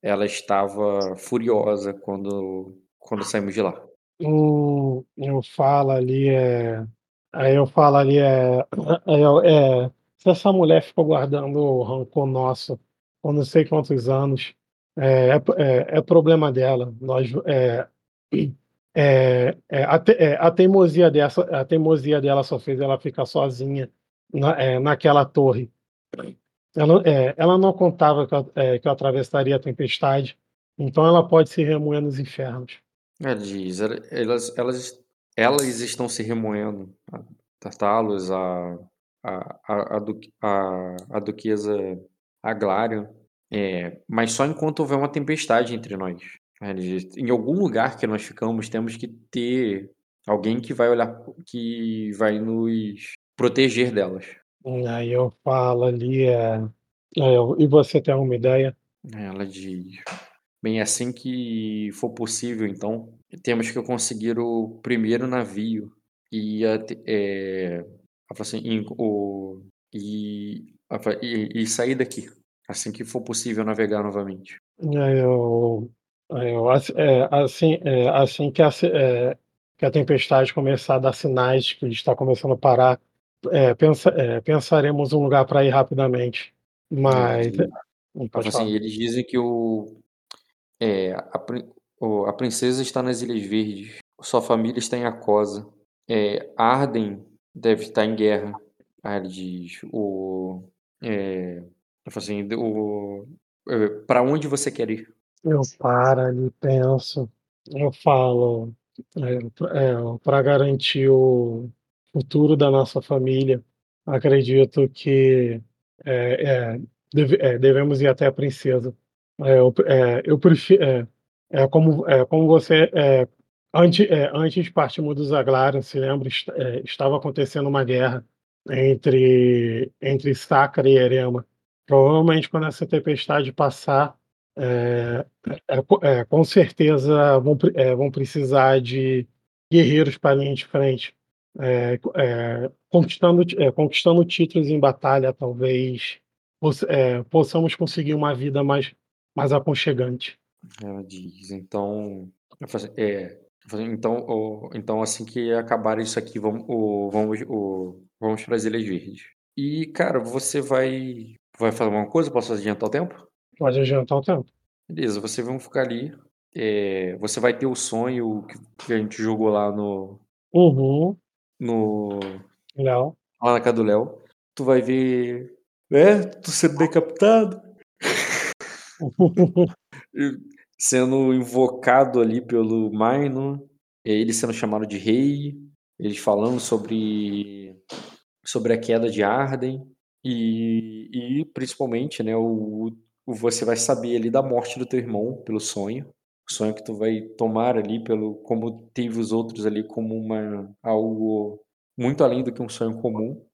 Speaker 4: ela estava furiosa quando, quando saímos de lá.
Speaker 3: Eu falo ali, é, aí eu falo ali, é, eu- é, se essa mulher ficou guardando o rancor nosso por não sei quantos anos, é, é, é- é problema dela. Nós, é, é, é, a, te- é, a teimosia dessa, a teimosia dela só fez ela ficar sozinha na, é, naquela torre. Ela, é, ela não contava que eu, é, que eu atravessaria a tempestade, então ela pode se remoer nos infernos.
Speaker 4: Ela diz, ela- elas, elas, elas estão se remoendo. A Tartalos, a, a, a, a, a, a duquesa Aglária, é, mas só enquanto houver uma tempestade entre nós. Diz, em algum lugar que nós ficamos, temos que ter alguém que vai olhar, que vai nos proteger delas.
Speaker 3: Aí eu falo ali, é, eu- e você tem alguma ideia?
Speaker 4: Ela diz: Bem, assim que for possível, então, temos que conseguir o primeiro navio e, a- é, assim, o, e, e, e sair daqui, assim que for possível navegar novamente.
Speaker 3: Aí eu, aí eu, é, assim, é, assim que a, é, que a tempestade começar a dar sinais que está começando a parar, é, pensa, é, pensaremos um lugar para ir rapidamente. Mas
Speaker 4: assim,
Speaker 3: falar.
Speaker 4: eles dizem que o, é, a, o- a princesa está nas Ilhas Verdes, sua família está em Acosa, é, Arden deve estar em guerra. Aí ele diz, o, é, assim, o, para onde você quer ir?
Speaker 3: Eu paro ali, penso, eu falo, para garantir o, futuro da nossa família. Acredito que é, é, deve, é, devemos ir até a princesa. É, eu, é, eu prefiro. É, é, como, é, como você. É, antes, é, antes partirmos dos Aglaren, se lembra, est- é, estava acontecendo uma guerra entre, entre Sacra e Erema. Provavelmente, quando essa tempestade passar, é, é, co- é, com certeza vão, é, vão precisar de guerreiros para a linha de frente. É, co- é, conquistando, é, conquistando títulos em batalha, talvez poss- é, possamos conseguir uma vida mais, mais aconchegante.
Speaker 4: Ela diz, então, é, então, então assim que acabar isso aqui, vamos, vamos, vamos para as Ilhas Verdes. E, cara, você vai, vai fazer alguma coisa? Posso adiantar o tempo?
Speaker 3: Pode adiantar o tempo.
Speaker 4: Beleza, vocês vão ficar ali. é, você vai ter o sonho que, a gente jogou lá no,
Speaker 3: Uhum,
Speaker 4: no
Speaker 3: Léo.
Speaker 4: lá na casa do Léo. Tu vai ver, né? Tu sendo decapitado. [laughs] sendo invocado ali pelo Minor, ele sendo chamado de rei, eles falando sobre sobre a queda de Arden e, e principalmente, né, o, o você vai saber ali da morte do teu irmão pelo sonho, o sonho que tu vai tomar ali pelo como teve os outros ali como uma algo muito além do que um sonho comum.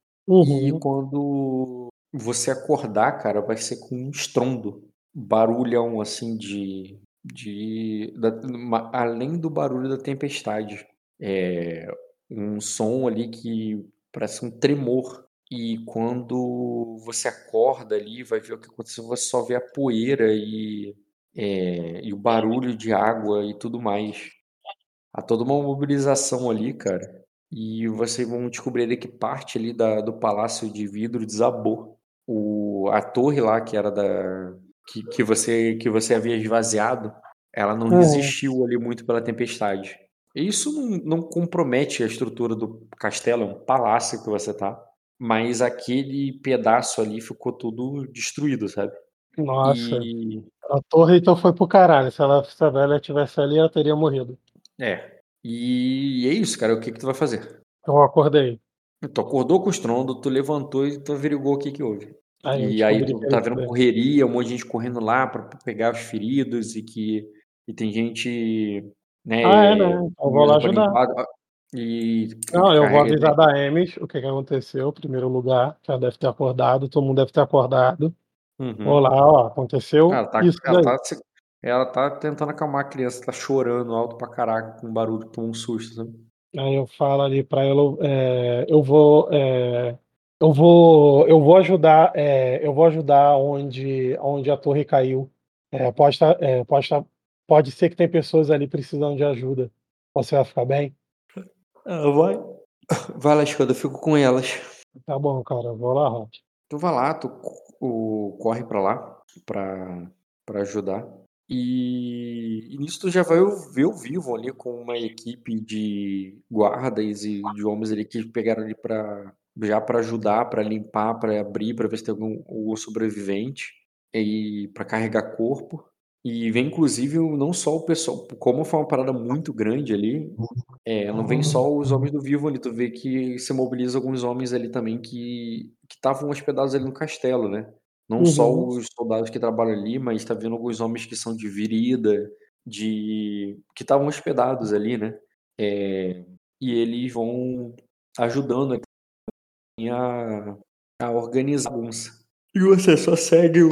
Speaker 4: E
Speaker 3: Uhum,
Speaker 4: quando você acordar, cara, vai ser com um estrondo, barulhão assim de, de da- ma- além do barulho da tempestade, é um som ali que parece um tremor. E quando você acorda ali, vai ver o que aconteceu, você só vê a poeira e, é, e o barulho de água e tudo mais. Há toda uma mobilização ali, cara. E vocês vão descobrir que parte ali da, do palácio de vidro desabou. O, a torre lá, que era da. Que, que, você, que você havia esvaziado, ela não
Speaker 3: Uhum.
Speaker 4: resistiu ali muito pela tempestade. E Isso não, não compromete a estrutura do castelo, é um palácio que você tá. Mas aquele pedaço ali ficou tudo destruído, sabe?
Speaker 3: Nossa,
Speaker 4: E.
Speaker 3: a torre então foi pro caralho. Se, ela, se a velha tivesse ali, ela teria morrido.
Speaker 4: É. E é isso, cara. O que, que tu vai fazer?
Speaker 3: Eu acordei.
Speaker 4: Tu acordou com o estrondo, tu levantou e tu averigou o que que houve.
Speaker 3: Aí
Speaker 4: E aí tu tá vendo correria, um monte de gente correndo lá pra pegar os feridos e que e tem gente, né,
Speaker 3: Ah, é, né? Eu vou lá ajudar.
Speaker 4: limpar, e
Speaker 3: Não, eu vou avisar da Emes o que, que aconteceu, em primeiro lugar, que ela deve ter acordado, todo mundo deve ter acordado.
Speaker 4: Uhum.
Speaker 3: Vou lá, ó, aconteceu
Speaker 4: Ela tá,
Speaker 3: isso
Speaker 4: ela, tá, ela tá tentando acalmar a criança, tá chorando alto pra caraca com barulho, tomou um susto, sabe?
Speaker 3: Aí eu falo ali pra ela, é, eu vou, é, eu vou, eu vou ajudar, é, eu vou ajudar onde, onde a torre caiu. É, pode tá, pode tá, pode ser que tem pessoas ali precisando de ajuda. Você vai ficar bem?
Speaker 4: Ah, vai. Vai lá, Escada, eu fico com elas.
Speaker 3: Tá bom, cara, eu vou lá, Rock.
Speaker 4: Tu vai lá, tu o, corre pra lá pra, pra ajudar. E, e nisso tu já vai ver o Vivo ali com uma equipe de guardas e de homens ali que pegaram ali pra, já pra ajudar, pra limpar, pra abrir, pra ver se tem algum, algum sobrevivente e pra carregar corpo. E vem inclusive não só o pessoal, como foi uma parada muito grande ali, é, não vem só os homens do Vivo ali, tu vê que se mobiliza alguns homens ali também que que estavam hospedados ali no castelo, né? Não só
Speaker 3: Uhum.
Speaker 4: os soldados que trabalham ali, mas tá vendo alguns homens que são de Virida, de que estavam hospedados ali, né? É, e eles vão ajudando a, a organizar a bagunça. E você só segue o,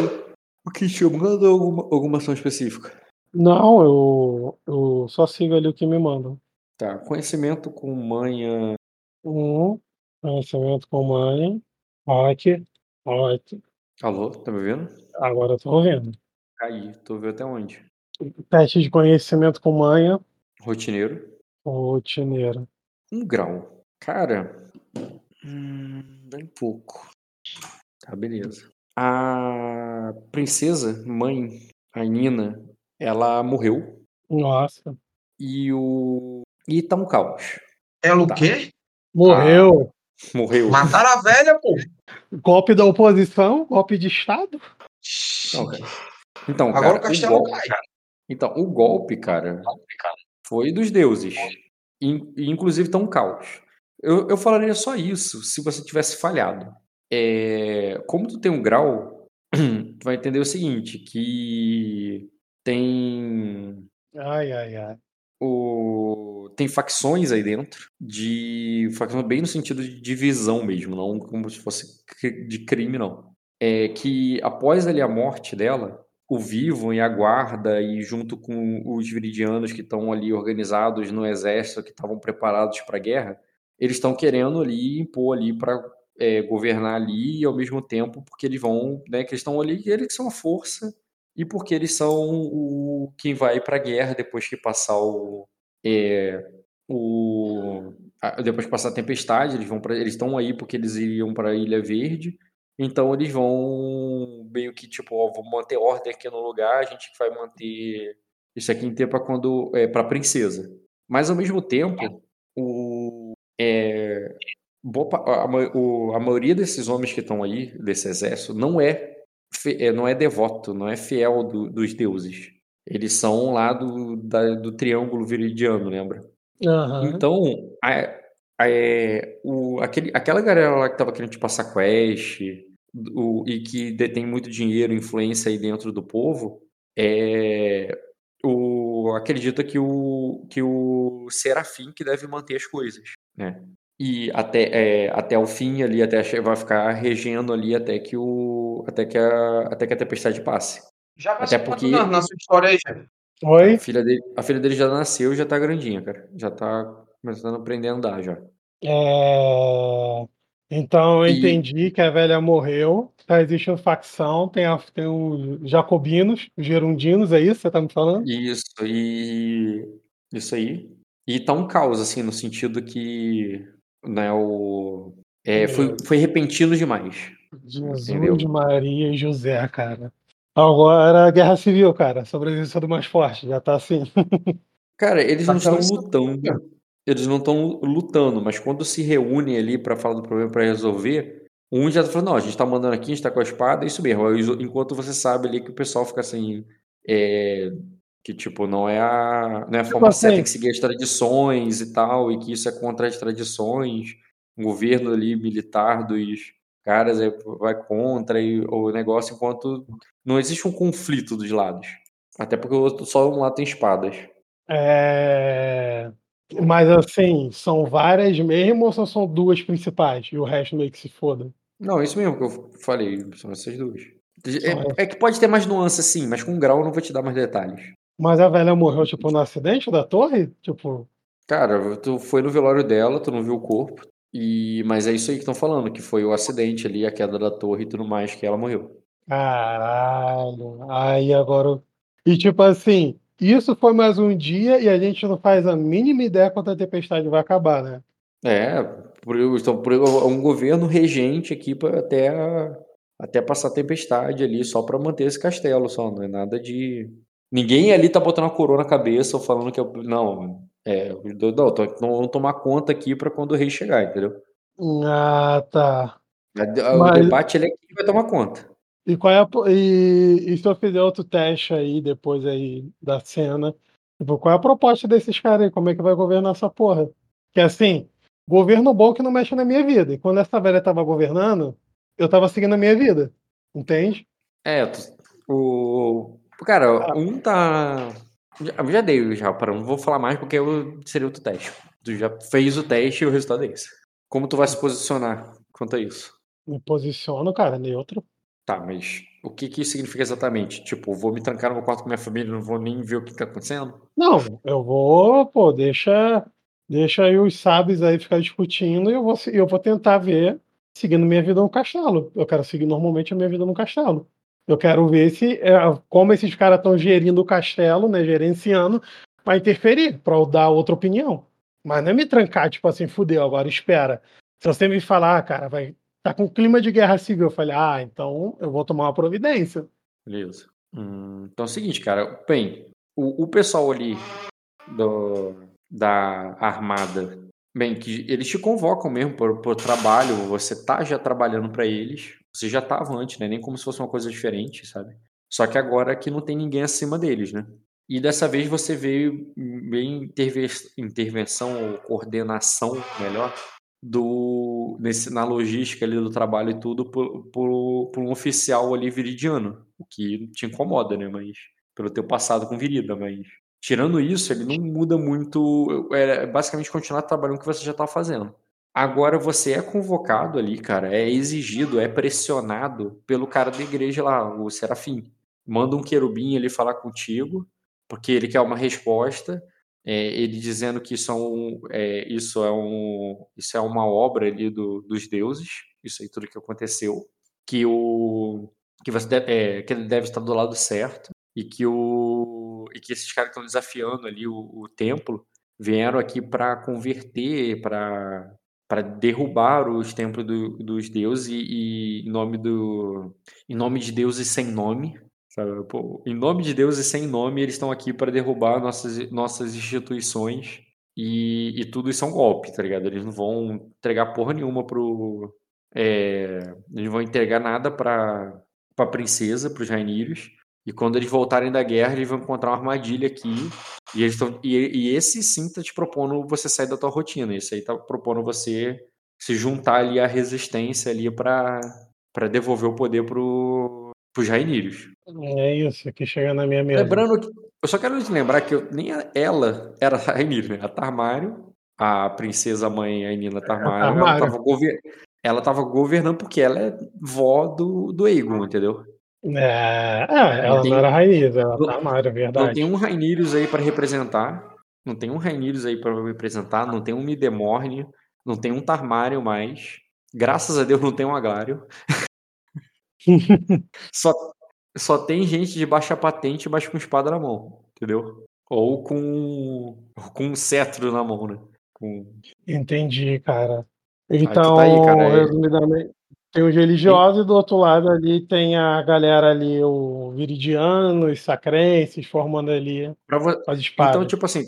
Speaker 4: o que te manda ou alguma, alguma ação específica?
Speaker 3: Não, eu, eu só sigo ali o que me mandam.
Speaker 4: Tá, conhecimento com manha.
Speaker 3: Um, conhecimento com mãe, Rock, Rock.
Speaker 4: Alô, tá me ouvindo?
Speaker 3: Agora eu tô ouvindo.
Speaker 4: Aí, tô vendo até onde?
Speaker 3: Teste de conhecimento com manha,
Speaker 4: Rotineiro.
Speaker 3: rotineiro.
Speaker 4: Um grau. Cara. Hum, bem pouco. Tá, beleza. A princesa, mãe, a Nina, ela morreu.
Speaker 3: Nossa.
Speaker 4: E o. E tá um caos.
Speaker 1: Ela o
Speaker 4: Tá.
Speaker 1: quê?
Speaker 3: Morreu.
Speaker 4: Morreu.
Speaker 1: Mataram a velha, pô.
Speaker 3: Golpe da oposição, golpe de Estado.
Speaker 4: Não, cara. Então,
Speaker 1: Agora
Speaker 4: cara,
Speaker 1: o castelo
Speaker 4: golpe,
Speaker 1: cai.
Speaker 4: Então, o golpe, cara, foi dos deuses. E, inclusive tá um caos. Eu, eu falaria só isso se você tivesse falhado. É, como tu tem um grau, [clears throat] tu vai entender o seguinte, que tem
Speaker 3: Ai, ai, ai.
Speaker 4: o tem facções aí dentro de facções bem no sentido de divisão mesmo, não como se fosse de crime não. É que após ali a morte dela, o Vivo e a guarda e junto com os viridianos que estão ali organizados no exército, que estavam preparados para a guerra, eles estão querendo ali impor ali para governar ali e ao mesmo tempo porque eles vão, né, que estão ali, eles são a força e porque eles são o quem vai para a guerra depois que passar o, é, o a- depois que passar a tempestade, eles vão para eles estão aí porque eles iriam para a Ilha Verde. Então eles vão meio que tipo, ó, vamos manter ordem aqui no lugar, a gente vai manter isso aqui inteiro para quando é para princesa. Mas ao mesmo tempo, o é, boa a, o- a maioria desses homens que estão aí, desse exército, não é, é, não é devoto, não é fiel do- dos deuses. Eles são lá do, da- do Triângulo Viridiano, lembra?
Speaker 3: Aham.
Speaker 4: Então, a- a- é, o, aquele, aquela galera lá que tava querendo te passar quest o- e que detém muito dinheiro, influência aí dentro do povo, é, o, acredita que o, que o Serafim que deve manter as coisas, né? E até, é, até o fim ali, até vai ficar regendo ali até que o até que a, até que a tempestade passe.
Speaker 1: Já
Speaker 4: Até
Speaker 1: passou
Speaker 4: porque-
Speaker 1: na sua história aí, gente?
Speaker 3: Oi?
Speaker 4: A filha dele, a filha dele já nasceu e já tá grandinha, cara. Já tá começando a aprender a andar já.
Speaker 3: É, Então eu
Speaker 4: E-
Speaker 3: entendi que a velha morreu, tá existindo facção, tem, a- tem os jacobinos, os gerundinos, é isso que você tá me falando?
Speaker 4: Isso, e isso aí. E tá um caos, assim, no sentido que, né, o, é, foi, foi repentino demais.
Speaker 3: Jesus,
Speaker 4: Entendeu?
Speaker 3: Maria e José, cara. Agora a guerra civil, cara, sobrevivência do mais forte, já tá assim. [laughs]
Speaker 4: Cara, eles não
Speaker 1: Aquela
Speaker 4: estão lutando. Eles não estão lutando, mas quando se reúnem ali pra falar do problema pra resolver, um já tá falando, não, a gente tá mandando aqui, a gente tá com a espada, é isso mesmo. Enquanto você sabe ali que o pessoal fica assim, é, que tipo, não é a, não é a
Speaker 3: Tipo
Speaker 4: forma certa,
Speaker 3: assim-
Speaker 4: tem que seguir as tradições e tal, e que isso é contra as tradições. O governo ali militar dos caras é, vai contra e, o negócio, enquanto não existe um conflito dos lados. Até porque outro- só um lado tem espadas.
Speaker 3: É, Mas assim, são várias mesmo ou só são duas principais e o resto meio que se foda?
Speaker 4: Não, isso mesmo que eu falei, são essas duas. É, é que pode ter mais nuances, sim, mas com grau eu não vou te dar mais detalhes.
Speaker 3: Mas a velha morreu, tipo, no acidente da torre? Tipo,
Speaker 4: Cara, tu foi no velório dela, tu não viu o corpo, e mas é isso aí que estão falando, que foi o acidente ali, a queda da torre e tudo mais, que ela morreu.
Speaker 3: caralho. Aí agora. E tipo assim, isso foi mais um dia e a gente não faz a mínima ideia quando a tempestade vai acabar, né?
Speaker 4: É, por, então, por um governo regente aqui pra até, até passar tempestade ali, só pra manter esse castelo, só, não é nada de. Ninguém ali tá botando a coroa na cabeça ou falando que é. o- Não, é. Não, tô- não vamos tomar conta aqui pra quando o rei chegar, entendeu?
Speaker 3: Ah, tá.
Speaker 4: O
Speaker 3: Mas-
Speaker 4: debate ele é quem vai tomar conta.
Speaker 3: E qual é a, e, e se eu fizer outro teste aí depois aí da cena, tipo, qual é a proposta desses caras aí? Como é que vai governar essa porra? Que assim, governo bom que não mexe na minha vida. E quando essa velha tava governando, eu tava seguindo a minha vida. Entende?
Speaker 4: É, o. Cara, um tá. Já, já dei, já, para não vou falar mais porque eu, seria outro teste. Tu já fez o teste e o resultado é esse. Como tu vai se posicionar quanto a isso?
Speaker 3: Me posiciono, cara, neutro.
Speaker 4: Tá, mas o que que isso significa exatamente? Tipo, vou me trancar no meu quarto com minha família, não vou nem ver o que tá acontecendo?
Speaker 3: Não, eu vou, pô, deixa, deixa aí os sábios aí ficar discutindo e eu vou, eu vou tentar ver seguindo minha vida no castelo. Eu quero seguir normalmente a minha vida no castelo. Eu quero ver se é, como esses caras estão gerindo o castelo, né, gerenciando, vai interferir para dar outra opinião. Mas não é me trancar, tipo assim, fudeu, agora espera. Se você me falar, ah, cara, vai tá com clima de guerra civil, eu falei, ah, então eu vou tomar uma providência.
Speaker 4: Beleza. Hum, então é o seguinte, cara. Bem, o, o pessoal ali do, da armada, bem, que eles te convocam mesmo por, por trabalho, você tá já trabalhando para eles, você já tava antes, né? Nem como se fosse uma coisa diferente, sabe? Só que agora que não tem ninguém acima deles, né? E dessa vez você veio bem interve- intervenção ou coordenação, melhor, do nesse, na logística ali do trabalho e tudo por, por, por um oficial ali viridiano, o que te incomoda, né? Mas pelo teu passado com virida, mas tirando isso, ele não muda muito. É basicamente continuar trabalhando o que você já está fazendo. Agora você é convocado ali, cara, é exigido, é pressionado pelo cara da igreja lá, o Serafim. Manda um querubim ali falar contigo, porque ele quer uma resposta. É, ele dizendo que isso é, um, é, isso, é um, isso é uma obra ali do, dos deuses, isso aí tudo que aconteceu, que o que você deve, é, que ele deve estar do lado certo e que o e que esses caras estão desafiando ali o, o templo vieram aqui para converter, para para derrubar os templos do, dos deuses e, e, em nome do em nome de deuses sem nome sabe? Pô, em nome de Deus e sem nome eles estão aqui para derrubar nossas nossas instituições e, e, tudo isso é um golpe tá ligado eles não vão entregar porra nenhuma pro é, eles não vão entregar nada para para princesa para os Rainírios e quando eles voltarem da guerra, eles vão encontrar uma armadilha aqui. E, eles tão, e, e esse sim tá te propondo você sair da tua rotina. Esse aí tá propondo você se juntar ali à resistência ali para devolver o poder pro, pros Rainírios.
Speaker 3: É isso que chega na minha mesa.
Speaker 4: Lembrando que. Eu só quero te lembrar que eu, nem ela era [laughs] Rainírio, né? A Tarmário, a princesa mãe, a Nina Tarmário, ela tava, gover... ela tava governando porque ela é vó do, do Aegon, entendeu?
Speaker 3: É, é ela não, não era Rainha, ela tá na área, verdade.
Speaker 4: Não tem um Rainirius aí para representar. Não tem um Rainirius aí para representar. Não tem um Midemorne. Não tem um Tarmário mais. Graças a Deus não tem um Aglário. [laughs] só, só tem gente de baixa patente, mas com espada na mão. Entendeu? Ou com, com um cetro na mão, né? Com...
Speaker 3: Entendi, cara. Então, tá aí, cara. É resumidamente, tem os religiosos e do outro lado ali tem a galera ali, o viridiano, os sacrenses, formando ali as espadas.
Speaker 4: Então, tipo assim,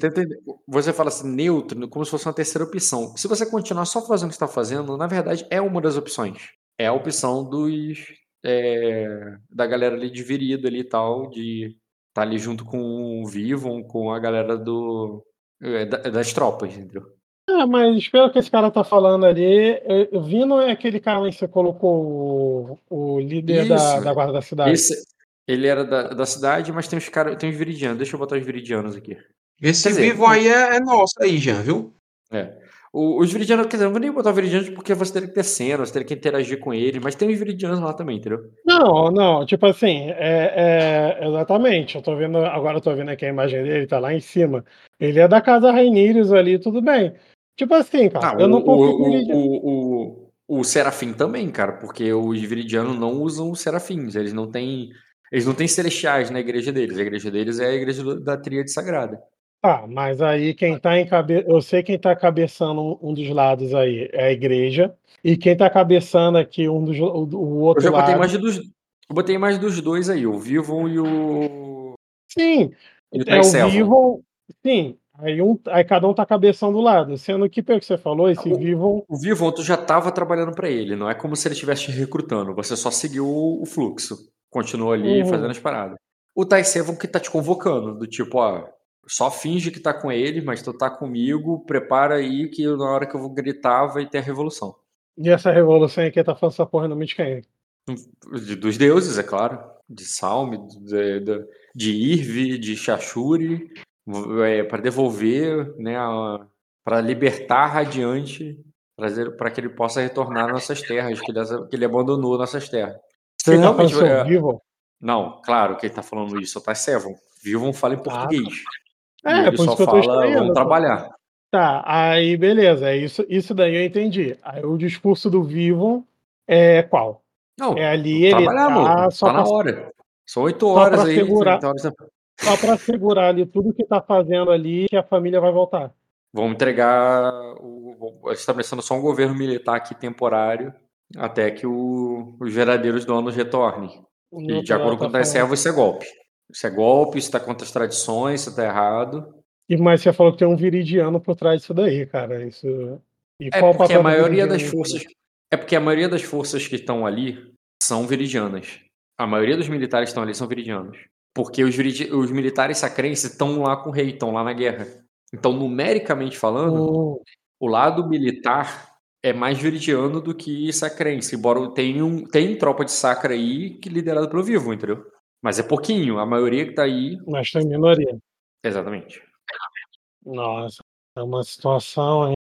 Speaker 4: você fala assim, neutro, como se fosse uma terceira opção. Se você continuar só fazendo o que está fazendo, na verdade é uma das opções. É a opção dos é, da galera ali de virida ali e tal, de estar tá ali junto com o Vivon, com a galera do é, das tropas, entendeu?
Speaker 3: É, mas pelo que esse cara tá falando ali, o Vino é aquele cara que você colocou o, o líder da, da, guarda da cidade. Esse,
Speaker 4: ele era da, da cidade, mas tem os caras, tem os viridianos. Deixa eu botar os viridianos aqui.
Speaker 1: Esse dizer, vivo aí é, é, nosso aí, já, viu?
Speaker 4: É. O, os viridianos, quer dizer, não vou nem botar viridianos porque você teria que ter cena, você teria que interagir com ele, mas tem os viridianos lá também, entendeu?
Speaker 3: Não, não, tipo assim, é, é, exatamente. Eu tô vendo, agora eu tô vendo aqui a imagem dele, tá lá em cima. Ele é da casa Rainírios ali, tudo bem. Tipo assim, cara, ah, eu não consigo
Speaker 4: o, o, o, o, Serafim também, cara, porque os viridianos não usam os serafins, eles não têm. Eles não têm celestiais na igreja deles. A igreja deles é a igreja da tríade sagrada.
Speaker 3: Tá, mas aí quem tá em cabeça. Eu sei quem tá cabeçando um dos lados aí é a igreja. E quem tá cabeçando aqui um dos, o, o outro eu já botei lado.
Speaker 4: Mais dos, eu botei mais dos dois aí, o Vivon e o.
Speaker 3: Sim. E o é o Vivon. Sim, Aí, um, aí cada um tá cabeção do lado. Sendo que, pelo que você falou, esse o, Vivon.
Speaker 4: O Vivon, tu já tava trabalhando para ele, não é como se ele estivesse te recrutando. Você só seguiu o fluxo. Continuou ali uhum. fazendo as paradas. O Taisevon que tá te convocando, do tipo, ó, só finge que tá com ele, mas tu tá comigo, prepara aí que na hora que eu vou gritar vai ter a revolução.
Speaker 3: E essa revolução aqui tá falando essa porra no de quem?
Speaker 4: Dos deuses, é claro. De Salme, de, de, de Irvi, de Shashuri, é, para devolver, né, para libertar Radiante, para que ele possa retornar nossas terras, que ele, abandonou nossas terras.
Speaker 3: Você tá falando é, vivo?
Speaker 4: Não, claro que ele está falando isso, tá Sevon. Vivon fala em português.
Speaker 3: Ah, é, ele só fala,
Speaker 4: vamos trabalhar.
Speaker 3: Tá, aí beleza, é isso, isso daí eu entendi. Aí o discurso do Vivon é qual?
Speaker 4: Não, é ali ele tá, só tá na hora. São oito horas aí.
Speaker 3: Segurar, horas só para segurar ali tudo que tá fazendo ali que a família vai voltar.
Speaker 4: Vamos entregar. O, estabelecendo só um governo militar aqui temporário até que o, os verdadeiros donos retornem. E de acordo com o tá Servo, isso é golpe. Isso é golpe, isso está contra as tradições, isso está errado.
Speaker 3: E mas você falou que tem um viridiano por trás disso daí, cara. Isso.
Speaker 4: E é porque a maioria das forças. É porque a maioria das forças que estão ali são viridianas. A maioria dos militares que estão ali são viridianos. Porque os, os militares sacrenses estão lá com o rei, estão lá na guerra. Então, numericamente falando, oh. o lado militar é mais viridiano do que sacrense, embora tem, um, tem tropa de sacra aí que liderada pelo vivo, entendeu? Mas é pouquinho, a maioria que tá aí.
Speaker 3: Mas tem minoria.
Speaker 4: Exatamente.
Speaker 3: Nossa, é uma situação,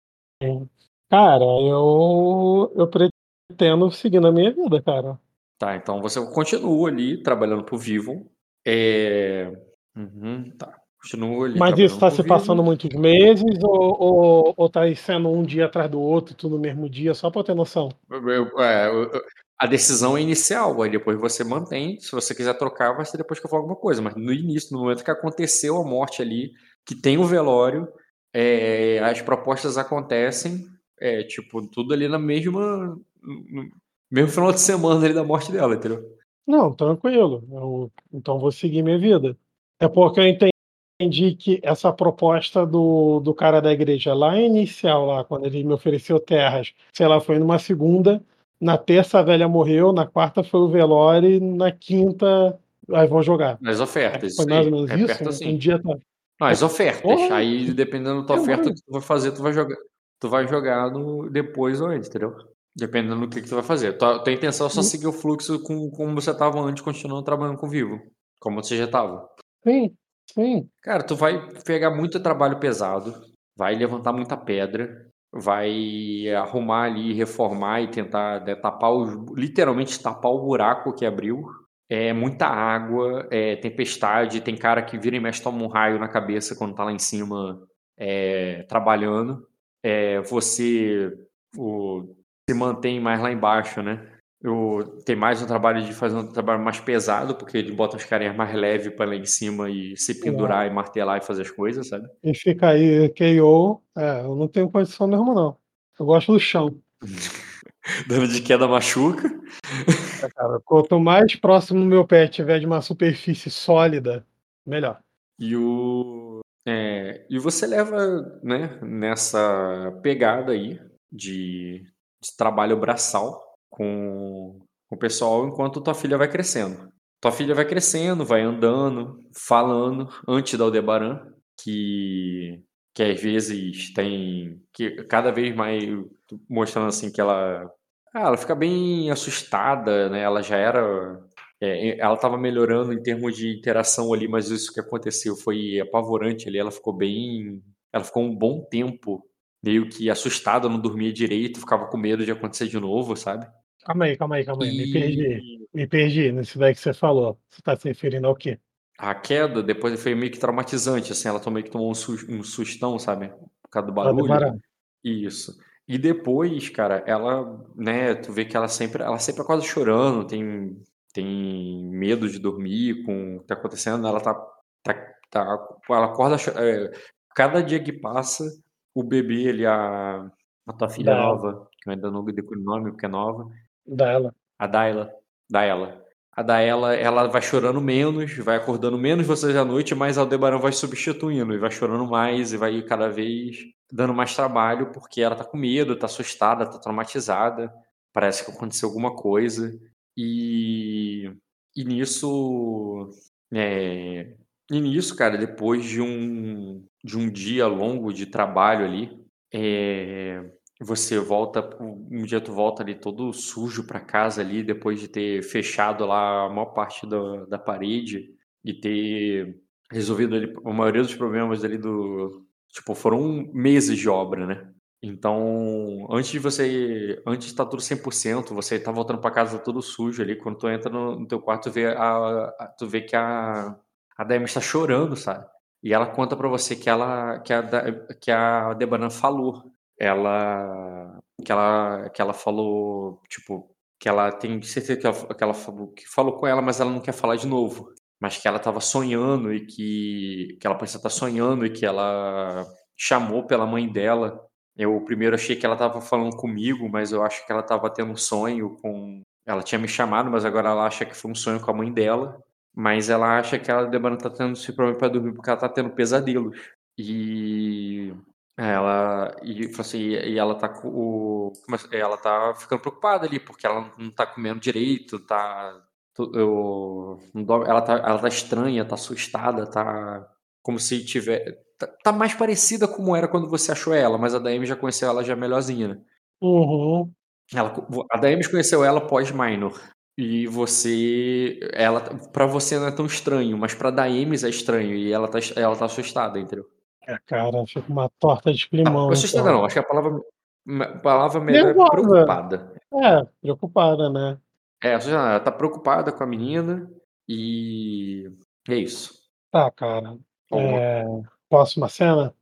Speaker 3: hein? Cara, eu, eu pretendo seguir na minha vida, cara.
Speaker 4: Tá, então você continua ali trabalhando pro Vivo. É... Uhum, tá. Continua ali.
Speaker 3: Mas isso tá se passando muitos meses ou, ou, ou tá sendo um dia atrás do outro, tudo no mesmo dia, só pra ter noção?
Speaker 4: Eu, é, eu, a decisão é inicial, aí depois você mantém. Se você quiser trocar, vai ser depois que eu falar alguma coisa. Mas no início, no momento que aconteceu a morte ali, que tem o velório, é, as propostas acontecem, é, tipo, tudo ali na mesma. No mesmo final de semana ali da morte dela, entendeu?
Speaker 3: Não, tranquilo. Eu, então vou seguir minha vida. É porque eu entendi que essa proposta do, do cara da igreja lá inicial, lá, quando ele me ofereceu terras, sei lá, foi numa segunda, na terça a velha morreu, na quarta foi o velório e na quinta aí vão jogar.
Speaker 4: Nas ofertas.
Speaker 3: Foi mais ou menos isso? Assim. Um dia tá...
Speaker 4: Não, as ofertas. Porra. Aí, dependendo da tua oferta, que tu vai fazer, tu vai jogar. Tu vai jogar no, depois ou antes, entendeu? Dependendo do que, que tu vai fazer. Tua, tua intenção é só hum. seguir o fluxo com, como você estava antes, continuando trabalhando com vivo. Como você já estava.
Speaker 3: Sim, sim.
Speaker 4: Cara, tu vai pegar muito trabalho pesado, vai levantar muita pedra, vai arrumar ali, reformar e tentar né, tapar o, literalmente tapar o buraco que abriu. É muita água, é tempestade, tem cara que vira e mexe toma um raio na cabeça quando tá lá em cima é, trabalhando. É, você o, se mantém mais lá embaixo, né? Eu, tem mais um trabalho de fazer um trabalho mais pesado, porque ele bota as carinhas mais leves para lá em cima e se pendurar é. e martelar e fazer as coisas, sabe?
Speaker 3: E fica aí, KO, é, eu não tenho condição mesmo, não. Eu gosto do chão. [laughs]
Speaker 4: Dano de queda machuca.
Speaker 3: É, cara, quanto mais próximo do meu pé tiver de uma superfície sólida, melhor.
Speaker 4: E o. É, e você leva, né, nessa pegada aí de, de trabalho braçal com, com o pessoal enquanto tua filha vai crescendo. Tua filha vai crescendo, vai andando, falando, antes da Aldebaran, que, que às vezes tem. que cada vez mais mostrando assim que ela ah, ela fica bem assustada, né? Ela já era. É, ela estava melhorando em termos de interação ali, mas isso que aconteceu foi apavorante ali. Ela ficou bem. Ela ficou um bom tempo meio que assustada, não dormia direito, ficava com medo de acontecer de novo, sabe?
Speaker 3: Calma aí, calma aí, calma aí. E... Me perdi. Me perdi nesse daí que você falou. Você está se referindo ao quê?
Speaker 4: A queda depois foi meio que traumatizante, assim. Ela meio que tomou um, sustão, sabe? Por causa do barulho. Isso. E depois, cara, ela, né, tu vê que ela sempre, ela sempre quase chorando, tem, tem medo de dormir com o que tá acontecendo, ela tá, tá, tá ela acorda, é, cada dia que passa, o bebê, ele, a, a tua filha Daela. nova, que eu ainda não decoro o nome porque é nova.
Speaker 3: Daela.
Speaker 4: A Daela, Daela. A Daela, ela vai chorando menos, vai acordando menos vocês à noite, mas a Aldebarão vai substituindo, e vai chorando mais, e vai cada vez dando mais trabalho porque ela tá com medo, tá assustada, tá traumatizada, parece que aconteceu alguma coisa. E, e nisso. É, e nisso, cara, depois de um, de um dia longo de trabalho ali, é, você volta, um dia tu volta ali todo sujo para casa ali, depois de ter fechado lá a maior parte da, da parede e ter resolvido ali a maioria dos problemas ali do, Tipo, foram meses de obra, né? Então, antes de você. Antes de estar tá tudo 100%, você tá voltando para casa todo sujo ali. Quando tu entra no, no teu quarto, tu vê, a, a, tu vê que a, a Demi está chorando, sabe? E ela conta para você que, ela, que, a, que a falou. Ela. Que ela, que ela falou, tipo, que ela tem certeza que ela, que ela falou, que falou com ela, mas ela não quer falar de novo mas que ela estava sonhando e que, que ela parecia estar sonhando e que ela chamou pela mãe dela. Eu primeiro achei que ela estava falando comigo, mas eu acho que ela estava tendo um sonho com. Ela tinha me chamado, mas agora ela acha que foi um sonho com a mãe dela. Mas ela acha que ela Debana está tendo esse problema para dormir porque ela está tendo pesadelos. E ela e, assim, e ela tá com o, ela tá ficando preocupada ali porque ela não está comendo direito, tá eu, ela, tá, ela tá estranha, tá assustada, tá como se tiver. Tá, tá, mais parecida como era quando você achou ela, mas a Dami já conheceu ela já melhorzinha, né?
Speaker 3: Uhum.
Speaker 4: Ela, a Daemis conheceu ela pós-minor. E você. Ela, pra você não é tão estranho, mas pra Daemis é estranho. E ela tá, ela tá assustada, entendeu?
Speaker 3: É, cara, fica uma torta de climão.
Speaker 4: Não, assustada então. não, acho que a palavra, a palavra melhor é preocupada.
Speaker 3: É, preocupada, né?
Speaker 4: É, ela tá preocupada com a menina e é isso.
Speaker 3: Tá, cara. É... Próxima cena?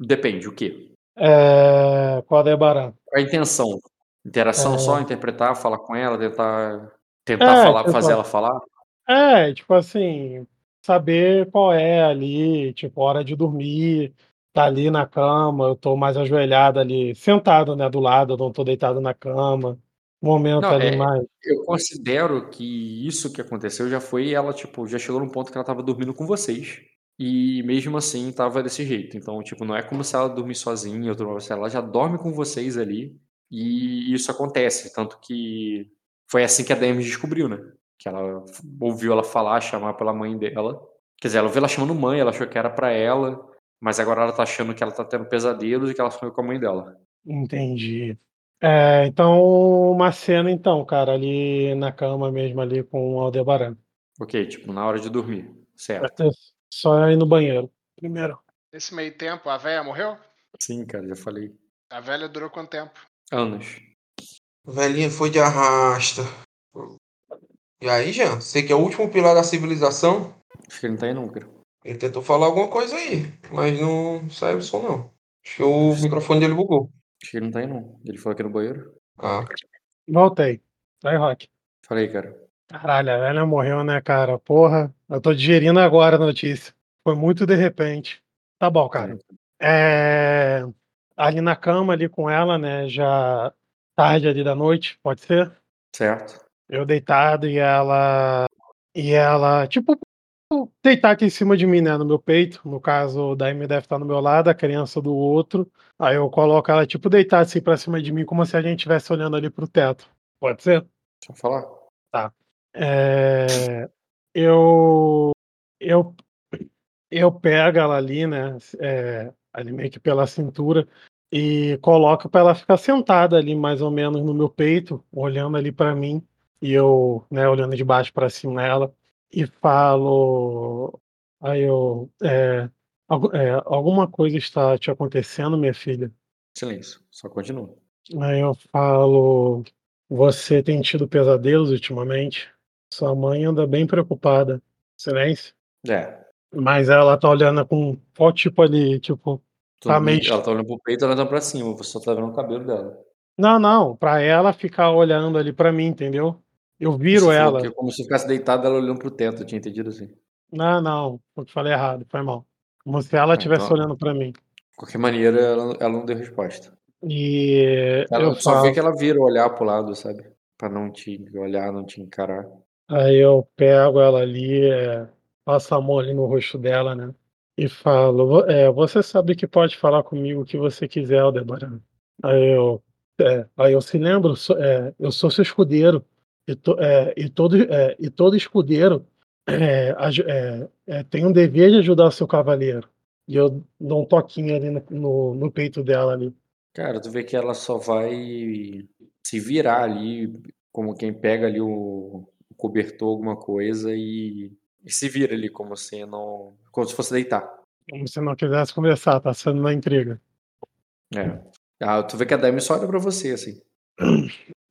Speaker 4: Depende, o quê?
Speaker 3: É... Qual é Baran?
Speaker 4: A intenção. Interação é... só, interpretar, falar com ela, tentar, tentar é, falar, tipo, fazer ela falar?
Speaker 3: É, tipo assim, saber qual é ali, tipo, hora de dormir, tá ali na cama, eu tô mais ajoelhado ali, sentado, né, do lado, eu não tô deitado na cama. Momento não, ali
Speaker 4: é,
Speaker 3: mais.
Speaker 4: Eu considero que isso que aconteceu já foi ela, tipo, já chegou num ponto que ela tava dormindo com vocês. E mesmo assim tava desse jeito. Então, tipo, não é como se ela dormir sozinha, ela já dorme com vocês ali. E isso acontece. Tanto que foi assim que a Demi descobriu, né? Que ela ouviu ela falar, chamar pela mãe dela. Quer dizer, ela ouviu ela chamando mãe, ela achou que era para ela, mas agora ela tá achando que ela tá tendo pesadelos e que ela sonhou com a mãe dela.
Speaker 3: Entendi. É, então, uma cena, então, cara, ali na cama mesmo, ali com o Aldebaran.
Speaker 4: Ok, tipo, na hora de dormir. Certo.
Speaker 3: Só ir no banheiro, primeiro.
Speaker 2: Nesse meio tempo, a velha morreu?
Speaker 4: Sim, cara, já falei.
Speaker 2: A velha durou quanto tempo?
Speaker 4: Anos.
Speaker 1: Velhinha foi de arrasta. E aí, Jean, você que é o último pilar da civilização?
Speaker 4: Acho que ele não tá aí nunca.
Speaker 1: Ele tentou falar alguma coisa aí, mas não saiu som não. Acho que o microfone dele bugou.
Speaker 4: Acho que ele não tá aí não. Ele foi aqui no banheiro.
Speaker 1: Ah.
Speaker 3: Voltei. Vai, Rock.
Speaker 4: Falei, cara.
Speaker 3: Caralho, a velha morreu, né, cara? Porra, eu tô digerindo agora a notícia. Foi muito de repente. Tá bom, cara. É... Ali na cama, ali com ela, né? Já tarde ali da noite, pode ser?
Speaker 4: Certo.
Speaker 3: Eu deitado e ela. E ela, tipo, deitar aqui em cima de mim, né? No meu peito. No caso, o Daime deve estar no meu lado, a criança do outro. Aí eu coloco ela, tipo, deitar assim pra cima de mim, como se a gente estivesse olhando ali pro teto. Pode ser?
Speaker 4: Deixa eu falar.
Speaker 3: Tá. É, eu, eu, eu pego ela ali, né? É, ali meio que pela cintura e coloco para ela ficar sentada ali mais ou menos no meu peito, olhando ali para mim e eu, né, olhando de baixo para cima nela e falo, aí eu, é, é, alguma coisa está te acontecendo, minha filha?
Speaker 4: Silêncio, só continua.
Speaker 3: Aí eu falo, você tem tido pesadelos ultimamente? Sua mãe anda bem preocupada. Silêncio.
Speaker 4: É.
Speaker 3: Mas ela tá olhando com qual tipo ali, tipo.
Speaker 4: Tá meio... Ela tá olhando pro peito, ela tá pra cima, você só tá vendo o cabelo dela.
Speaker 3: Não, não, pra ela ficar olhando ali pra mim, entendeu? Eu viro você ela.
Speaker 4: Como se ficasse deitada, ela olhando pro teto, eu tinha entendido assim.
Speaker 3: Não, não, eu falei errado, foi mal. Como se ela estivesse ah, então, olhando pra mim. De
Speaker 4: qualquer maneira, ela, ela não deu resposta.
Speaker 3: E.
Speaker 4: Ela só falo... vê que ela vira olhar pro lado, sabe? Pra não te olhar, não te encarar.
Speaker 3: Aí eu pego ela ali, é, passo a mão ali no rosto dela, né? E falo, é, você sabe que pode falar comigo o que você quiser, Aldebaran. Aí eu, é, aí eu se lembro, é, eu sou seu escudeiro. E, to, é, e, todo, é, e todo escudeiro tem um dever de ajudar seu cavaleiro. E eu dou um toquinho ali no, no, no peito dela ali.
Speaker 4: Cara, tu vê que ela só vai se virar ali, como quem pega ali o, cobertor, alguma coisa e, e se vira ali como se não. Como se fosse deitar.
Speaker 3: Como se não quisesse conversar, tá sendo uma intriga.
Speaker 4: É. Ah, tu vê que a Demi só olha pra você, assim.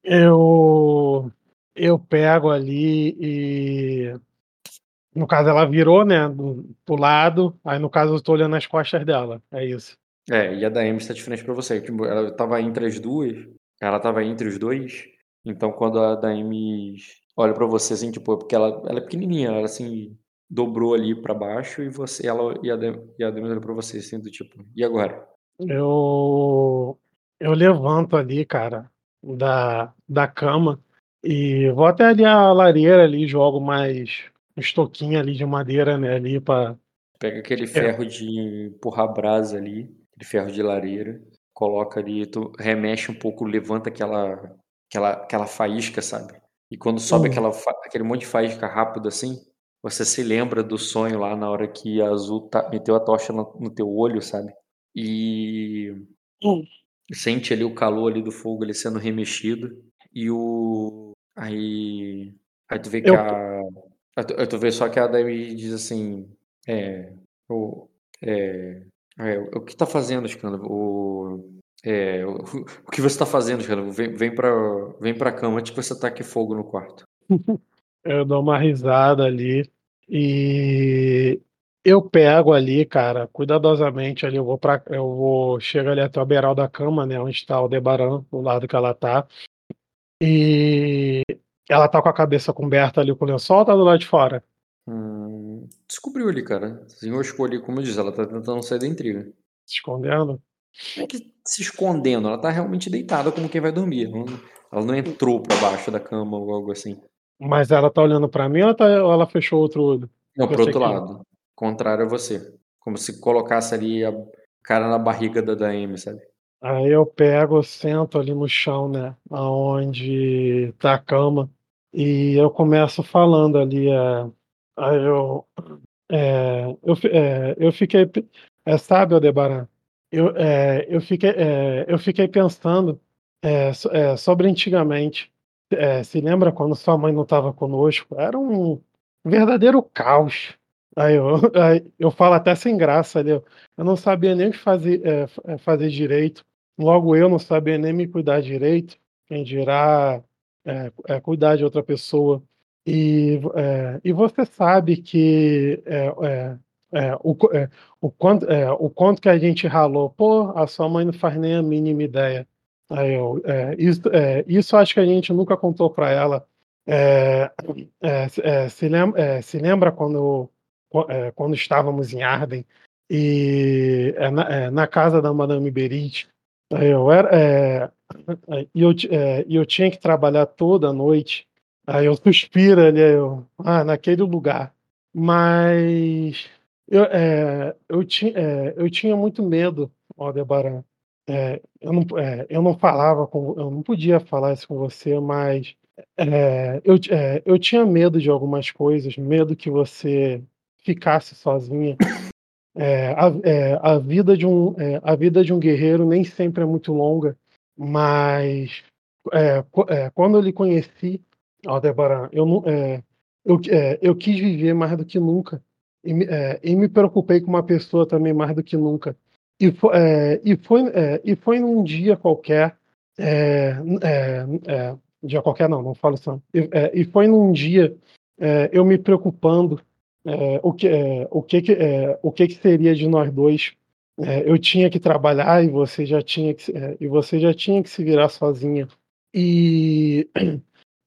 Speaker 3: Eu. Eu pego ali e. No caso, ela virou, né? Do, do lado. Aí, no caso, eu tô olhando as costas dela. É isso.
Speaker 4: É, e a da Amy está diferente pra você. Tipo, ela tava entre as duas. Ela tava entre os dois. Então, quando a da Amy olha para você assim, tipo, porque ela, ela é pequenininha, ela assim dobrou ali para baixo e você, ela e a, e a Demis olha para você assim, do tipo, e agora?
Speaker 3: Eu eu levanto ali, cara, da, da cama e vou até ali a lareira ali, jogo mais um estoquinho ali de madeira, né, ali para
Speaker 4: pega aquele ferro é. de empurrar brasa ali, aquele ferro de lareira, coloca ali, tu remexe um pouco, levanta aquela aquela aquela faísca, sabe? E quando sobe uhum. aquela, aquele monte de faísca rápido assim, você se lembra do sonho lá na hora que a Azul tá, meteu a tocha no, no teu olho, sabe? E. Sente ali o calor ali do fogo ali sendo remexido. E o aí aí tu vê que
Speaker 3: Eu-
Speaker 4: a aí tu, tu vê só que a Daí diz assim é o é, é, o que tá fazendo escândalo o é, o, o que você tá fazendo escândalo vem vem para vem para cama antes que você taque fogo no quarto. [laughs]
Speaker 3: Eu dou uma risada ali e eu pego ali, cara, cuidadosamente ali, eu vou para eu vou chego ali até o beiral da cama, né, onde está o Debaran, do lado que ela tá. E ela tá com a cabeça coberta ali com o lençol ou tá do lado de fora?
Speaker 4: Hum, descobriu ali, cara. Desenroscou ali, como eu disse, ela tá tentando sair da intriga.
Speaker 3: Se escondendo?
Speaker 4: Não é que se escondendo, ela tá realmente deitada como quem vai dormir. Ela não, ela não entrou pra baixo da cama ou algo assim.
Speaker 3: Mas ela tá olhando pra mim ou ela, tá- ela fechou outro olho?
Speaker 4: Não, pro outro lado. Contrário a você. Como se colocasse ali a cara na barriga da, da Amy, sabe?
Speaker 3: Aí eu pego, sento ali no chão, né? Aonde tá a cama. E eu começo falando ali. É, aí eu. É, eu, é, eu fiquei. É, sabe, Aldebaran? Eu, é, eu, fiquei, é, eu fiquei pensando é, é, sobre antigamente. É, se lembra quando sua mãe não estava conosco? Era um verdadeiro caos. Aí eu, [laughs] aí eu falo até sem graça ali. Eu não sabia nem fazer, é, é, fazer direito. Logo eu não sabia nem me cuidar direito. Quem dirá é, é, cuidar de outra pessoa. E, é, e você sabe que é, o, o, quanto, o quanto que a gente ralou. Pô, a sua mãe não faz nem a mínima ideia. Aí eu, é, isso, é, isso acho que a gente nunca contou para ela. É, é, é, se, lembra, é, se lembra quando, qu- é, quando estávamos em Arden e é, na, é, na casa da Madame Berit, eu era é, é, e eu, é, eu tinha que trabalhar toda noite. Aí eu suspiro ali, eu, ah, naquele lugar. Mas eu, é, eu, ti, é, eu tinha muito medo, Aldebaran. É, eu, não, é, eu não falava com, eu não podia falar isso com você, mas é, eu, é, eu tinha medo de algumas coisas, medo que você ficasse sozinha. É, a, é, a vida de um, a vida de um guerreiro nem sempre é muito longa, mas qu- quando eu lhe conheci, Aldebaran, eu, eu, eu quis viver mais do que nunca. E, e me preocupei com uma pessoa também mais do que nunca. E, fo- é, e, foi, é, e foi num dia qualquer. é, é, é, dia qualquer não, não falo isso. E, é, e foi num dia eu me preocupando o, que, o, que, que, o que, que seria de nós dois. Eu tinha que trabalhar e você já tinha que, e você já tinha que se virar sozinha. E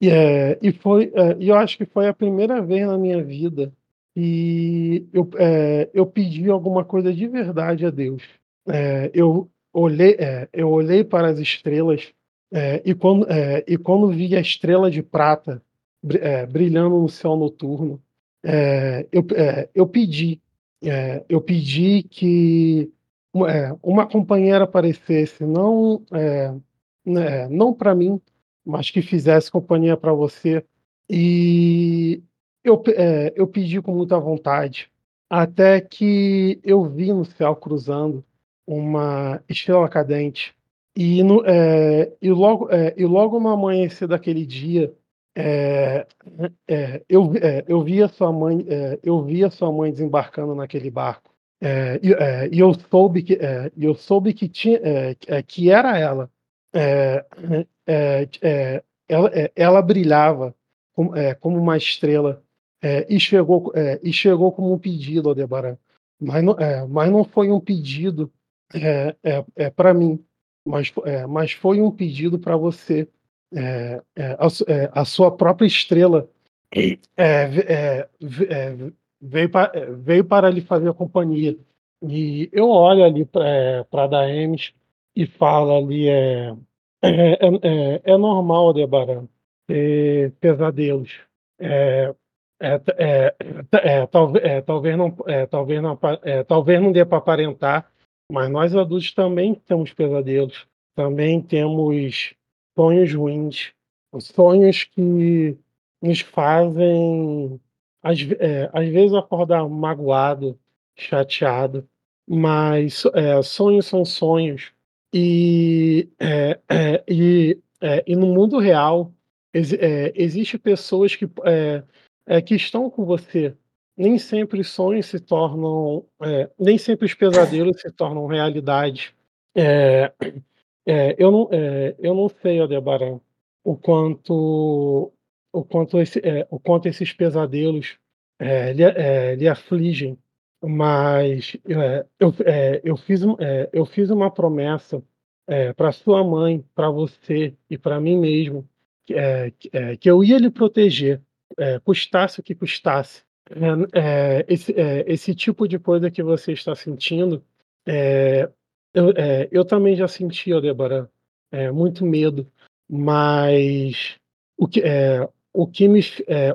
Speaker 3: e, é, e foi, é, e eu acho que foi a primeira vez na minha vida que eu, é, eu pedi alguma coisa de verdade a Deus. É, eu olhei, é, eu olhei para as estrelas é, e, quando, é, e quando vi a estrela de prata é, brilhando no céu noturno, é, eu, eu pedi, eu pedi que uma, companheira aparecesse, não, né, não para mim, mas que fizesse companhia para você. E eu, eu pedi com muita vontade, até que eu vi no céu cruzando uma estrela cadente. E, no, é, e, logo, é, e logo no amanhecer daquele dia, é, é, eu, é, eu vi a sua mãe, é, eu vi a sua mãe desembarcando naquele barco. E, e eu soube que, eu soube que tinha, que era ela. Ela, ela brilhava como, como uma estrela e chegou e chegou como um pedido, Aldebaran. Mas não, mas não foi um pedido é, é, é para mim, mas, é, mas foi um pedido para você. É, é, a, é, a sua própria estrela é, ve- ve- veio, veio para lhe fazer companhia. E eu olho ali para Daemis e falo ali, é, é, é, normal, Aldebaran, ter pesadelos. É, é, é, é, talvez, não, talvez não, talvez não dê para aparentar, mas nós adultos também temos pesadelos, também temos sonhos ruins, sonhos que nos fazem, às, é, às vezes, acordar magoado, chateado, mas é, sonhos são sonhos, e, é, é, e, é, e no mundo real ex, é, existe pessoas que, é, que estão com você. Nem sempre os sonhos se tornam, nem sempre os pesadelos se tornam realidade. eu, não, eu não sei, Aldebaran, o quanto o quanto, esse, o quanto esses pesadelos lhe, lhe afligem mas é, eu, é, eu, fiz, é, eu fiz uma promessa é, para sua mãe, para você e para mim mesmo, é, é, que eu ia lhe proteger, custasse o que custasse. Esse, esse tipo de coisa que você está sentindo, eu, eu também já senti, Aldebaran, muito medo, mas o que, o que, me,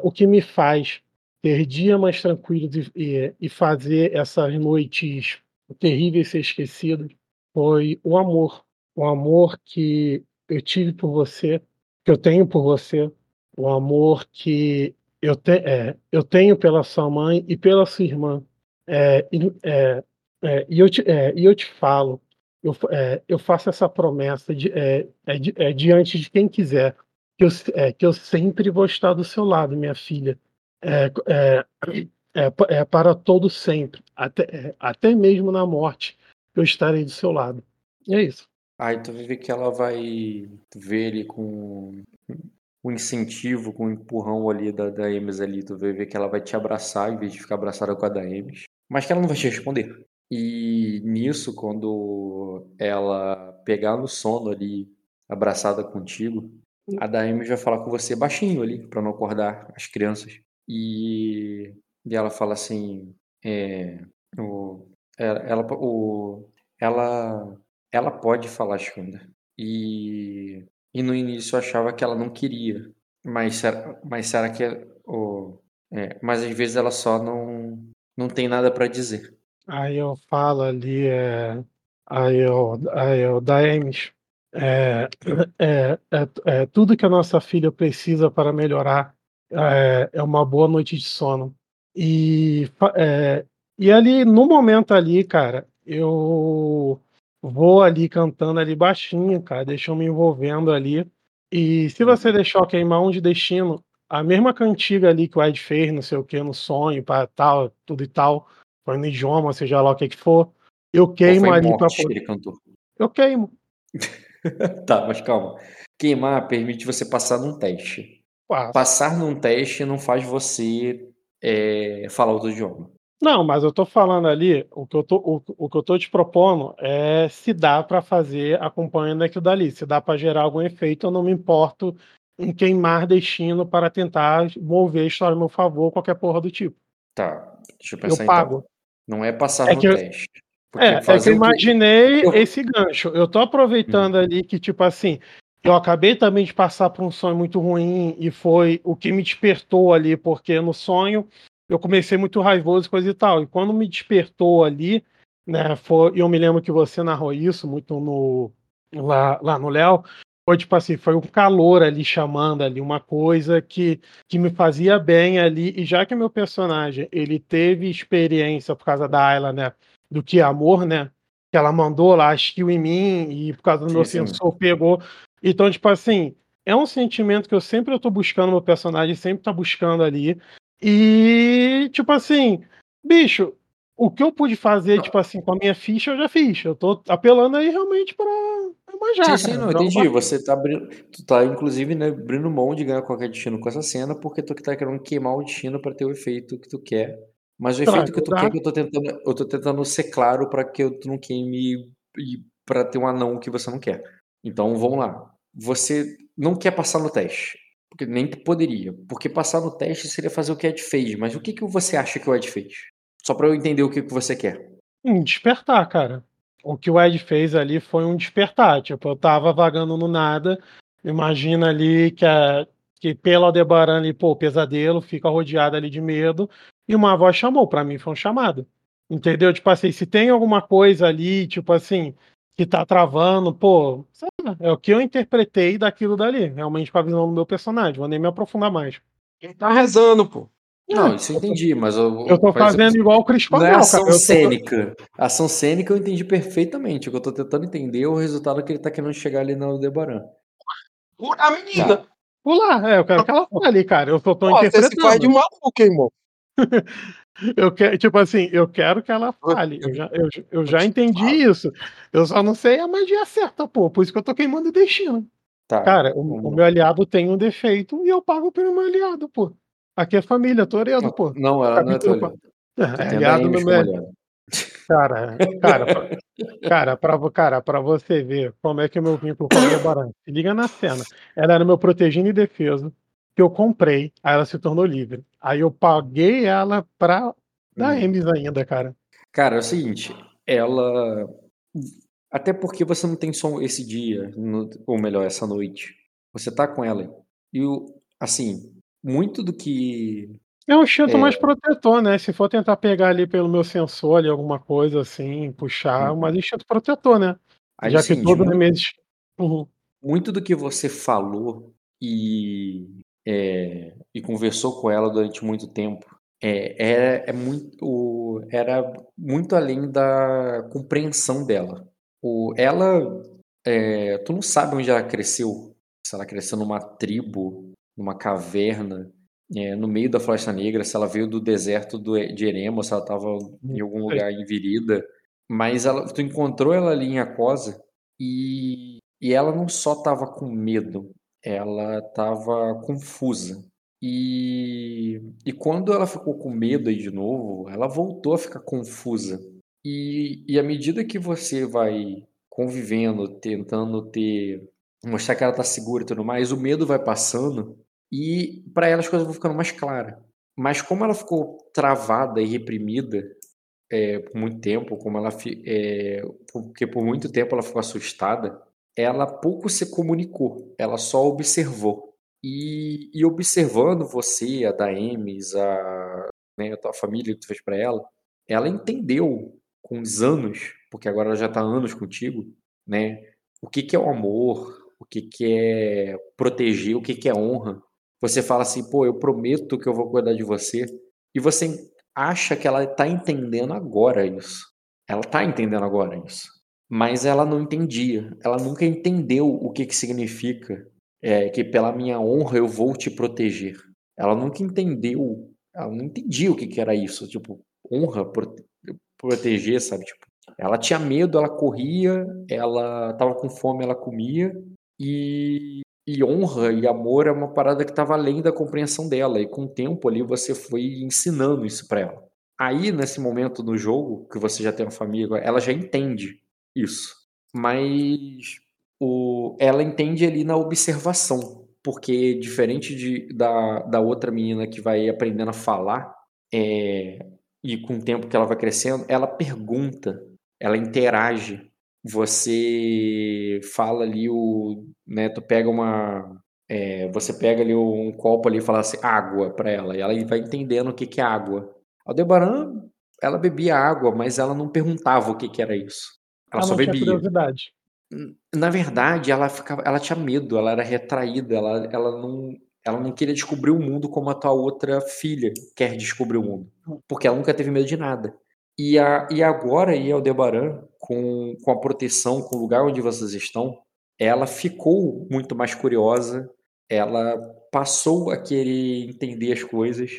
Speaker 3: o que me faz ter dia mais tranquilos e, e, fazer essas noites terríveis ser esquecidas foi o amor. O amor que eu tive por você, que eu tenho por você, o amor que eu, te, é, eu tenho pela sua mãe e pela sua irmã. É, é, é e, eu te, é, e eu te falo, eu, é, eu faço essa promessa de, diante de quem quiser, que eu, que eu sempre vou estar do seu lado, minha filha para todo sempre, até, até mesmo na morte, eu estarei do seu lado. E é isso.
Speaker 4: Aí tu vê que ela vai ver ele com o incentivo, com o empurrão ali da, da ali, tu vai ver que ela vai te abraçar em vez de ficar abraçada com a da mas que ela não vai te responder. E nisso, quando ela pegar no sono ali, abraçada contigo, a Daemis vai falar com você baixinho ali, para não acordar as crianças. E, e ela fala assim, é, o, ela, o, ela, ela pode falar Shunda. E, e no início eu achava que ela não queria, mas, mas será que o, é, mas às vezes ela só não, não tem nada para dizer.
Speaker 3: Aí eu falo ali, é, aí eu, aí eu Daemis, é, é, é, é, tudo que a nossa filha precisa para melhorar é, é uma boa noite de sono. E, é, e ali, no momento ali, cara, eu vou ali cantando ali baixinho, cara, deixa eu me envolvendo ali. E se você deixar queimar um de destino, a mesma cantiga ali que o Ed fez, não sei o que, no sonho, para tal, tudo e tal, foi no idioma, seja lá o que que for, eu queimo ali para poder.
Speaker 4: Ele cantou?
Speaker 3: Eu queimo. [laughs]
Speaker 4: tá, mas calma. Queimar permite você passar num teste.
Speaker 3: Passa.
Speaker 4: Passar num teste não faz você é, falar outro idioma.
Speaker 3: Não, mas eu tô falando ali, o que eu tô, o, o que eu tô te propondo é se dá para fazer acompanhando aquilo dali, se dá para gerar algum efeito, eu não me importo em queimar destino para tentar mover a história a meu favor, qualquer porra do tipo.
Speaker 4: Tá, deixa eu pensar
Speaker 3: eu pago.
Speaker 4: então. Não é passar é no
Speaker 3: eu,
Speaker 4: teste.
Speaker 3: É, é que eu imaginei que... esse gancho. Eu tô aproveitando hum. ali que, tipo assim, eu acabei também de passar por um sonho muito ruim e foi o que me despertou ali, porque no sonho eu comecei muito raivoso e coisa e tal. E quando me despertou ali, né, foi, eu me lembro que você narrou isso muito no lá, lá no Léo, foi tipo assim, foi um calor ali chamando ali, uma coisa que, que me fazia bem ali, e já que meu personagem, ele teve experiência por causa da Ayla, né, do que amor, né, que ela mandou lá skill em mim, e por causa do sim, meu sim. sensor pegou, então, tipo assim, é um sentimento que eu sempre tô buscando meu personagem, sempre tá buscando ali. E, tipo assim, bicho, o que eu pude fazer, tipo assim, com a minha ficha, eu já fiz. Eu tô apelando aí realmente pra
Speaker 4: manjar. Sim, sim, não, entendi. Você tá abrindo. Tu tá, inclusive, né, abrindo mão de ganhar qualquer destino com essa cena, porque tu tá querendo queimar o destino para ter o efeito que tu quer. Mas o tá, efeito que tu quer, que eu tô tentando. Eu tô tentando ser claro para que tu não queime e para ter um anão que você não quer. Então vamos lá você não quer passar no teste. Porque nem poderia. Porque passar no teste seria fazer o que Ed fez. Mas o que, que você acha que o Ed fez? Só para eu entender o que, que você quer.
Speaker 3: Um despertar, cara. O que o Ed fez ali foi um despertar. Tipo, eu tava vagando no nada. Imagina ali que, a, que pelo Aldebaran ali, pô, pesadelo, fica rodeado ali de medo. E uma voz chamou. para mim foi um chamado. Entendeu? Tipo assim, se tem alguma coisa ali, tipo assim, que tá travando, pô, é o que eu interpretei daquilo dali, realmente com a visão do meu personagem, vou nem me aprofundar mais.
Speaker 1: Quem tá rezando, pô.
Speaker 4: Não, isso eu entendi, mas eu,
Speaker 3: eu tô fazendo igual o Cris
Speaker 4: Não é ação cara. cênica. Tô... Ação cênica eu entendi perfeitamente. O que eu tô tentando entender é o resultado que ele tá querendo chegar ali no Debaran.
Speaker 1: A menina! Tá.
Speaker 3: Pular, é, eu quero que ela fale, cara. Eu só tô Pô, interpretando. Você se
Speaker 1: faz de maluco, irmão. [laughs]
Speaker 3: eu quero, tipo assim, eu quero que ela fale. Eu já, eu, eu já entendi isso. Eu só não sei a magia certa, pô. Por isso que eu tô queimando o destino. Tá, cara, o, o, meu aliado tem um defeito e eu pago pelo meu aliado, pô. Aqui é família, Toredo, pô.
Speaker 4: Não, ela não é Toredo.
Speaker 3: É, aliado no meu. Cara, cara, pra, [laughs] cara, pra, cara, pra você ver como é que é meu vínculo com a Aldebaran. Se liga na cena. Ela era meu protegido e defesa, que eu comprei, aí ela se tornou livre. Aí eu paguei ela pra dar M's hum. ainda, cara.
Speaker 4: Cara, é o seguinte, ela. Até porque você não tem som esse dia, ou melhor, essa noite. Você tá com ela. E, assim, muito do que
Speaker 3: é um instinto é... mais protetor, né? Se for tentar pegar ali pelo meu sensor ali, alguma coisa assim, puxar, uhum. mas instinto protetor, né? Aí, Já que todo muito,
Speaker 4: uhum. muito do que você falou e, é, e conversou com ela durante muito tempo é, é, é muito, era muito além da compreensão dela. O, ela, é, tu não sabe onde ela cresceu. Se ela cresceu numa tribo, numa caverna, é, no meio da Floresta Negra, se ela veio do deserto do, de Eremo, se ela estava em algum lugar em Virida. Mas ela, tu encontrou ela ali em Acosa e, e ela não só estava com medo, ela estava confusa. E, e quando ela ficou com medo aí de novo, ela voltou a ficar confusa. E, e à medida que você vai convivendo, tentando ter mostrar que ela está segura e tudo mais, o medo vai passando e para ela as coisas vão ficando mais claras. Mas como ela ficou travada e reprimida é, por muito tempo, como ela é, porque por muito tempo ela ficou assustada, ela pouco se comunicou, ela só observou. E, e observando você, a Daemis, a, né, a tua família que tu fez para ela, ela entendeu com os anos, porque agora ela já está anos contigo, né? O que, que é o amor, o que, que é proteger, o que, que é honra, você fala assim, pô, eu prometo que eu vou cuidar de você. E você acha que ela está entendendo agora isso. Ela está entendendo agora isso. Mas ela não entendia. Ela nunca entendeu o que, que significa é, que pela minha honra eu vou te proteger. Ela nunca entendeu. Ela não entendia o que, que era isso. Tipo, honra, prote proteger, sabe? Tipo, ela tinha medo, ela corria, ela estava com fome, ela comia. E e honra e amor é uma parada que estava além da compreensão dela. E com o tempo ali você foi ensinando isso para ela. Aí, nesse momento do jogo, que você já tem uma família, ela já entende isso. Mas o, ela entende ali na observação. Porque, diferente de, da, da outra menina que vai aprendendo a falar, é, e com o tempo que ela vai crescendo, ela pergunta, ela interage você fala ali o, né, tu pega uma, é, você pega ali um copo ali e fala assim, água para ela, e ela vai entendendo o que que é água. Aldebaran, ela bebia água, mas ela não perguntava o que que era isso. Ela, ela só bebia.
Speaker 3: curiosidade.
Speaker 4: Na verdade, ela ficava, ela tinha medo, ela era retraída, ela, ela não, ela não queria descobrir o mundo como a tua outra filha quer descobrir o mundo, hum. porque ela nunca teve medo de nada. E, a, e agora, em Aldebaran, com, com a proteção, com o lugar onde vocês estão, ela ficou muito mais curiosa, ela passou a querer entender as coisas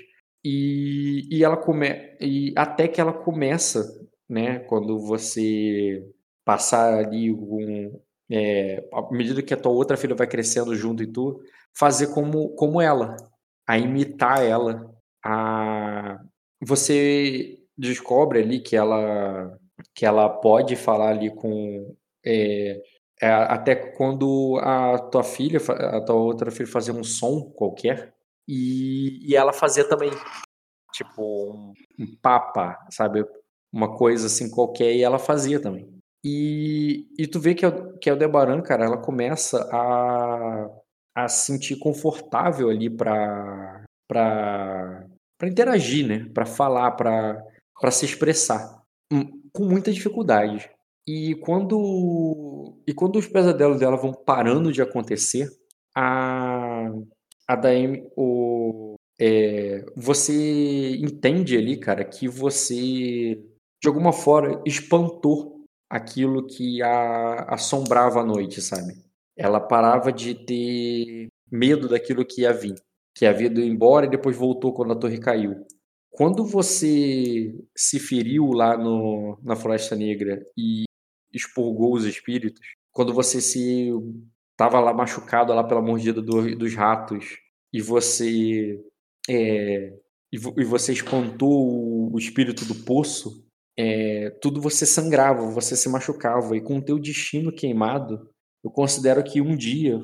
Speaker 4: e, e ela come, e até que ela começa, né, quando você passar ali um, é, à medida que a tua outra filha vai crescendo junto e tu, fazer como, como ela, a imitar ela, a você descobre ali que ela que ela pode falar ali com é, é, até quando a tua filha, a tua outra filha fazia um som qualquer e, e ela fazia também tipo um, um papa, sabe, uma coisa assim qualquer e ela fazia também. E, e tu vê que, que a Aldebaran, cara, ela começa a, a se sentir confortável ali para para interagir, né? Para falar, para para se expressar hum, com muita dificuldade. E quando e quando os pesadelos dela vão parando de acontecer, a a Daemi, o é, você entende ali, cara, que você, de alguma forma, espantou aquilo que a assombrava a noite, sabe? Ela parava de ter medo daquilo que ia vir, que havia ido embora e depois voltou quando a torre caiu. Quando você se feriu lá no, na Floresta Negra e expurgou os espíritos, quando você se estava lá machucado lá pela mordida do, dos ratos e você é, e, e, você espantou o, o espírito do poço, é, tudo você sangrava, você se machucava e com o teu destino queimado, eu considero que um dia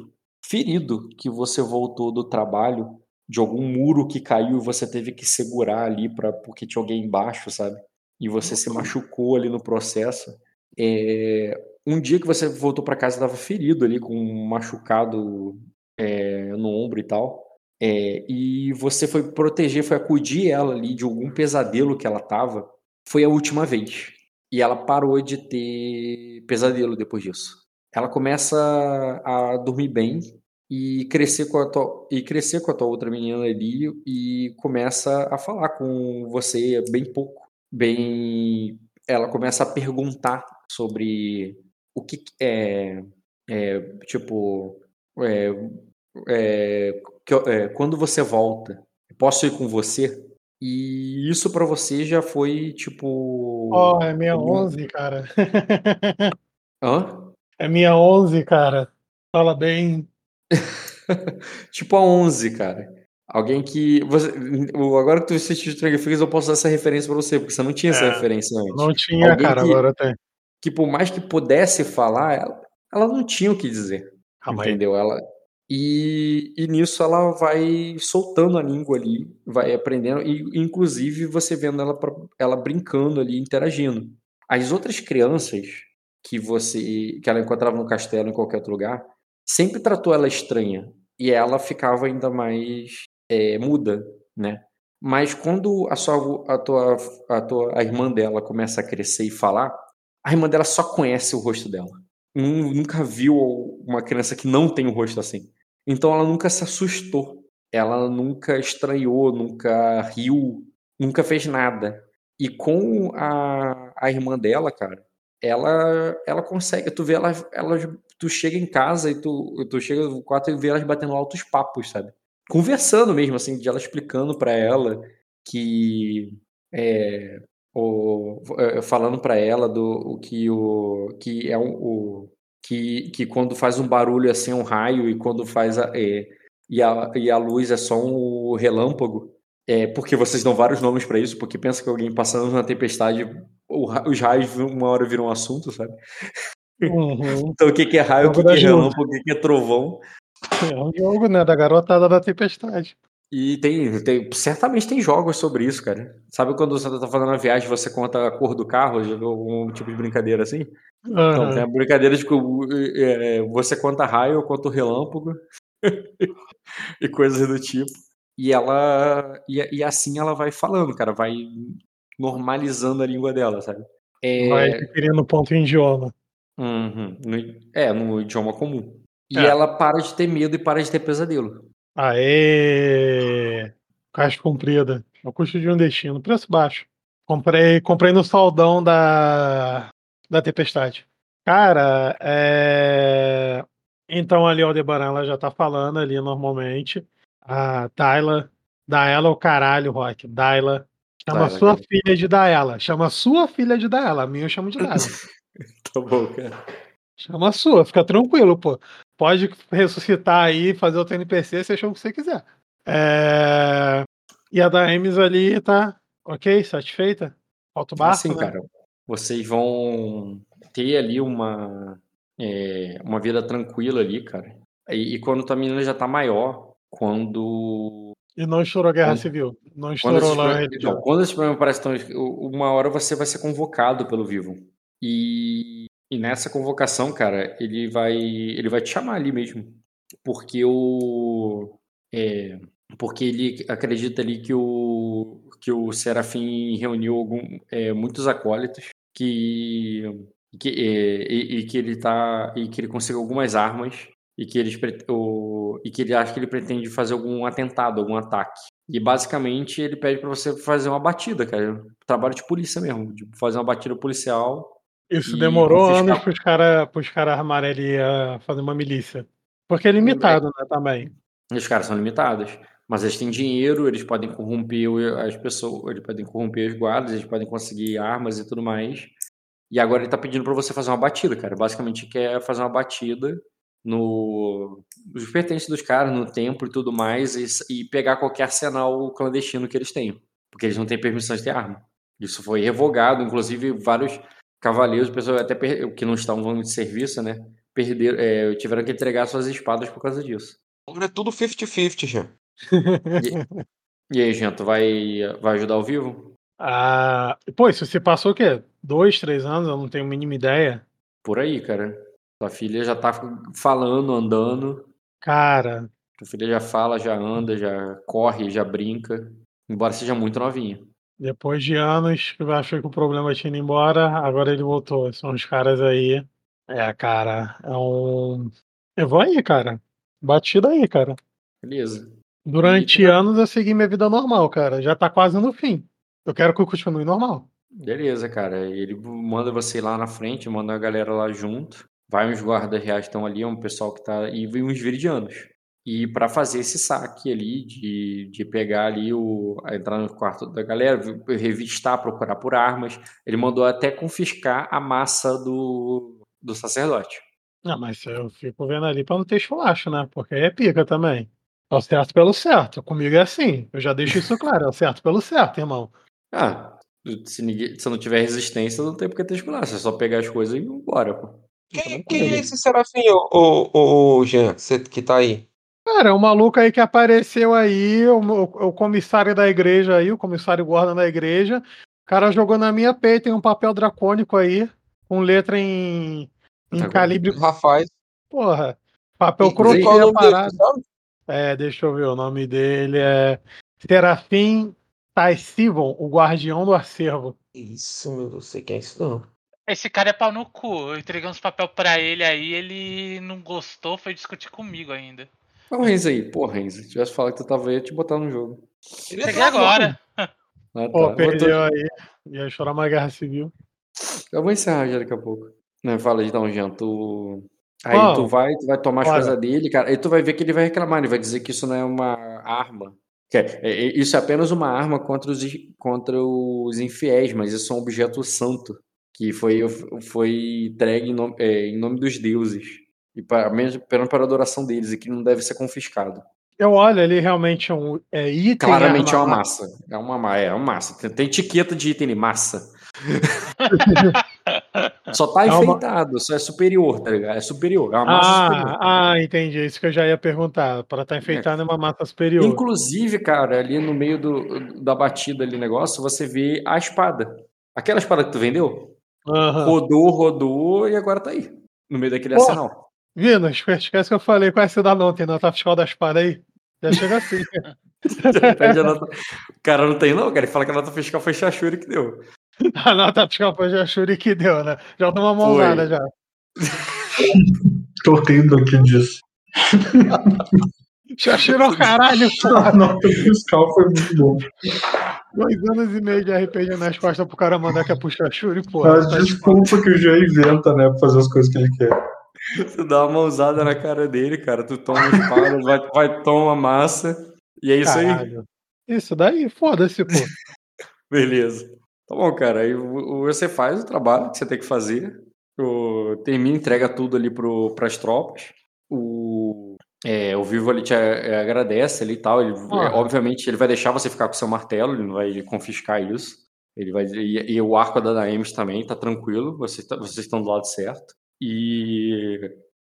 Speaker 4: ferido que você voltou do trabalho de algum muro que caiu e você teve que segurar ali para porque tinha alguém embaixo, sabe? E você se machucou ali no processo. É, um dia que você voltou para casa estava ferido ali com um machucado é, no ombro e tal. É, e você foi proteger, foi acudir ela ali de algum pesadelo que ela tava. Foi a última vez. E ela parou de ter pesadelo depois disso. Ela começa a dormir bem, e crescer com a tua, e crescer com a tua outra menina ali e começa a falar com você bem pouco, bem, ela começa a perguntar sobre o que é, é tipo é, é, é, quando você volta, posso ir com você? E isso para você já foi tipo.
Speaker 3: Ó, oh, é minha 11, cara. [laughs]
Speaker 4: Hã?
Speaker 3: É minha 11, cara. Fala bem. [laughs]
Speaker 4: tipo a 11, cara. Alguém que. Você, agora que tu assistiu Stranger Things, eu posso dar essa referência pra você, porque você não tinha é, essa referência antes.
Speaker 3: Não tinha, Alguém cara, que, agora tem.
Speaker 4: Que por mais que pudesse falar, ela, ela não tinha o que dizer. Entendeu? Ela, e, e nisso ela vai soltando a língua ali, vai aprendendo, e inclusive você vendo ela, ela brincando ali, interagindo. As outras crianças que você que ela encontrava no castelo em qualquer outro lugar, sempre tratou ela estranha e ela ficava ainda mais é, muda, né? Mas quando a sua a tua a tua a irmã dela começa a crescer e falar, a irmã dela só conhece o rosto dela. Nunca viu uma criança que não tem o um rosto assim. Então ela nunca se assustou, ela nunca estranhou, nunca riu, nunca fez nada. E com a, a irmã dela, cara, ela ela consegue, tu vê ela, tu chega em casa e tu, tu chega no quarto e vê elas batendo altos papos, sabe? Conversando mesmo, assim, de ela explicando para ela que é, o, é, falando para ela do o que o que é um, o que, que quando faz um barulho assim um raio e quando faz a, é, e, a, e a luz é só um relâmpago é porque vocês dão vários nomes para isso porque pensa que alguém passando na tempestade os raios uma hora viram um assunto sabe
Speaker 3: Uhum.
Speaker 4: então o que, que é raio, o que, que é relâmpago, o que, que é trovão.
Speaker 3: É um jogo, né? Da garotada da tempestade.
Speaker 4: E tem, tem, certamente tem jogos sobre isso, cara. Sabe quando você tá fazendo uma viagem você conta a cor do carro, um tipo de brincadeira assim? Uhum. Então, tem a brincadeira de que é, você conta raio, eu conto relâmpago [laughs] e coisas do tipo. E ela. E, e, assim ela vai falando, cara, vai normalizando a língua dela, sabe?
Speaker 3: É... Vai querendo ponto em idioma.
Speaker 4: Uhum. No, é, no idioma comum. E é. ela para de ter medo e para de ter pesadelo.
Speaker 3: Aê! Caixa comprida. É o custo de um destino. Preço baixo. Comprei, comprei no saldão da, da Tempestade. Cara, é... Então ali o Aldebaran ela já tá falando ali normalmente. A Tayla. Daela é o caralho, Rock. Daila. Chama sua filha de Daela. Chama sua filha de Daela. A minha eu chamo de Daela. [laughs]
Speaker 4: tá bom, cara.
Speaker 3: Chama a sua, fica tranquilo, pô. Pode ressuscitar aí, fazer outro NPC, você chama o que você quiser. É... E a da Emes ali tá ok, satisfeita? Falta o barco,
Speaker 4: Assim,
Speaker 3: né?
Speaker 4: cara, vocês vão ter ali uma, é, uma vida tranquila ali, cara. E, e, quando tua menina já tá maior, quando...
Speaker 3: E não estourou guerra quando, civil? Não estourou lá...
Speaker 4: Então, quando esse problema parece tão... Uma hora você vai ser convocado pelo Vivo. E, e nessa convocação, cara, ele vai, ele vai te chamar ali mesmo. Porque o. É, porque ele acredita ali que o, que o Serafim reuniu algum, é, muitos acólitos que, que é, e, e, que ele tá e que ele conseguiu algumas armas e que eles o, e que ele acha que ele pretende fazer algum atentado, algum ataque E basicamente ele pede para você fazer uma batida, cara. Trabalho de polícia mesmo, de fazer uma batida policial.
Speaker 3: Isso demorou anos para os caras cara armarem ali a fazer uma milícia. Porque é limitado, né, também.
Speaker 4: Os caras são limitados. Mas eles têm dinheiro, eles podem corromper as pessoas, eles podem corromper os guardas, eles podem conseguir armas e tudo mais. E agora ele tá pedindo para você fazer uma batida, cara. Basicamente quer fazer uma batida no nos pertences dos caras, no templo e tudo mais, e, e, pegar qualquer arsenal clandestino que eles tenham. Porque eles não têm permissão de ter arma. Isso foi revogado, inclusive vários cavaleiros, pessoas até que não estavam de serviço, né? Perderam, é, tiveram que entregar suas espadas por causa disso.
Speaker 1: Agora é tudo 50-50, já. [laughs]
Speaker 4: e, e aí, gente, vai, vai ajudar ao vivo?
Speaker 3: Ah, pô, isso você passou o quê? Dois, três anos? Eu não tenho a mínima ideia.
Speaker 4: Por aí, cara. Sua filha já tá falando, andando.
Speaker 3: Cara.
Speaker 4: Sua filha já fala, já anda, já corre, já brinca. Embora seja muito novinha.
Speaker 3: Depois de anos que eu achei que o problema tinha ido embora, agora ele voltou. São os caras aí. É, cara, é um. Eu vou aí, cara. Batida aí, cara.
Speaker 4: Beleza.
Speaker 3: Durante e... anos eu segui minha vida normal, cara. Já tá quase no fim. Eu quero que eu continue normal.
Speaker 4: Beleza, cara. Ele manda você ir lá na frente, manda a galera lá junto vai uns guardas reais estão ali, é um pessoal que está e vem uns viridianos. E para fazer esse saque ali, de, de pegar ali, o, entrar no quarto da galera, revistar, procurar por armas, ele mandou até confiscar a massa do, do sacerdote.
Speaker 3: Não, mas eu fico vendo ali para não ter esculacho, né? Porque aí é pica também. É o certo pelo certo. Comigo é assim. Eu já deixo isso claro. É o certo pelo certo, irmão.
Speaker 4: Ah, se, ninguém, se não tiver resistência, não tem porque ter esculacho. É só pegar as coisas e ir embora, pô.
Speaker 1: Quem, quem é esse Serafim, o, o, o Jean, que tá aí?
Speaker 3: Cara, é um maluco aí que apareceu aí, o, o, o comissário da igreja aí, o comissário guarda da igreja. O cara jogou na minha peita tem um papel dracônico aí, com letra em, em tá calibre.
Speaker 1: Rapaz.
Speaker 3: Porra. Papel croquet a parada. É, deixa eu ver, o nome dele é Serafim Taisivon, o guardião do acervo.
Speaker 1: Isso, meu, não sei quem é isso não.
Speaker 5: Esse cara é pau no cu. Eu entreguei uns papel pra ele aí, ele não gostou, foi discutir comigo ainda.
Speaker 4: Olha o Renzo aí. Pô, Renzo, se tivesse falado que tu tava aí, eu ia te botar no jogo.
Speaker 5: Cheguei agora. [laughs]
Speaker 3: Ah, tá. Pô, perdeu aí. Ia chorar uma guerra civil.
Speaker 4: Eu vou encerrar já daqui a pouco. Não, fala então, Jean, tu... Aí oh, tu vai, tu vai tomar as coisas dele, cara. Aí tu vai ver que ele vai reclamar, ele vai dizer que isso não é uma arma. Que é, é, isso é apenas uma arma contra os, contra os infiéis, mas isso é um objeto santo que foi, foi entregue em nome, é, em nome dos deuses e para, para, para a adoração deles e que não deve ser confiscado.
Speaker 3: Eu olho, ele realmente é um é item.
Speaker 4: Claramente é uma massa. É uma, é uma massa. Tem, tem etiqueta de item de massa. [laughs] só tá é enfeitado, uma... só é superior, tá ligado? É superior, é uma massa
Speaker 3: ah,
Speaker 4: superior.
Speaker 3: Ah, entendi. Isso que eu já ia perguntar. Para estar tá enfeitado é. é uma massa superior.
Speaker 4: Inclusive, cara, ali no meio do, da batida ali negócio, você vê a espada. Aquela espada que tu vendeu? Uhum. Rodou, rodou e agora tá aí. No meio daquele arsenal.
Speaker 3: Vino, esquece que eu falei. Qual é essa da não? Tem nota fiscal da espada aí? Já chega assim. [laughs]
Speaker 4: nota... O cara não tem, não, cara. Ele fala que a nota fiscal foi Xaxuri que deu. [laughs]
Speaker 3: A nota fiscal foi Xaxuri que deu, né? Já deu uma mãozada já. [laughs]
Speaker 6: Tô rindo aqui disso.
Speaker 3: Xaxuri é o caralho,
Speaker 6: A nota fiscal foi muito bom.
Speaker 3: Dois anos e meio de RPG nas costas pro cara mandar que é puxar Shuri, pô.
Speaker 6: A tá desculpa que o Jean inventa, né? Pra fazer as coisas que ele quer.
Speaker 4: Tu dá uma mãozada na cara dele, cara. Tu toma uma espada, vai, vai tomar massa. E é isso Caralho.
Speaker 3: aí. Isso daí, foda-se, pô. [laughs]
Speaker 4: Beleza. Tá bom, cara. Aí você faz o trabalho que você tem que fazer. O, termina, entrega tudo ali pro, pras tropas. O, é, o Vivo ele te é, agradece ali e tal. Ele, é, obviamente ele vai deixar você ficar com seu martelo, ele não vai confiscar isso. Ele vai e, e o arco da Daemis também tá tranquilo, vocês, tá, vocês estão do lado certo. E,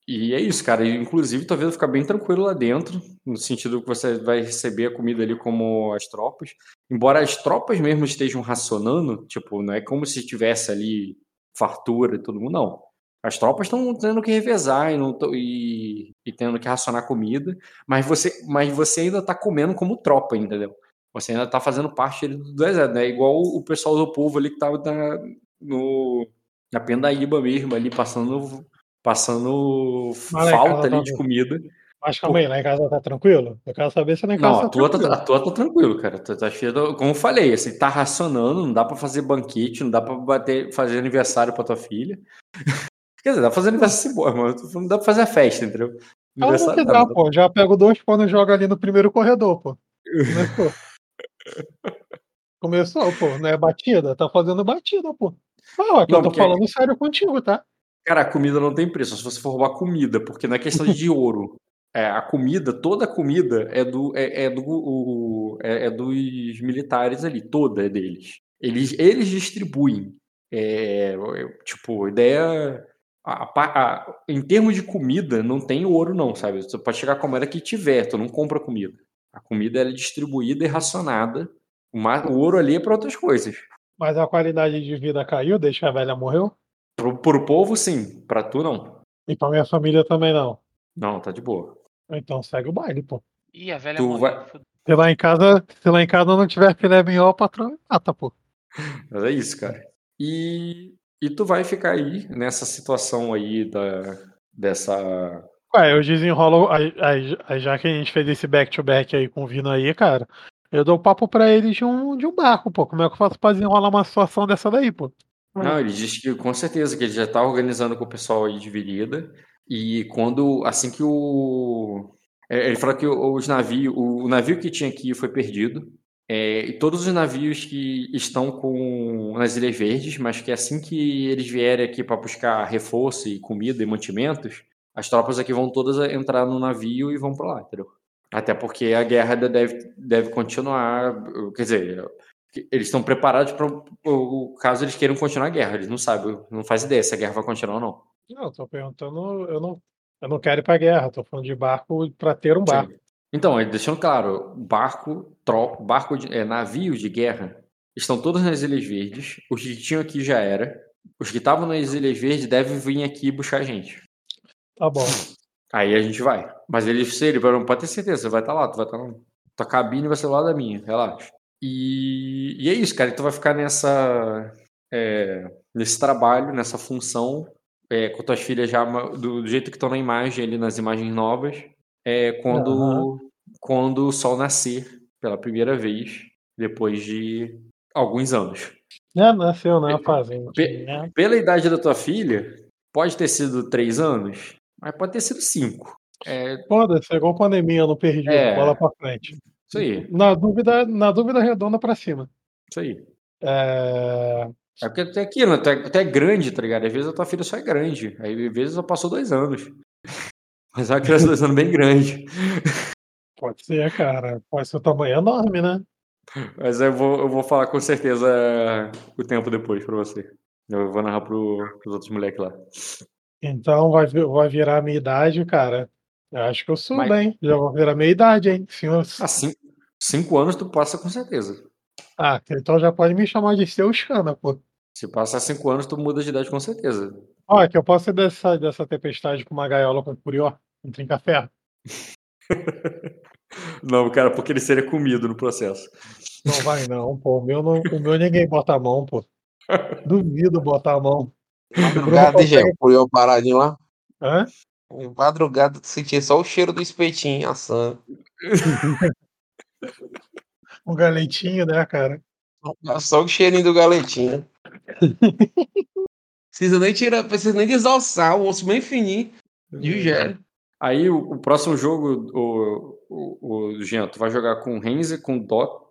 Speaker 4: e é isso, cara. Inclusive, talvez ficar bem tranquilo lá dentro, no sentido que você vai receber a comida ali como as tropas. Embora as tropas mesmo estejam racionando, tipo, não é como se tivesse ali fartura e todo mundo, não as tropas estão tendo que revezar e, não, e, e, tendo que racionar comida, mas você, mas você ainda está comendo como tropa, entendeu? Você ainda está fazendo parte do exército, né? Igual o pessoal do povo ali que estava no, na Pendaíba mesmo, ali passando, passando falta ali de comida.
Speaker 3: Mas calma aí, lá em casa tá tranquilo? Eu quero saber se lá em casa
Speaker 4: Não,
Speaker 3: tá
Speaker 4: a tua,
Speaker 3: tranquilo.
Speaker 4: tá, a tua tá tranquilo, cara. Tu tá cheio Como eu falei, assim, tá racionando, não dá pra fazer banquete, não dá pra bater, fazer aniversário pra tua filha. [laughs] Quer dizer, dá pra fazer aniversário boa, mas não dá pra fazer a festa, entendeu?
Speaker 3: Ela não que
Speaker 4: dá,
Speaker 3: pô. Já pego dois pano e jogo ali no primeiro corredor, pô. Começou. [laughs] Começou, pô. Não é batida? Tá fazendo batida, pô. Ah, é que
Speaker 4: Não,
Speaker 3: eu tô
Speaker 4: porque-
Speaker 3: falando sério contigo, tá?
Speaker 4: Cara, a comida não tem preço, se você for roubar comida, porque não é questão de [laughs] ouro. É, a comida, toda a comida é do é, é do o- é, é dos militares ali, toda é deles. Eles eles distribuem. É, tipo, a ideia a- a a- em termos de comida não tem ouro não, sabe? Você pode chegar com a moeda que tiver, tu não compra comida. A comida é distribuída e racionada. O ouro ali é para outras coisas.
Speaker 3: Mas a qualidade de vida caiu desde que a velha morreu.
Speaker 4: Pro, pro povo sim, pra tu não.
Speaker 3: E pra minha família também não.
Speaker 4: Não, tá de boa.
Speaker 3: Então segue o baile, pô.
Speaker 5: Ih, a velha
Speaker 4: Tu
Speaker 5: morreu.
Speaker 4: vai-.
Speaker 3: Se lá em casa, se lá em casa não tiver filé mignon, o patrão me mata, pô.
Speaker 4: Mas [laughs] é isso, cara. E, e tu vai ficar aí nessa situação aí da, dessa.
Speaker 3: Ué, eu desenrolo. Aí, aí- já que a gente fez esse back-to-back aí com o Vino aí, cara, eu dou papo pra eles de um, de um barco, pô. Como é que eu faço pra desenrolar uma situação dessa daí, pô?
Speaker 4: Não, ele diz que com certeza que ele já tá organizando com o pessoal aí de Virida. E quando. Assim que o. é, Ele falou que os navios. O navio que tinha aqui foi perdido. É, e todos os navios que estão com nas Ilhas Verdes, mas que assim que eles vierem aqui para buscar reforço e comida e mantimentos, as tropas aqui vão todas entrar no navio e vão para lá, entendeu? Até porque a guerra deve, deve continuar. Quer dizer, eles estão preparados para o caso eles queiram continuar a guerra. Eles não sabem, não faz ideia se a guerra vai continuar ou não.
Speaker 3: Não, eu tô perguntando, eu não, eu não quero ir pra guerra, tô falando de barco pra ter um barco.
Speaker 4: Sim. Então, deixando claro, barco, tro, barco de, é, navio de guerra estão todos nas Ilhas Verdes. Os que tinham aqui já era. Os que estavam nas Ilhas Verdes devem vir aqui buscar a gente.
Speaker 3: Tá bom.
Speaker 4: Aí a gente vai. Mas eles, se ele pode ter certeza, você vai estar lá, tu vai estar lá. Tua cabine vai ser lá da minha, relaxa. E, e é isso, cara. Tu vai ficar nessa. é, nesse trabalho, nessa função, é, com tuas filhas já do, do jeito que estão na imagem, ali nas imagens novas. É, quando,
Speaker 3: Aham.
Speaker 4: quando o sol nascer pela primeira vez, depois de alguns anos.
Speaker 3: É, nasceu na fazenda.
Speaker 4: Pe-
Speaker 3: né?
Speaker 4: Pela idade da tua filha, pode ter sido três anos, mas pode ter sido cinco. É
Speaker 3: Foda-se, é igual pandemia, eu não perdi.
Speaker 4: É.
Speaker 3: Bola pra frente.
Speaker 4: isso aí,
Speaker 3: Na dúvida, na dúvida redonda pra cima.
Speaker 4: isso aí.
Speaker 3: É...
Speaker 4: É porque tu é aquilo, tu é, tu é grande, tá ligado? Às vezes a tua filha só é grande. Aí às vezes só passou dois anos. [laughs] Mas é uma criança de dois anos bem grande.
Speaker 3: Pode ser, cara. Pode ser o tamanho enorme, né?
Speaker 4: Mas eu vou, eu vou falar com certeza o tempo depois pra você. Eu vou narrar pro, pros outros moleques lá.
Speaker 3: Então vai, vai virar a minha idade, cara. Eu acho que eu subo,
Speaker 4: Mas-
Speaker 3: hein? Já vou virar a minha idade, hein? Senhor...
Speaker 4: Ah, cinco, cinco anos tu passa com certeza.
Speaker 3: Ah, então já pode me chamar de seu Xana, pô.
Speaker 4: Se passar cinco anos, tu muda de idade com certeza.
Speaker 3: Ó, que eu posso ser dessa, dessa tempestade com uma gaiola com curió, um trinca-ferro. [laughs]
Speaker 4: Não, cara, porque ele seria comido no processo.
Speaker 3: Não vai não, pô. O meu, não, o meu ninguém bota a mão, pô. [laughs] Duvido botar a mão.
Speaker 1: Madrugada,
Speaker 3: consegue-
Speaker 1: Gel, por eu paradinho lá.
Speaker 3: Hã?
Speaker 1: Madrugada, sentia só o cheiro do espetinho assando. [laughs]
Speaker 3: Um galetinho, né, cara?
Speaker 1: Só o cheirinho do galetinho. [laughs] Precisa nem tirar, precisa nem desossar o osso bem fininho. Digere.
Speaker 4: Aí o, o próximo jogo, o, o, o Jean, tu vai jogar com Renze, com Dota,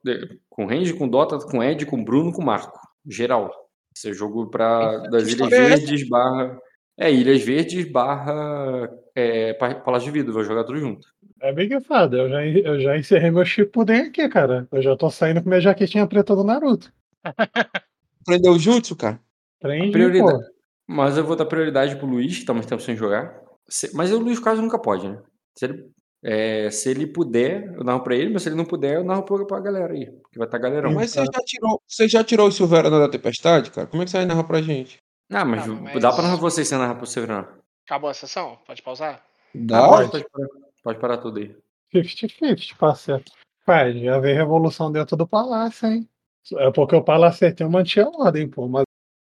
Speaker 4: com Renze, com Dota, com Ed, com Bruno, com Marco. Geral. Esse é jogo pra, das Ilhas
Speaker 1: é?
Speaker 4: Verdes barra. É, Ilhas Verdes barra é, Pa- Palácio de Vidro, vai jogar tudo junto.
Speaker 3: É bem que fada. Eu já, eu já encerrei meu Shippuden aqui, cara. Eu já tô saindo com minha jaquetinha preta do Naruto. [laughs]
Speaker 1: Aprendeu jutsu, cara?
Speaker 3: Aprendi,
Speaker 4: Prioridade.
Speaker 3: pô.
Speaker 4: Mas eu vou dar prioridade pro Luiz, que tá muito tempo sem jogar. Se- mas o Luiz quase nunca pode, né? Se ele, é, se ele puder, eu narro pra ele, mas se ele não puder, eu narro pra, pra galera aí. Que vai estar tá galerão.
Speaker 1: Mas você já tirou, você já tirou o Silverano da Tempestade, cara? Como é que você vai narrar pra gente?
Speaker 4: Ah, mas,
Speaker 2: Ah, mas-
Speaker 4: dá pra narrar vocês sem narrar pro Severino.
Speaker 2: Acabou a sessão? Pode pausar?
Speaker 1: Dá?
Speaker 4: pode, pode, parar, pode parar tudo aí.
Speaker 3: 50-50, parceiro. Pai, já veio revolução dentro do palácio, hein? É porque o palácio tem uma ordem, pô. Mas